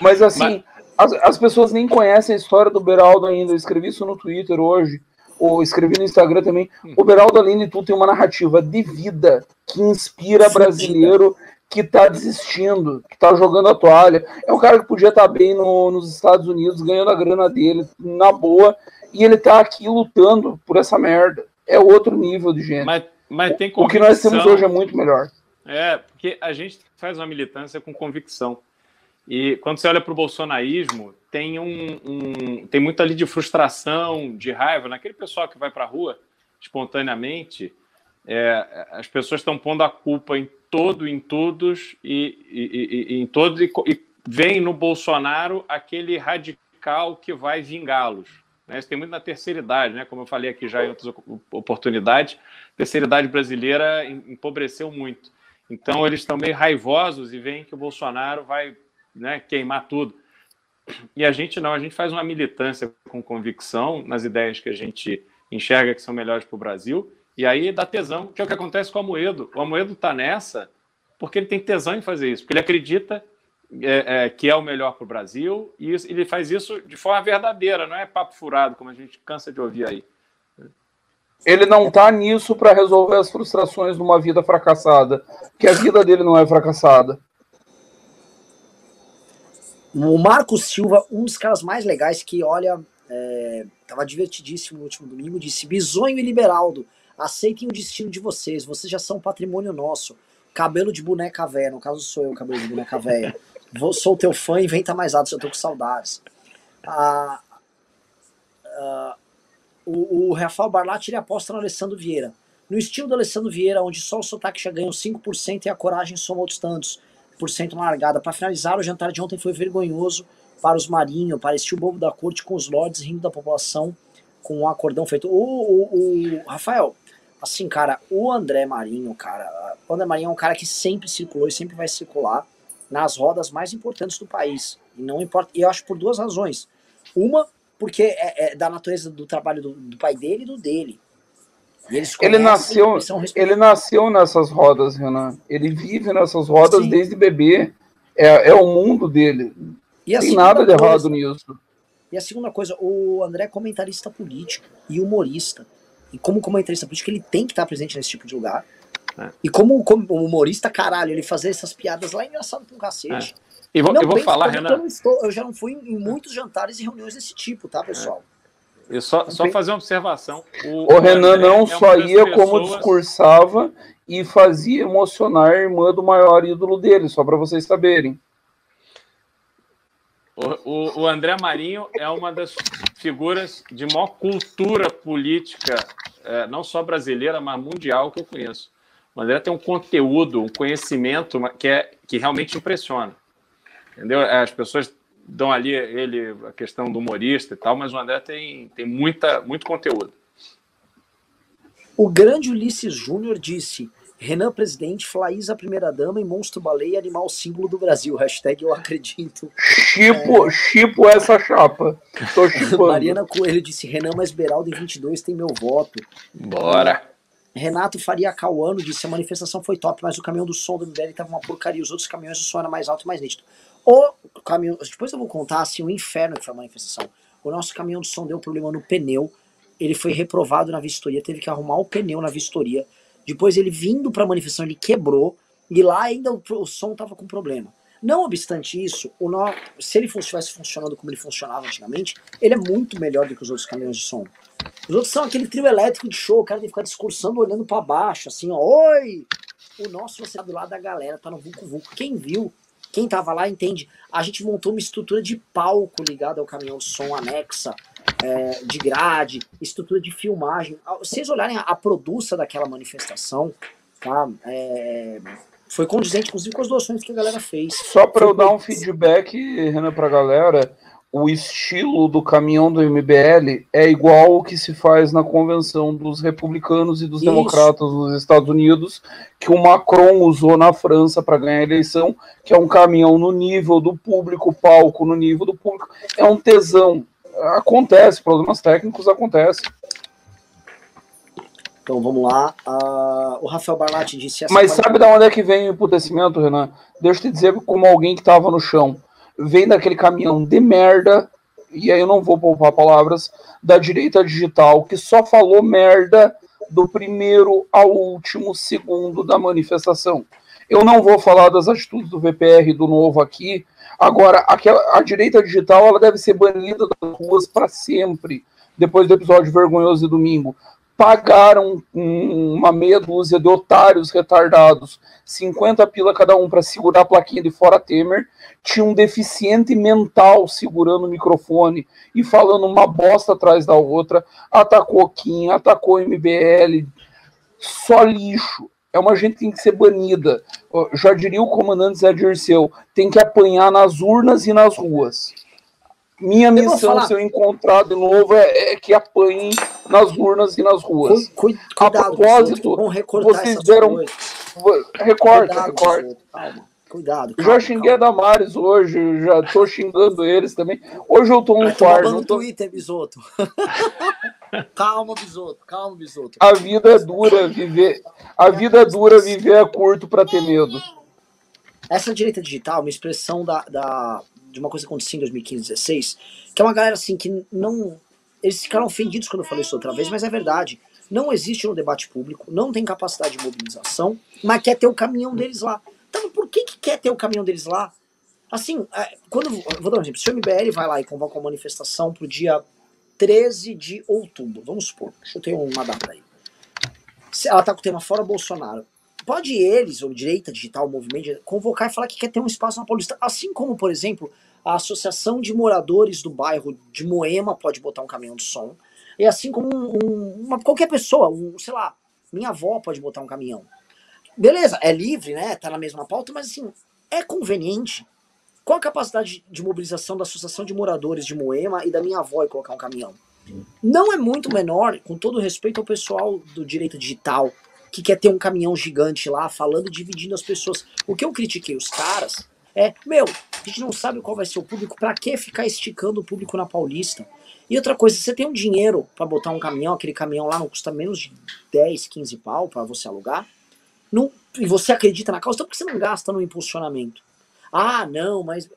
Mas assim, Mas... As, as pessoas nem conhecem a história do Beraldo ainda. Eu escrevi isso no Twitter hoje ou escrevi no Instagram também, hum. o Beraldo Aline tu tem uma narrativa de vida que inspira brasileiro que tá desistindo, que tá jogando a toalha. É um cara que podia estar tá bem no, nos Estados Unidos, ganhando a grana dele, na boa, e ele tá aqui lutando por essa merda. É outro nível de gente. Mas, mas tem o que nós temos hoje é muito melhor. É, porque a gente faz uma militância com convicção. E quando você olha para o bolsonarismo, tem, um, um, tem muito ali de frustração, de raiva. Naquele pessoal que vai para a rua espontaneamente, é, as pessoas estão pondo a culpa em todo, em todos e, e, e em todos e, e vem no Bolsonaro aquele radical que vai vingá-los. Né? Isso tem muito na terceira idade, né? como eu falei aqui já em outras oportunidades, a terceira idade brasileira empobreceu muito. Então eles estão meio raivosos e veem que o Bolsonaro vai né, queimar tudo. E a gente não, a gente faz uma militância com convicção nas ideias que a gente enxerga que são melhores para o Brasil e aí dá tesão, que é o que acontece com o Amoedo. O Amoedo está nessa porque ele tem tesão em fazer isso, porque ele acredita é, é, que é o melhor para o Brasil e isso, ele faz isso de forma verdadeira, não é papo furado, como a gente cansa de ouvir aí. Ele não está nisso para resolver as frustrações de uma vida fracassada, que a vida dele não é fracassada. O Marcos Silva, um dos caras mais legais que, olha, é, divertidíssimo no último domingo, disse Bisonho e Liberaldo Aceitem o destino de vocês, vocês já são patrimônio nosso. Cabelo de boneca velha, no caso sou eu, cabelo de boneca velha. Vou, sou teu fã tá mais alto, eu tô com saudades. Ah, ah, o, o Rafael Barlat ele aposta no Alessandro Vieira. No estilo do Alessandro Vieira, onde só o sotaque já ganhou 5% e a coragem soma outros tantos por cento na largada. Para finalizar, o jantar de ontem foi vergonhoso para os marinhos, parecia o bobo da corte com os lords rindo da população com um acordão feito. O, o, o Rafael, assim, cara, o André Marinho, cara, o André Marinho é um cara que sempre circulou e sempre vai circular nas rodas mais importantes do país. E não importa. E eu acho por duas razões. Uma, porque é, é da natureza do trabalho do, do, pai dele e do dele. E ele nasceu, ele nasceu nessas rodas, Renan. Ele vive nessas rodas Sim. desde bebê. É, é o mundo dele. E Tem nada de errado nisso. E a segunda coisa, o André é comentarista político e humorista. E como comentarista político, ele tem que estar presente nesse tipo de lugar. É. E como, como, humorista, caralho, ele fazer essas piadas lá é engraçado com cacete. É. E vou, eu vou falar, Renan. Eu, estou, eu, já não fui em muitos jantares e reuniões desse tipo, tá, pessoal? Eu só, só fazer uma observação. O, o Renan não é só ia pessoas... como discursava e fazia emocionar a irmã do maior ídolo dele, só para vocês saberem. O, o, André Marinho é uma das figuras de maior cultura política, é, não só brasileira, mas mundial que eu conheço. O André tem um conteúdo, um conhecimento que, é, que realmente impressiona. Entendeu? As pessoas dão ali ele a questão do humorista e tal, mas o André tem, tem muita, muito conteúdo. O grande Ulisses Júnior disse: Renan Presidente, Flaísa Primeira-Dama e Monstro Baleia, animal símbolo do Brasil. Hashtag eu acredito. Chipo, é... chipo essa chapa. Tô Mariana Coelho disse, Renan mais Beraldo em 22 tem meu voto. Bora. Renato Faria Cauano disse, a manifestação foi top, mas o caminhão do som do MBL tava uma porcaria. Os outros caminhões o som era mais alto e mais nítido. O caminhão... Depois eu vou contar, assim, o inferno que foi a manifestação. O nosso caminhão do som deu problema no pneu. Ele foi reprovado na vistoria, teve que arrumar o pneu na vistoria depois ele vindo para a manifestação, ele quebrou e lá ainda o, o som tava com problema. Não obstante isso, o nó, se ele estivesse funcionando como ele funcionava antigamente, ele é muito melhor do que os outros caminhões de som. Os outros são aquele trio elétrico de show, o cara tem que ficar discursando olhando para baixo, assim, ó, oi! O nosso você tá do lado da galera, tá no Vucu Vucu. Quem viu, quem tava lá entende. A gente montou uma estrutura de palco ligada ao caminhão de som anexa, é, de grade, estrutura de filmagem. Vocês olharem a, a produção daquela manifestação, tá? É, foi condizente, inclusive, com as doações que a galera fez. Só para eu dar um feedback, Renan, para a galera, o estilo do caminhão do MBL é igual o que se faz na convenção dos republicanos e dos Isso. democratas nos Estados Unidos, que o Macron usou na França para ganhar a eleição, que é um caminhão no nível do público, palco no nível do público. É um tesão acontece, problemas técnicos acontecem. Então vamos lá. Uh, o Rafael Barlatti disse essa. Mas sabe de onde é que vem o emputecimento, Renan? Deixa eu te dizer como alguém que estava no chão. Vem daquele caminhão de merda, e aí eu não vou poupar palavras, da direita digital, que só falou merda do primeiro ao último segundo da manifestação. Eu não vou falar das atitudes do VPR do Novo aqui, Agora, aquela, a direita digital ela deve ser banida das ruas para sempre, depois do episódio vergonhoso de domingo. Pagaram um, uma meia dúzia de otários retardados, 50 pila cada um para segurar a plaquinha de fora Temer. Tinha um deficiente mental segurando o microfone e falando uma bosta atrás da outra. Atacou Kim, atacou MBL, só lixo é uma gente que tem que ser banida. Já diria o comandante Zé Dirceu, tem que apanhar nas urnas e nas ruas. Minha missão, se eu encontrar de novo, é, é, que apanhem nas urnas e nas ruas. Cu, cuidado, a propósito, vocês deram. Recorta, recorta. Calma. Cuidado. Calma, já xinguei calma. a Damares hoje, já tô xingando eles também. Hoje eu tô um quarto. no tô... Twitter, Bisoto. calma, Bisoto, calma, Bisoto. A vida é dura, viver. A vida é dura, viver é curto para ter medo. Essa direita digital é uma expressão da, da, de uma coisa que aconteceu em 2015, 2016, que é uma galera assim que não. Eles ficaram ofendidos quando eu falei isso outra vez, mas é verdade. Não existe no debate público, não tem capacidade de mobilização, mas quer ter o caminhão deles lá. Então, por que, que quer ter o caminhão deles lá? Assim, é, quando. Vou dar um exemplo. Se o MBL vai lá e convoca uma manifestação pro dia 13 de outubro, vamos supor, eu ter uma data aí. Ela tá com o tema fora Bolsonaro. Pode eles, ou direita digital, movimento, convocar e falar que quer ter um espaço na Paulista. Assim como, por exemplo, a Associação de Moradores do Bairro de Moema pode botar um caminhão de som. E assim como um, um, uma, qualquer pessoa, um, sei lá, minha avó pode botar um caminhão. Beleza, é livre, né? Tá na mesma pauta, mas assim, é conveniente. Qual a capacidade de mobilização da Associação de Moradores de Moema e da minha avó em colocar um caminhão? Não é muito menor, com todo respeito ao pessoal do direito digital, que quer ter um caminhão gigante lá, falando dividindo as pessoas. O que eu critiquei os caras é, meu, a gente não sabe qual vai ser o público, pra que ficar esticando o público na Paulista? E outra coisa, você tem um dinheiro para botar um caminhão, aquele caminhão lá não custa menos de 10, 15 pau para você alugar, não, e você acredita na causa, então por que você não gasta no impulsionamento? Ah, não, mas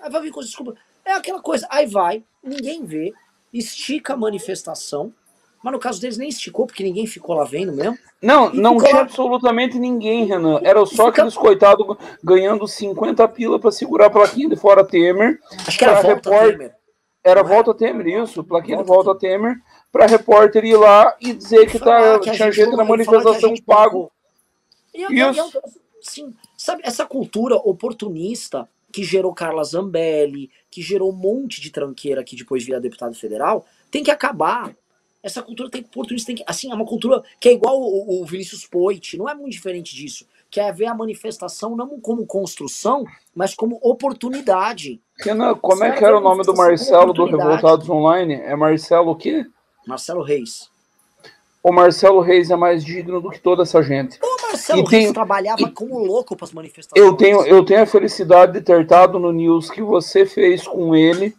Aí vai vir com desculpa. É aquela coisa, aí vai, ninguém vê, estica a manifestação, mas no caso deles nem esticou, porque ninguém ficou lá vendo mesmo. Não, E não tinha lá- absolutamente ninguém, Renan. Era só fica- aqueles coitados ganhando 50 pila pra segurar a plaquinha de fora Temer. Acho que era volta, repórter- Temer. Era é? volta Temer, isso, plaquinha de Volta volta Temer, pra repórter ir lá e dizer que tá, que gente na manifestação pago. E é- e é- Isso. sim, sabe, essa cultura oportunista que gerou Carla Zambelli, que gerou um monte de tranqueira que depois vira deputado federal, tem que acabar. Essa cultura tem oportunista, tem que, assim, é uma cultura que é igual o, o Vinícius Poit, não é muito diferente disso, que é ver a manifestação não como construção, mas como oportunidade. Renan, como é Os que era o nome do Marcelo do. Revoltados Online? É Marcelo o quê? Marcelo Reis. O Marcelo Reis é mais digno do que toda essa gente. O Marcelo E tem- Reis trabalhava como louco para as manifestações. Eu tenho, eu tenho a felicidade de ter estado no news que você fez com ele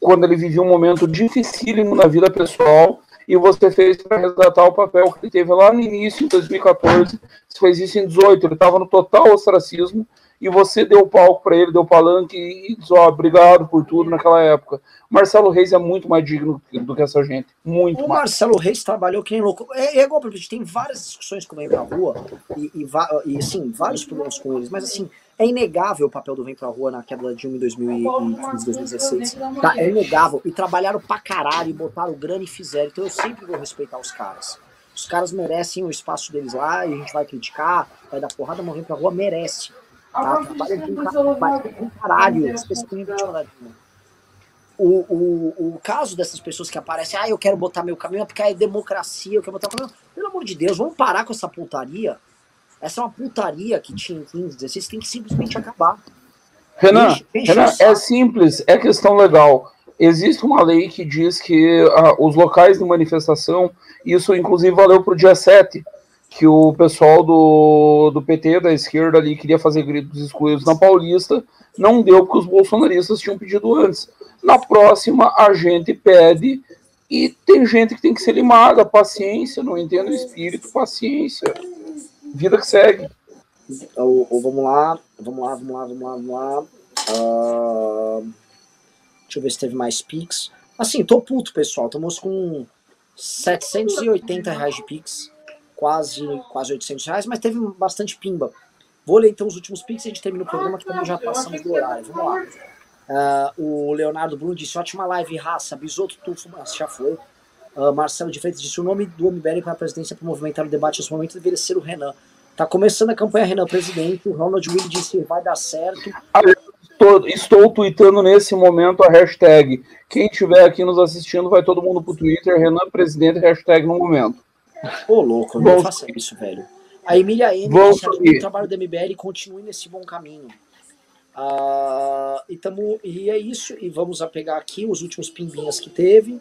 quando ele vivia um momento dificílimo na vida pessoal e você fez para resgatar o papel que ele teve lá no início, em 2014. Você fez isso em 18, ele estava no total ostracismo e você deu palco para ele, deu palanque e disse: Ó, obrigado por tudo naquela época. Marcelo Reis é muito mais digno do que essa gente. Muito O mais. Marcelo Reis trabalhou que nem louco. É, é igual, por exemplo, a gente tem várias discussões com Vem Pra Rua e, e, e, assim, vários problemas com eles, mas assim, é inegável o papel do Vem Pra Rua na queda da Dilma em 2015, 2016. Tá? É inegável. E trabalharam pra caralho, e botaram grana e fizeram. Então eu sempre vou respeitar os caras. Os caras merecem o espaço deles lá e a gente vai criticar, vai dar porrada, mas o Vem Pra Rua merece. Tá? Trabalha com caralho, especialmente na Dilma o, o, o caso dessas pessoas que aparecem, ah, eu quero botar meu caminho, é porque é democracia, eu quero botar o caminho. Pelo amor de Deus, vamos parar com essa putaria. Essa é uma putaria que tinha em 15, 16, tem que simplesmente acabar. Renan, Renan, é simples, é questão legal. Existe uma lei que diz que ah, os locais de manifestação, isso inclusive valeu para o dia 7, que o pessoal do, do PT, da esquerda ali, queria fazer gritos excluídos na Paulista, não deu porque os bolsonaristas tinham pedido antes. Na próxima, a gente pede e tem gente que tem que ser limada, paciência, não entendo o espírito, paciência. Vida que segue. Ou, ou vamos lá, vamos lá, vamos lá, vamos lá, vamos lá. Ah, deixa eu ver se teve mais Pix. Assim, tô puto, pessoal. Estamos com 780 reais de Pix. Quase, quase 800 reais, mas teve bastante pimba. Vou ler então os últimos Pix e a gente termina o programa que também já passamos do horário. Vamos lá. Ah, o Leonardo Bruno disse: ótima live, raça. Bisoto Tufo, mas já foi. Ah, Marcelo de Freitas disse: o nome do MBL para a presidência para movimentar o debate nesse momento deveria ser o Renan. Tá começando a campanha Renan presidente. O Ronald Will disse: vai dar certo. Estou, estou tweetando nesse momento a hashtag. Quem estiver aqui nos assistindo, vai todo mundo pro Twitter, Renan Presidente, hashtag no momento. Ô, louco, não Vamos faça isso, velho. A Emília M o trabalho do MBL continue nesse bom caminho. Ah, e, tamo, e é isso. E vamos a pegar aqui os últimos pimbinhas que teve.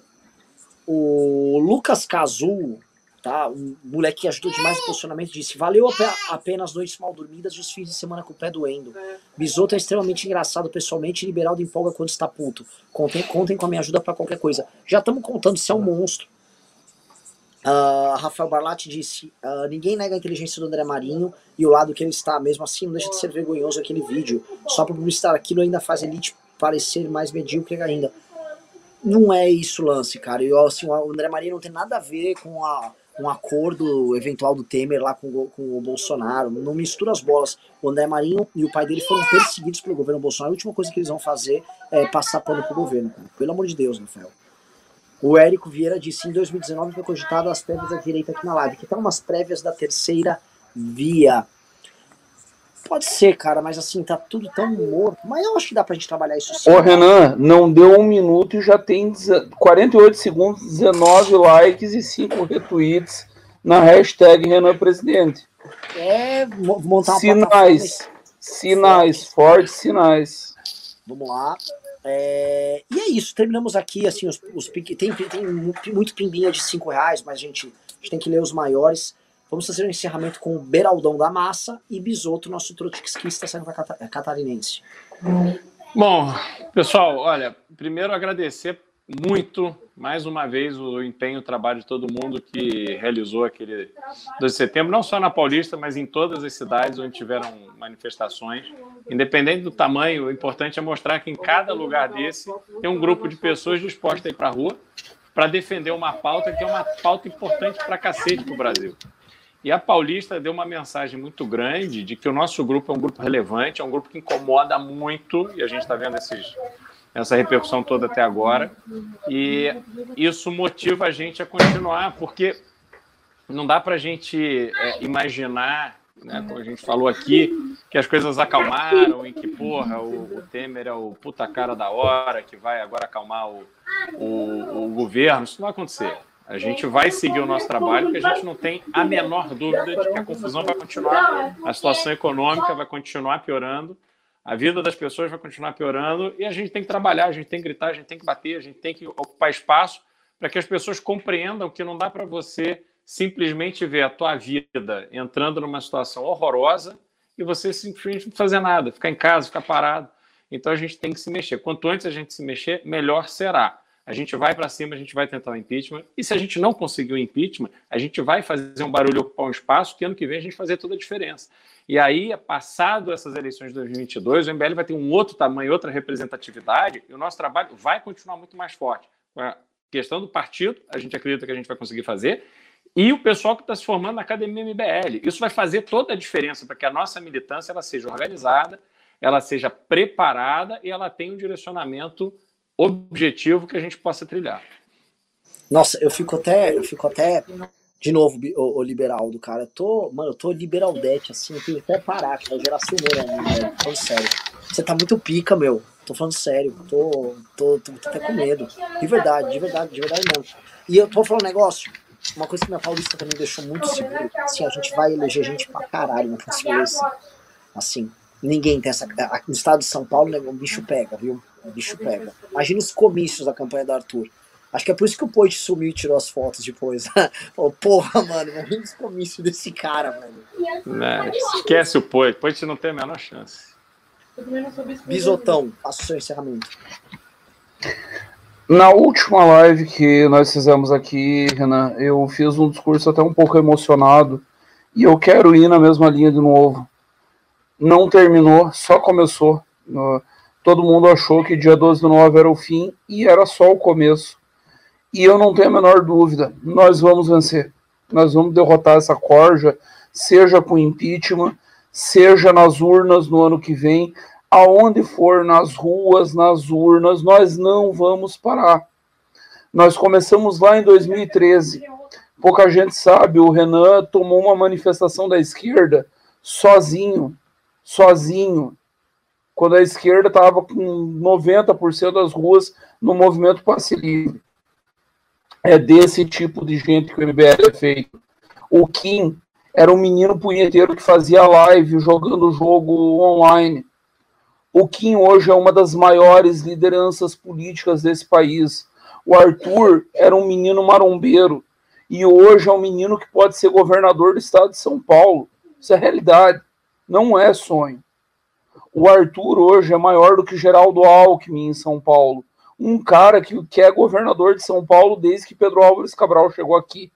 O Lucas Cazu, tá? Um moleque que ajudou demais no posicionamento, disse: Valeu ape- apenas noites mal dormidas e os fins de semana com o pé doendo. Bisoto é extremamente engraçado pessoalmente e liberal de empolga quando está puto. Contem, contem com a minha ajuda pra qualquer coisa. Já estamos contando se é um monstro. Ah, Rafael Barlatti disse: ah, ninguém nega a inteligência do André Marinho e o lado que ele está, mesmo assim não deixa de ser vergonhoso aquele vídeo. Só para publicitar aquilo ainda faz Elite parecer mais medíocre ainda. Não é isso o lance, cara. Eu, assim, o André Marinho não tem nada a ver com a, um acordo eventual do Temer lá com, o- com o Bolsonaro. Não mistura as bolas. O André Marinho e o pai dele foram perseguidos pelo governo Bolsonaro. A última coisa que eles vão fazer é passar pano pro governo, cara. Pelo amor de Deus, Rafael. O Érico Vieira disse em 2019 foi cogitado as prévias da direita aqui na live, que estão umas prévias da terceira via. Pode ser, cara, mas assim, tá tudo tão morto. Mas eu acho que dá pra gente trabalhar isso sim. Ô, Renan, não deu um minuto e já tem deze- 48 segundos, 19 likes e 5 retweets na hashtag Renan Presidente. É mo- montar uma Sinais, sinais, fortes sinais. Vamos lá. É, E é isso, terminamos aqui, assim, os, os tem, tem mu- muito pimbinha de 5 reais, mas a gente, a gente tem que ler os maiores. Vamos fazer um encerramento com o Beraldão da Massa e Bisoto, nosso trotskista catarinense. Bom, pessoal, olha, primeiro agradecer muito, mais uma vez, o empenho, o trabalho de todo mundo que realizou aquele 12 de setembro, não só na Paulista, mas em todas as cidades onde tiveram manifestações. Independente do tamanho, o importante é mostrar que em cada lugar desse tem um grupo de pessoas dispostas a ir para a rua para defender uma pauta que é uma pauta importante para cacete para o Brasil. E a Paulista deu uma mensagem muito grande de que o nosso grupo é um grupo relevante, é um grupo que incomoda muito, e a gente está vendo esses essa repercussão toda até agora. E isso motiva a gente a continuar, porque não dá para a gente é, imaginar, né, como a gente falou aqui, que as coisas acalmaram e que, porra, o, o Temer é o puta cara da hora que vai agora acalmar o, o, o governo. Isso não vai acontecer. A gente vai seguir o nosso trabalho, porque a gente não tem a menor dúvida de que a confusão vai continuar, a situação econômica vai continuar piorando a vida das pessoas vai continuar piorando e a gente tem que trabalhar, a gente tem que gritar, a gente tem que bater, a gente tem que ocupar espaço para que as pessoas compreendam que não dá para você simplesmente ver a tua vida entrando numa situação horrorosa e você simplesmente não fazer nada, ficar em casa, ficar parado. Então a gente tem que se mexer. Quanto antes a gente se mexer, melhor será. A gente vai para cima, a gente vai tentar o impeachment. E se a gente não conseguir o impeachment, a gente vai fazer um barulho ocupar um espaço que ano que vem a gente fazer toda a diferença. E aí, passado essas eleições de 2022, o MBL vai ter um outro tamanho, outra representatividade, e o nosso trabalho vai continuar muito mais forte. A questão do partido, a gente acredita que a gente vai conseguir fazer, e o pessoal que está se formando na Academia MBL. Isso vai fazer toda a diferença para que a nossa militância ela seja organizada, ela seja preparada e ela tenha um direcionamento objetivo que a gente possa trilhar. Nossa, eu fico até, eu fico até de novo, o, o liberal do cara. Eu tô, mano, eu tô liberaldete, assim, eu tenho que até parar, que vai gerar ciúme, né? Falando sério. Você tá muito pica, meu. Tô falando sério. Tô, tô, tô, tô até com medo. De verdade, de verdade, de verdade mesmo. E eu tô falando um negócio. Uma coisa que minha paulista também deixou muito seguro. Assim, a gente vai eleger gente pra caralho na próxima Assim, ninguém tem essa. No estado de São Paulo, né, o bicho pega, viu? O bicho pega. Imagina os comícios da campanha do Arthur. Acho que é por isso que o Poit sumiu e tirou as fotos depois. Falou, porra, mano, imagina os comícios desse cara, mano. É, esquece o Poit. Poit não tem a menor chance. Bisotão, faça o seu encerramento. Na última live que nós fizemos aqui, Renan, eu fiz um discurso até um pouco emocionado e eu quero ir na mesma linha de novo. Não terminou, só começou. Todo mundo achou que dia 12 de novembro era o fim e era só o começo. E eu não tenho a menor dúvida, nós vamos vencer. Nós vamos derrotar essa corja, seja com impeachment, seja nas urnas no ano que vem, aonde for, nas ruas, nas urnas, nós não vamos parar. Nós começamos lá em 2013. Pouca gente sabe, o Renan tomou uma manifestação da esquerda sozinho, sozinho, quando a esquerda estava com 90% das ruas no movimento passe livre é desse tipo de gente que o MBL é feito. O Kim era um menino punheteiro que fazia live jogando jogo online. O Kim hoje é uma das maiores lideranças políticas desse país. O Arthur era um menino marombeiro e hoje é um menino que pode ser governador do estado de São Paulo. Isso é realidade, não é sonho. O Arthur hoje é maior do que Geraldo Alckmin em São Paulo um cara que, que é governador de São Paulo desde que Pedro Álvares Cabral chegou aqui.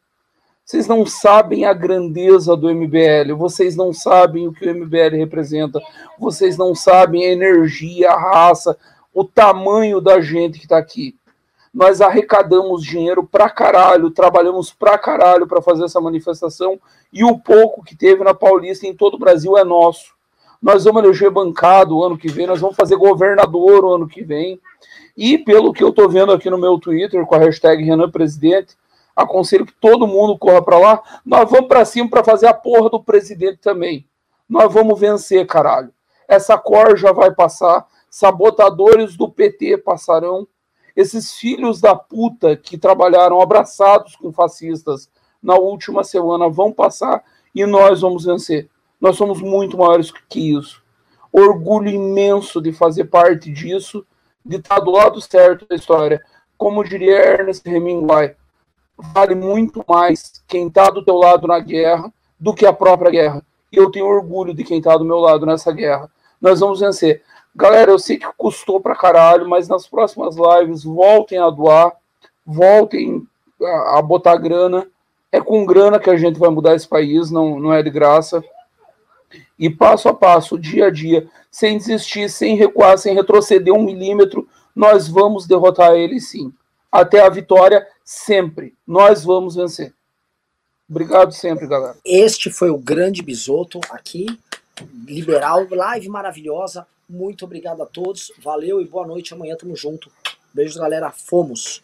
Vocês não sabem a grandeza do MBL, vocês não sabem o que o MBL representa, vocês não sabem a energia, a raça, o tamanho da gente que está aqui. Nós arrecadamos dinheiro pra caralho, trabalhamos pra caralho para fazer essa manifestação e o pouco que teve na Paulista em todo o Brasil é nosso. Nós vamos eleger bancado o ano que vem, nós vamos fazer governador o ano que vem. E pelo que eu estou vendo aqui no meu Twitter com a hashtag Renan Presidente, aconselho que todo mundo corra para lá. Nós vamos para cima para fazer a porra do presidente também. Nós vamos vencer, caralho. Essa cor já vai passar. Sabotadores do PT passarão. Esses filhos da puta que trabalharam abraçados com fascistas na última semana vão passar e nós vamos vencer. Nós somos muito maiores que isso. Orgulho imenso de fazer parte disso de estar do lado certo da história. Como diria Ernest Hemingway, vale muito mais quem está do teu lado na guerra do que a própria guerra. E eu tenho orgulho de quem está do meu lado nessa guerra. Nós vamos vencer. Galera, eu sei que custou pra caralho, mas nas próximas lives voltem a doar, voltem a, botar grana. É com grana que a gente vai mudar esse país, não, não é de graça. E passo a passo, dia a dia, sem desistir, sem recuar, sem retroceder um milímetro, nós vamos derrotar ele sim. Até a vitória, sempre. Nós vamos vencer. Obrigado sempre, galera. Este foi o grande bisoto aqui, liberal, live maravilhosa. Muito obrigado a todos. Valeu e boa noite. Amanhã tamo junto. Beijo, galera. Fomos.